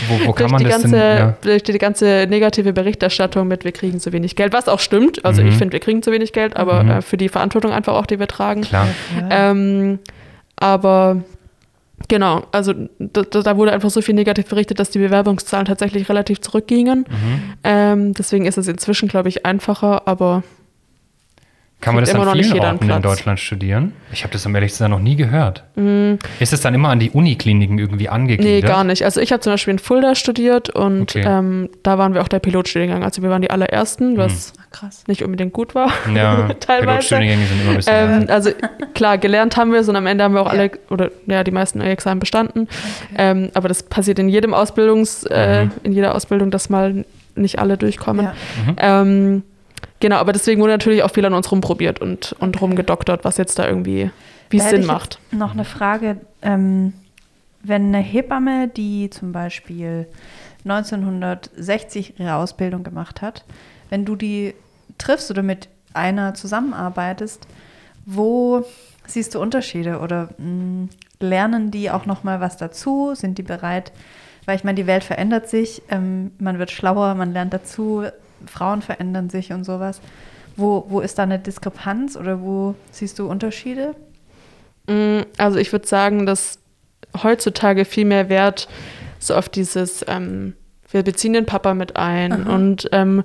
S1: Wo, wo kann man
S2: die
S1: das
S2: ganze,
S1: denn? Ja.
S2: durch die ganze negative Berichterstattung mit, wir kriegen zu wenig Geld, was auch stimmt. Also
S1: Mhm.
S2: ich finde, wir kriegen zu wenig Geld, aber äh, für die Verantwortung einfach auch, die wir tragen.
S1: Klar.
S2: Ähm, aber genau, also da, da wurde einfach so viel negativ berichtet, dass die Bewerbungszahlen tatsächlich relativ zurückgingen.
S1: Mhm.
S2: Ähm, deswegen ist es inzwischen, glaube ich, einfacher, aber
S1: Kann man das an
S2: immer noch nicht
S1: vielen Orten in. Deutschland studieren? Ich habe das ehrlich zu sein noch nie gehört.
S2: Mhm.
S1: Ist es dann immer an die Unikliniken irgendwie
S2: Nee,
S1: angegliedert?
S2: gar nicht. Also ich habe zum Beispiel in Fulda studiert und
S1: Okay.
S2: ähm, da waren wir auch der Pilotstudiengang. Also wir waren die allerersten, was
S4: Ach, krass.
S2: nicht unbedingt gut war.
S1: Ja,
S2: teilweise.
S1: Pilotstudiengänge sind immer ein bisschen.
S2: Ähm, also klar, gelernt haben wir es und am Ende haben wir auch
S4: Ja.
S2: alle, oder ja, die meisten Examen bestanden. Ähm, aber das passiert in jedem Ausbildungs, äh,
S1: Mhm.
S2: in jeder Ausbildung, dass mal nicht alle durchkommen.
S4: Ja.
S2: Ähm, genau, aber deswegen wurde natürlich auch viel an uns rumprobiert und, und rumgedoktert, was jetzt da irgendwie, wie es Sinn macht.
S4: Noch eine Frage. Ähm, wenn eine Hebamme, die zum Beispiel 1960 ihre Ausbildung gemacht hat, wenn du die triffst oder mit einer zusammenarbeitest, wo siehst du Unterschiede oder mh, lernen die auch noch mal was dazu? Sind die bereit? Weil ich meine, die Welt verändert sich, ähm, man wird schlauer, man lernt dazu, Frauen verändern sich und sowas. Wo, wo ist da eine Diskrepanz oder wo siehst du Unterschiede?
S2: Mm, Also ich würde sagen, dass heutzutage viel mehr Wert so auf dieses, ähm, wir beziehen den Papa mit ein
S4: Aha.
S2: und ähm,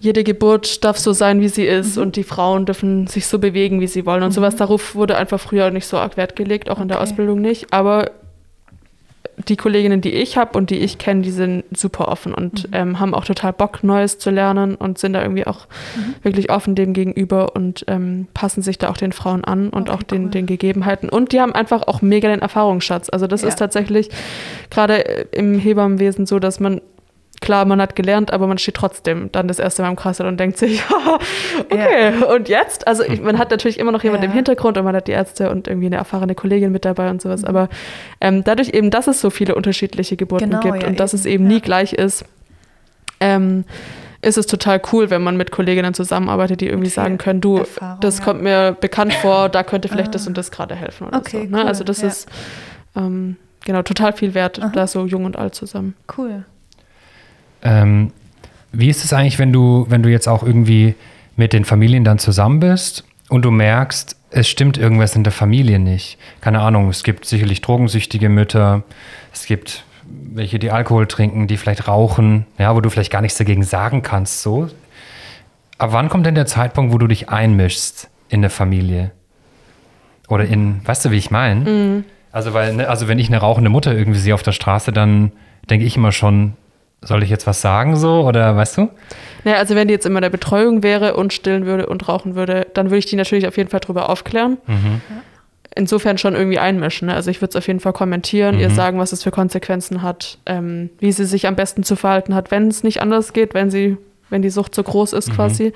S2: jede Geburt darf so sein, wie sie ist
S4: Mhm.
S2: und die Frauen dürfen sich so bewegen, wie sie wollen und sowas. Darauf wurde einfach früher nicht so arg Wert gelegt, auch in der
S4: Okay.
S2: Ausbildung nicht. Aber die Kolleginnen, die ich habe und die ich kenne, die sind super offen und
S4: Mhm.
S2: ähm, haben auch total Bock, Neues zu lernen und sind da irgendwie auch
S4: Mhm.
S2: wirklich offen dem gegenüber und ähm, passen sich da auch den Frauen an und
S4: Okay,
S2: auch den,
S4: cool.
S2: den Gegebenheiten. Und die haben einfach auch mega den Erfahrungsschatz. Also das
S4: Ja.
S2: ist tatsächlich gerade im Hebammenwesen so, dass man Klar, man hat gelernt, aber man steht trotzdem dann das erste Mal im Kreissaal und denkt sich, okay, und jetzt? Also ich, man hat natürlich immer noch jemand
S4: Ja.
S2: im Hintergrund und man hat die Ärzte und irgendwie eine erfahrene Kollegin mit dabei und
S4: Mhm.
S2: sowas. Aber ähm, dadurch eben, dass es so viele unterschiedliche Geburten
S4: Genau,
S2: gibt
S4: ja,
S2: und dass
S4: eben,
S2: es eben
S4: ja.
S2: nie gleich ist, ähm, ist es total cool, wenn man mit Kolleginnen zusammenarbeitet, die irgendwie sagen können, du,
S4: Erfahrung,
S2: das
S4: ja.
S2: kommt mir bekannt vor, da könnte vielleicht
S4: Ah.
S2: das und das gerade helfen oder
S4: Okay,
S2: so. Ne?
S4: cool,
S2: Also das
S4: ja.
S2: ist ähm, genau total viel wert,
S4: Aha.
S2: da so jung und alt zusammen.
S4: Cool.
S1: Ähm, wie ist es eigentlich, wenn du, wenn du jetzt auch irgendwie mit den Familien dann zusammen bist und du merkst, es stimmt irgendwas in der Familie nicht? Keine Ahnung, es gibt sicherlich drogensüchtige Mütter, es gibt welche, die Alkohol trinken, die vielleicht rauchen, ja, wo du vielleicht gar nichts dagegen sagen kannst, so. Aber wann kommt denn der Zeitpunkt, wo du dich einmischst in eine Familie? Oder in, weißt du, wie ich meine? Also, weil, ne, also wenn ich eine rauchende Mutter irgendwie sehe auf der Straße, dann denke ich immer schon, soll ich jetzt was sagen so? Oder weißt du?
S2: Naja, also wenn die jetzt immer in der Betreuung wäre und stillen würde und rauchen würde, dann würde ich die natürlich auf jeden Fall drüber aufklären. Insofern schon irgendwie einmischen. Ne? Also ich würde es auf jeden Fall kommentieren, ihr sagen, was es für Konsequenzen hat, ähm, wie sie sich am besten zu verhalten hat, wenn es nicht anders geht, wenn sie, wenn die Sucht so groß ist quasi.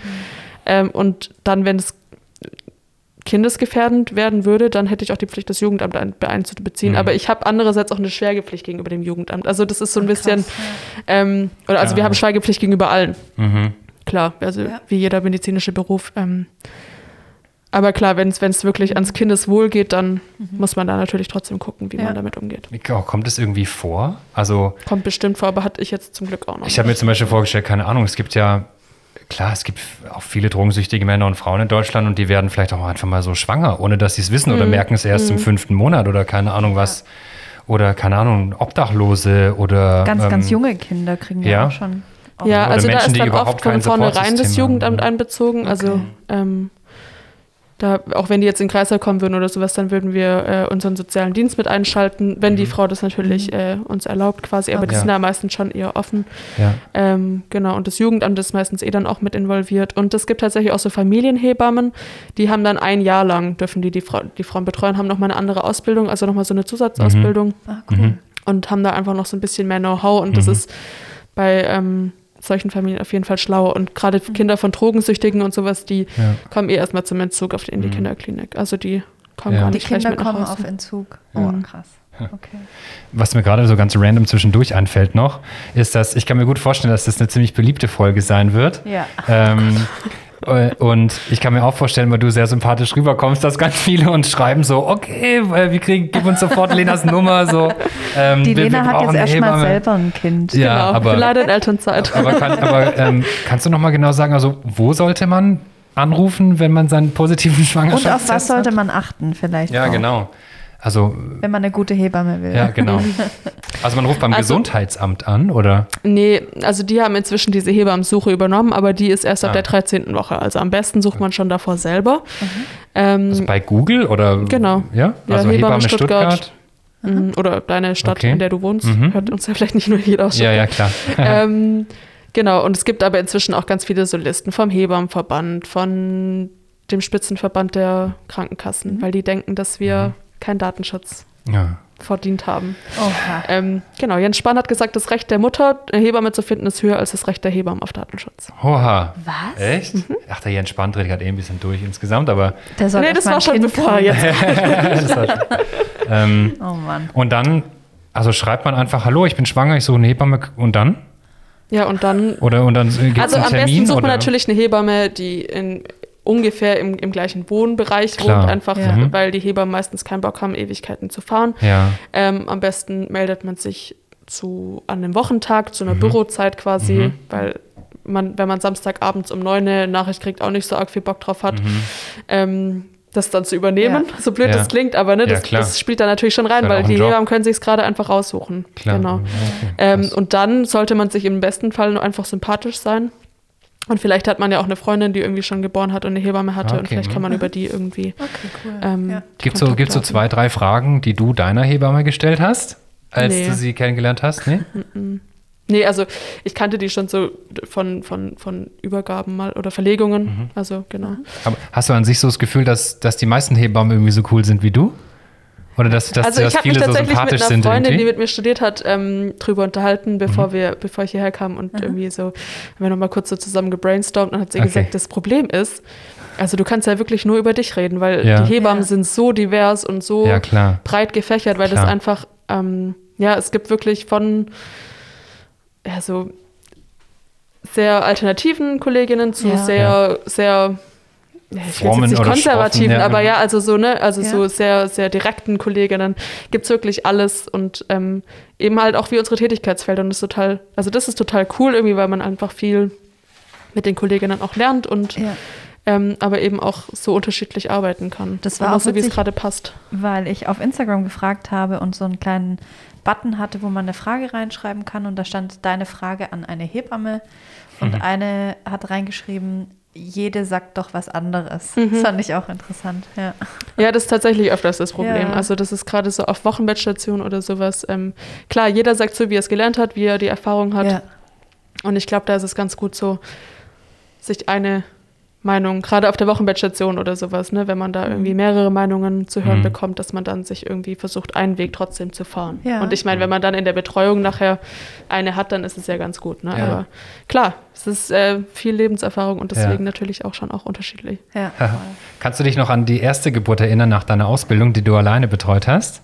S2: Ähm, und dann, wenn es kindesgefährdend werden würde, dann hätte ich auch die Pflicht, das Jugendamt ein, einzubeziehen.
S1: Mhm.
S2: Aber ich habe andererseits auch eine Schweigepflicht gegenüber dem Jugendamt. Also das ist so ein
S4: Ah,
S2: bisschen,
S4: krass,
S2: ähm, oder also wir
S1: Ja.
S2: haben Schweigepflicht gegenüber allen.
S1: Mhm.
S2: Klar, also
S4: Ja.
S2: wie jeder medizinische Beruf. Ähm, aber klar, wenn es wirklich ans Kindeswohl geht, dann muss man da natürlich trotzdem gucken, wie
S4: Ja.
S2: man damit umgeht.
S1: Wie- Kommt es irgendwie vor? Also,
S2: Kommt bestimmt vor, aber hatte ich jetzt zum Glück auch noch.
S1: ich habe mir zum Beispiel vorgestellt, keine Ahnung, es gibt ja, klar, es gibt auch viele drogensüchtige Männer und Frauen in Deutschland und die werden vielleicht auch einfach mal so schwanger, ohne dass sie es wissen
S2: Mhm.
S1: oder merken es erst im fünften Monat oder keine Ahnung was. Oder keine Ahnung, Obdachlose oder.
S4: Ganz,
S1: ähm,
S4: ganz junge Kinder kriegen ja,
S1: ja.
S4: auch schon.
S2: ja,
S1: Oder
S2: also da
S1: Menschen,
S2: ist
S1: die
S2: dann
S1: überhaupt
S2: oft von vornherein das Jugendamt
S1: haben, ja.
S2: einbezogen. Also ähm, da, auch wenn die jetzt in den Kreislauf kommen würden oder sowas, dann würden wir äh, unseren sozialen Dienst mit einschalten, wenn die Frau das natürlich äh, uns erlaubt quasi. Aber die
S1: Okay.
S2: sind da meistens schon eher offen.
S1: Ja.
S2: Ähm, genau, und das Jugendamt ist meistens eh dann auch mit involviert. Und es gibt tatsächlich auch so Familienhebammen, die haben dann ein Jahr lang, dürfen die die, Frau, die Frauen betreuen, haben nochmal eine andere Ausbildung, also nochmal so eine Zusatzausbildung
S4: Ah, cool.
S1: Mhm.
S2: und haben da einfach noch so ein bisschen mehr Know-how. Und das
S1: Mhm.
S2: ist bei ähm, solchen Familien auf jeden Fall schlauer. Und gerade Kinder von Drogensüchtigen und sowas, die
S1: Ja.
S2: kommen eh erstmal zum Entzug auf, in die
S1: Mhm.
S2: Kinderklinik. Also die kommen
S1: Ja.
S2: gar
S4: Die
S2: nicht gleich
S4: Kinder
S2: mit nach
S4: kommen
S2: Hause.
S4: auf Entzug. Oh,
S2: Mhm.
S4: krass. Okay.
S1: Was mir gerade so ganz random zwischendurch einfällt noch, ist, dass ich kann mir gut vorstellen, dass das eine ziemlich beliebte Folge sein wird.
S4: Ja.
S1: Ähm, äh, und ich kann mir auch vorstellen, weil du sehr sympathisch rüberkommst, dass ganz viele uns schreiben so, okay, äh, wir kriegen, gib uns sofort Lenas Nummer, so. Ähm,
S4: Die
S1: wir-
S4: Lena
S1: wir
S4: hat jetzt erstmal selber ein Kind.
S1: Ja,
S2: genau,
S1: aber-
S2: bin leider in Elternzeit.
S1: Aber, kann, aber ähm, kannst du noch mal genau sagen, also wo sollte man anrufen, wenn man seinen positiven
S4: Und
S1: Schwangerschaftstest
S4: auf was sollte
S1: hat?
S4: man achten vielleicht?
S1: Ja,
S4: auch?
S1: genau. Also,
S4: Wenn man eine gute Hebamme will.
S1: ja, genau. Also man ruft beim
S2: Also-
S1: Gesundheitsamt an, oder?
S2: Nee, also die haben inzwischen diese Hebammensuche übernommen, aber die ist erst
S1: Ah.
S2: ab der 13. Woche. Also am besten sucht man schon davor selber. Ähm,
S1: Also bei Google oder?
S2: Genau.
S1: Ja,
S2: Ja,
S1: also
S2: Hebamme
S1: Hebamme
S2: Stuttgart.
S1: Stuttgart.
S2: m, oder deine Stadt,
S1: Okay.
S2: in der du wohnst.
S1: Mhm.
S2: Hört uns ja vielleicht nicht nur jeder aus.
S1: Ja, ja, klar.
S2: ähm, genau, und es gibt aber inzwischen auch ganz viele Solisten vom Hebammenverband, von dem Spitzenverband der Krankenkassen,
S1: Mhm.
S2: weil die denken, dass wir keinen Datenschutz
S1: ja.
S2: verdient haben.
S4: Oha.
S2: Ähm, genau, Jens Spahn hat gesagt, das Recht der Mutter, eine Hebamme zu finden, ist höher als das Recht der Hebammen auf Datenschutz.
S1: Oha.
S4: Was?
S1: Echt?
S2: Mhm.
S1: Ach, der Jens Spahn dreht gerade eh ein bisschen durch insgesamt, aber
S4: Der soll
S2: nee, das war schon
S4: Kind
S2: bevor jetzt.
S1: ähm,
S4: Oh Mann.
S1: und dann, also schreibt man einfach, hallo, ich bin schwanger, ich suche eine Hebamme und dann?
S2: Ja, und dann
S1: Oder und dann gibt es
S2: Also
S1: einen
S2: am
S1: Termin?
S2: besten sucht man
S1: oder?
S2: natürlich eine Hebamme, die in ungefähr im, im gleichen Wohnbereich
S1: Klar.
S2: wohnt, einfach
S4: Ja.
S1: Mhm.
S2: weil die Hebammen meistens keinen Bock haben, Ewigkeiten zu fahren.
S1: Ja,
S2: Ähm, am besten meldet man sich zu, an einem Wochentag, zu einer
S1: Mhm.
S2: Bürozeit quasi,
S1: Mhm.
S2: weil man, wenn man Samstagabends um neun eine Nachricht kriegt, auch nicht so arg viel Bock drauf hat,
S1: mhm.
S2: ähm, das dann zu übernehmen. So blöd
S1: Ja.
S2: das klingt, aber ne,
S1: Ja,
S2: das, das spielt da natürlich schon rein, weil die
S1: Job.
S2: Hebammen können sich es gerade einfach raussuchen.
S1: klar.
S2: Genau.
S1: Okay,
S2: Ähm, und dann sollte man sich im besten Fall nur einfach sympathisch sein. Und vielleicht hat man ja auch eine Freundin, die irgendwie schon geboren hat und eine Hebamme hatte.
S1: Ah,
S2: Und
S1: okay,
S2: vielleicht kann man über die irgendwie.
S4: Okay, cool.
S2: Ähm,
S4: ja.
S1: Gibt es so, gibt's so zwei, drei Fragen, die du deiner Hebamme gestellt hast, als
S2: Nee.
S1: du sie kennengelernt hast? Nee?
S2: Nee, also ich kannte die schon so von, von, von Übergaben mal oder Verlegungen.
S1: Mhm.
S2: Also genau.
S1: Aber hast du an sich so das Gefühl, dass, dass die meisten Hebammen irgendwie so cool sind wie du? Oder dass, dass,
S2: also
S1: dass
S2: ich habe mich
S1: viele so
S2: tatsächlich mit
S1: sympathisch
S2: einer
S1: sind
S2: Freundin, die mit mir studiert hat, ähm, drüber unterhalten, bevor
S1: Mhm.
S2: wir, bevor ich hierher kam und irgendwie so, haben wir nochmal kurz so zusammen gebrainstormt und hat sie
S1: Okay.
S2: gesagt, das Problem ist, also du kannst ja wirklich nur über dich reden, weil
S1: Ja.
S2: die Hebammen
S4: Ja.
S2: sind so divers und so
S1: Ja, klar.
S2: breit gefächert, weil
S1: Klar.
S2: das einfach, ähm, ja, es gibt wirklich von ja, so sehr alternativen Kolleginnen zu
S4: Ja.
S2: sehr, sehr, jetzt nicht
S1: oder
S2: konservativen,
S1: schroffen, ja,
S2: aber
S1: genau.
S2: ja, also so, ne, also
S4: Ja.
S2: so sehr, sehr direkten Kolleginnen gibt es wirklich alles und ähm, eben halt auch wie unsere Tätigkeitsfelder und das ist total, also das ist total cool irgendwie, weil man einfach viel mit den Kolleginnen auch lernt und
S4: ja.
S2: ähm, aber eben auch so unterschiedlich arbeiten kann.
S4: Das war auch
S2: so, wie es gerade passt.
S4: weil ich auf Instagram gefragt habe und so einen kleinen Button hatte, wo man eine Frage reinschreiben kann und da stand deine Frage an eine Hebamme und eine hat reingeschrieben, jede sagt doch was anderes.
S2: Mhm.
S4: Das fand ich auch interessant, ja.
S2: Ja, das ist tatsächlich öfters das Problem.
S4: Ja.
S2: Also das ist gerade so auf Wochenbettstationen oder sowas. Ähm, klar, jeder sagt so, wie er es gelernt hat, wie er die Erfahrung hat.
S4: ja.
S2: Und ich glaube, da ist es ganz gut so, sich eine Meinung, gerade auf der Wochenbettstation oder sowas, ne, wenn man da irgendwie mehrere Meinungen zu hören
S1: Mhm.
S2: bekommt, dass man dann sich irgendwie versucht, einen Weg trotzdem zu fahren.
S4: Ja.
S2: Und ich meine, wenn man dann in der Betreuung nachher eine hat, dann ist es ja ganz gut. Ne?
S1: Ja.
S2: Aber klar, es ist äh, viel Lebenserfahrung und
S1: Ja.
S2: deswegen natürlich auch schon auch unterschiedlich.
S4: ja.
S1: Kannst du dich noch an die erste Geburt erinnern nach deiner Ausbildung, die du alleine betreut hast?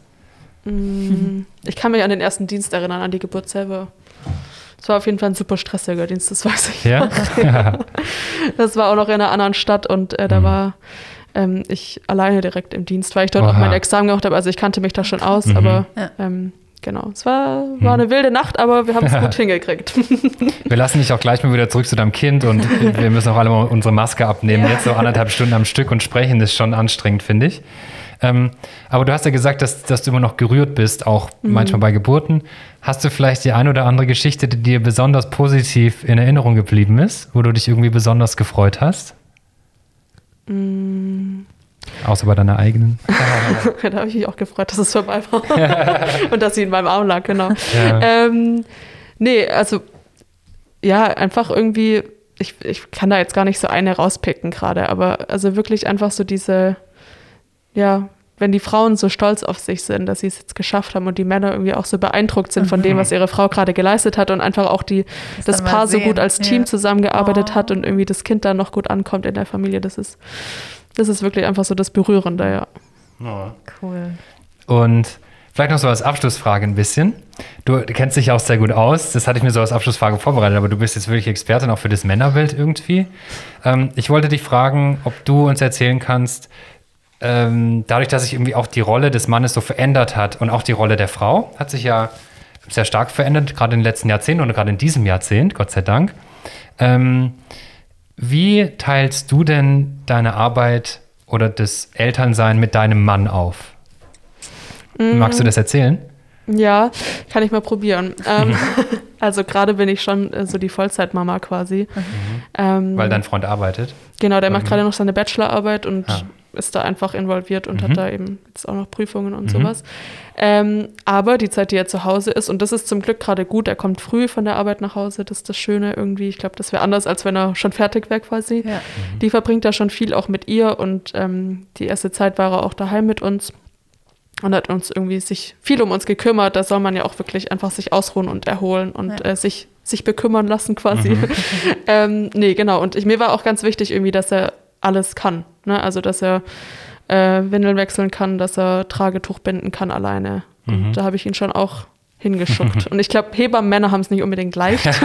S2: Mm, Ich kann mich an den ersten Dienst erinnern, an die Geburt selber. Es war auf jeden Fall ein super stressiger Dienst, das weiß ich.
S1: Ja?
S2: Das war auch noch in einer anderen Stadt und äh, da
S1: Mhm.
S2: war ähm, ich alleine direkt im Dienst, weil ich dort auch
S1: Oha.
S2: mein Examen gemacht habe. Also ich kannte mich da schon aus,
S1: Mhm.
S2: aber
S4: Ja.
S2: ähm, genau, es war, war eine wilde Nacht, aber wir haben es gut hingekriegt.
S1: Wir lassen dich auch gleich mal wieder zurück zu deinem Kind und wir müssen auch alle mal unsere Maske abnehmen.
S4: Ja.
S1: Jetzt so anderthalb Stunden am Stück und sprechen ist schon anstrengend, finde ich. Ähm, aber du hast ja gesagt, dass, dass du immer noch gerührt bist, auch
S2: Mhm.
S1: manchmal bei Geburten. Hast du vielleicht die ein oder andere Geschichte, die dir besonders positiv in Erinnerung geblieben ist, wo du dich irgendwie besonders gefreut hast?
S2: Mm.
S1: Außer bei deiner eigenen.
S2: da habe ich mich auch gefreut, dass es vorbei war und dass sie in meinem Arm lag, genau.
S1: Ja.
S2: Ähm, nee, also ja, einfach irgendwie, ich, ich kann da jetzt gar nicht so eine rauspicken gerade, aber also wirklich einfach so diese, ja, wenn die Frauen so stolz auf sich sind, dass sie es jetzt geschafft haben und die Männer irgendwie auch so beeindruckt sind von dem, was ihre Frau gerade geleistet hat und einfach auch die,
S4: Das
S2: das Paar so
S4: sehen,
S2: gut als Team
S4: ja.
S2: zusammengearbeitet
S4: Oh.
S2: hat und irgendwie das Kind dann noch gut ankommt in der Familie, das ist, das ist wirklich einfach so das Berührende, ja.
S4: Cool.
S1: Und vielleicht noch so als Abschlussfrage ein bisschen. Du kennst dich auch sehr gut aus. Das hatte ich mir so als Abschlussfrage vorbereitet, aber du bist jetzt wirklich Expertin auch für das Männerbild irgendwie. Ähm, ich wollte dich fragen, ob du uns erzählen kannst, ähm, dadurch, dass sich irgendwie auch die Rolle des Mannes so verändert hat und auch die Rolle der Frau hat sich ja sehr stark verändert, gerade in den letzten Jahrzehnten und gerade in diesem Jahrzehnt, Gott sei Dank. Ähm, wie teilst du denn deine Arbeit oder das Elternsein mit deinem Mann auf?
S2: Mm.
S1: Magst du das erzählen?
S2: Ja, kann ich mal probieren. Ähm, also gerade bin ich schon äh, so die Vollzeitmama quasi. Ähm,
S1: Weil dein Freund arbeitet.
S2: Genau, der macht
S1: Mhm.
S2: gerade noch seine Bachelorarbeit und
S1: Ah.
S2: Ist da einfach involviert und
S1: Mhm.
S2: hat da eben jetzt auch noch Prüfungen und
S1: Mhm.
S2: sowas. Ähm, aber die Zeit, die er zu Hause ist, und das ist zum Glück gerade gut, er kommt früh von der Arbeit nach Hause, das ist das Schöne irgendwie. Ich glaube, das wäre anders, als wenn er schon fertig wäre quasi.
S4: Ja.
S2: Die verbringt da schon viel auch mit ihr und ähm, die erste Zeit war er auch daheim mit uns und hat uns irgendwie sich viel um uns gekümmert. Da soll man ja auch wirklich einfach sich ausruhen und erholen und
S4: Ja.
S2: äh, sich, sich bekümmern lassen quasi.
S1: Mhm.
S2: ähm, nee, genau. Und ich, mir war auch ganz wichtig irgendwie, dass er alles kann. Ne? Also, dass er äh, Windeln wechseln kann, dass er Tragetuch binden kann alleine.
S1: Mhm.
S2: Da habe ich ihn schon auch hingeschuckt. und ich glaube, Hebammenmänner haben es nicht unbedingt leicht.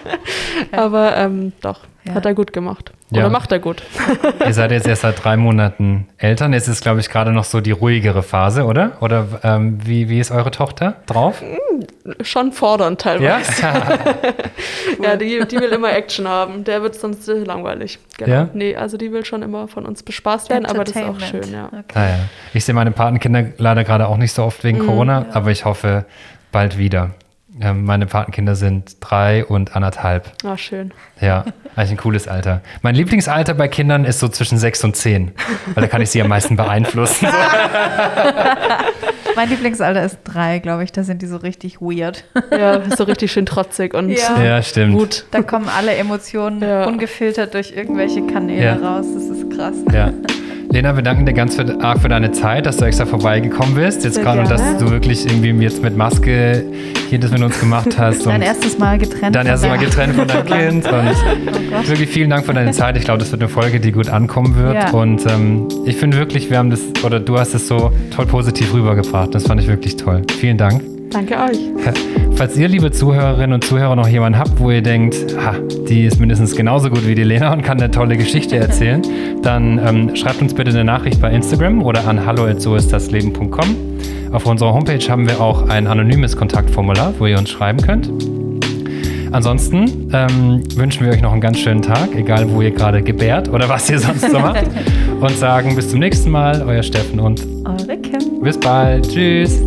S2: Aber ähm, doch,
S4: Ja.
S2: hat er gut gemacht.
S1: Ja.
S2: Oder macht er gut.
S1: Ihr seid jetzt erst seit drei Monaten Eltern. Jetzt ist, glaube ich, gerade noch so die ruhigere Phase, oder? Oder ähm, wie, wie ist eure Tochter drauf?
S2: Schon fordernd
S1: Ja?
S2: teilweise. Ja, die, die will immer Action haben. Der wird sonst langweilig. Genau.
S1: Ja?
S2: Nee, also die will schon immer von uns bespaßt werden, aber das ist auch schön, ja.
S4: Okay.
S1: Naja. Ich sehe meine Patenkinder leider gerade auch nicht so oft wegen
S2: Mhm,
S1: Corona, aber ich hoffe bald wieder. Ähm, meine Patenkinder sind drei und anderthalb.
S2: Ah, schön.
S1: Ja, eigentlich ein cooles Alter. Mein Lieblingsalter bei Kindern ist so zwischen sechs und zehn, weil da kann ich sie am meisten beeinflussen.
S4: Mein Lieblingsalter ist drei, glaube ich. Da sind die so richtig weird.
S2: Ja, so richtig schön trotzig und
S4: Ja.
S1: Ja, stimmt.
S2: gut.
S4: Da kommen alle Emotionen
S2: Ja.
S4: ungefiltert durch irgendwelche Kanäle
S1: Ja.
S4: raus. Das ist krass.
S1: Ja. Lena, wir danken dir ganz für, arg für deine Zeit, dass du extra vorbeigekommen bist. Jetzt gerade und dass du wirklich irgendwie jetzt mit Maske hier das mit uns gemacht hast.
S4: Dein erstes Mal getrennt.
S1: Dein erstes Mal getrennt von deinem Kind. Und
S4: Gott.
S1: wirklich vielen Dank für deine Zeit. Ich glaube, das wird eine Folge, die gut ankommen wird.
S4: Ja.
S1: Und ähm, ich finde wirklich, wir haben das, oder du hast es so toll positiv rübergebracht. Das fand ich wirklich toll. Vielen Dank.
S2: Danke euch.
S1: Falls ihr, liebe Zuhörerinnen und Zuhörer, noch jemanden habt, wo ihr denkt, ha, die ist mindestens genauso gut wie die Lena und kann eine tolle Geschichte erzählen, dann ähm, schreibt uns bitte eine Nachricht bei Instagram oder an hallo@soistdasleben.com. Auf unserer Homepage haben wir auch ein anonymes Kontaktformular, wo ihr uns schreiben könnt. Ansonsten ähm, wünschen wir euch noch einen ganz schönen Tag, egal wo ihr gerade gebärt oder was ihr sonst so macht. Und sagen bis zum nächsten Mal, euer Steffen und
S4: Eure Kim.
S1: bis bald. Tschüss.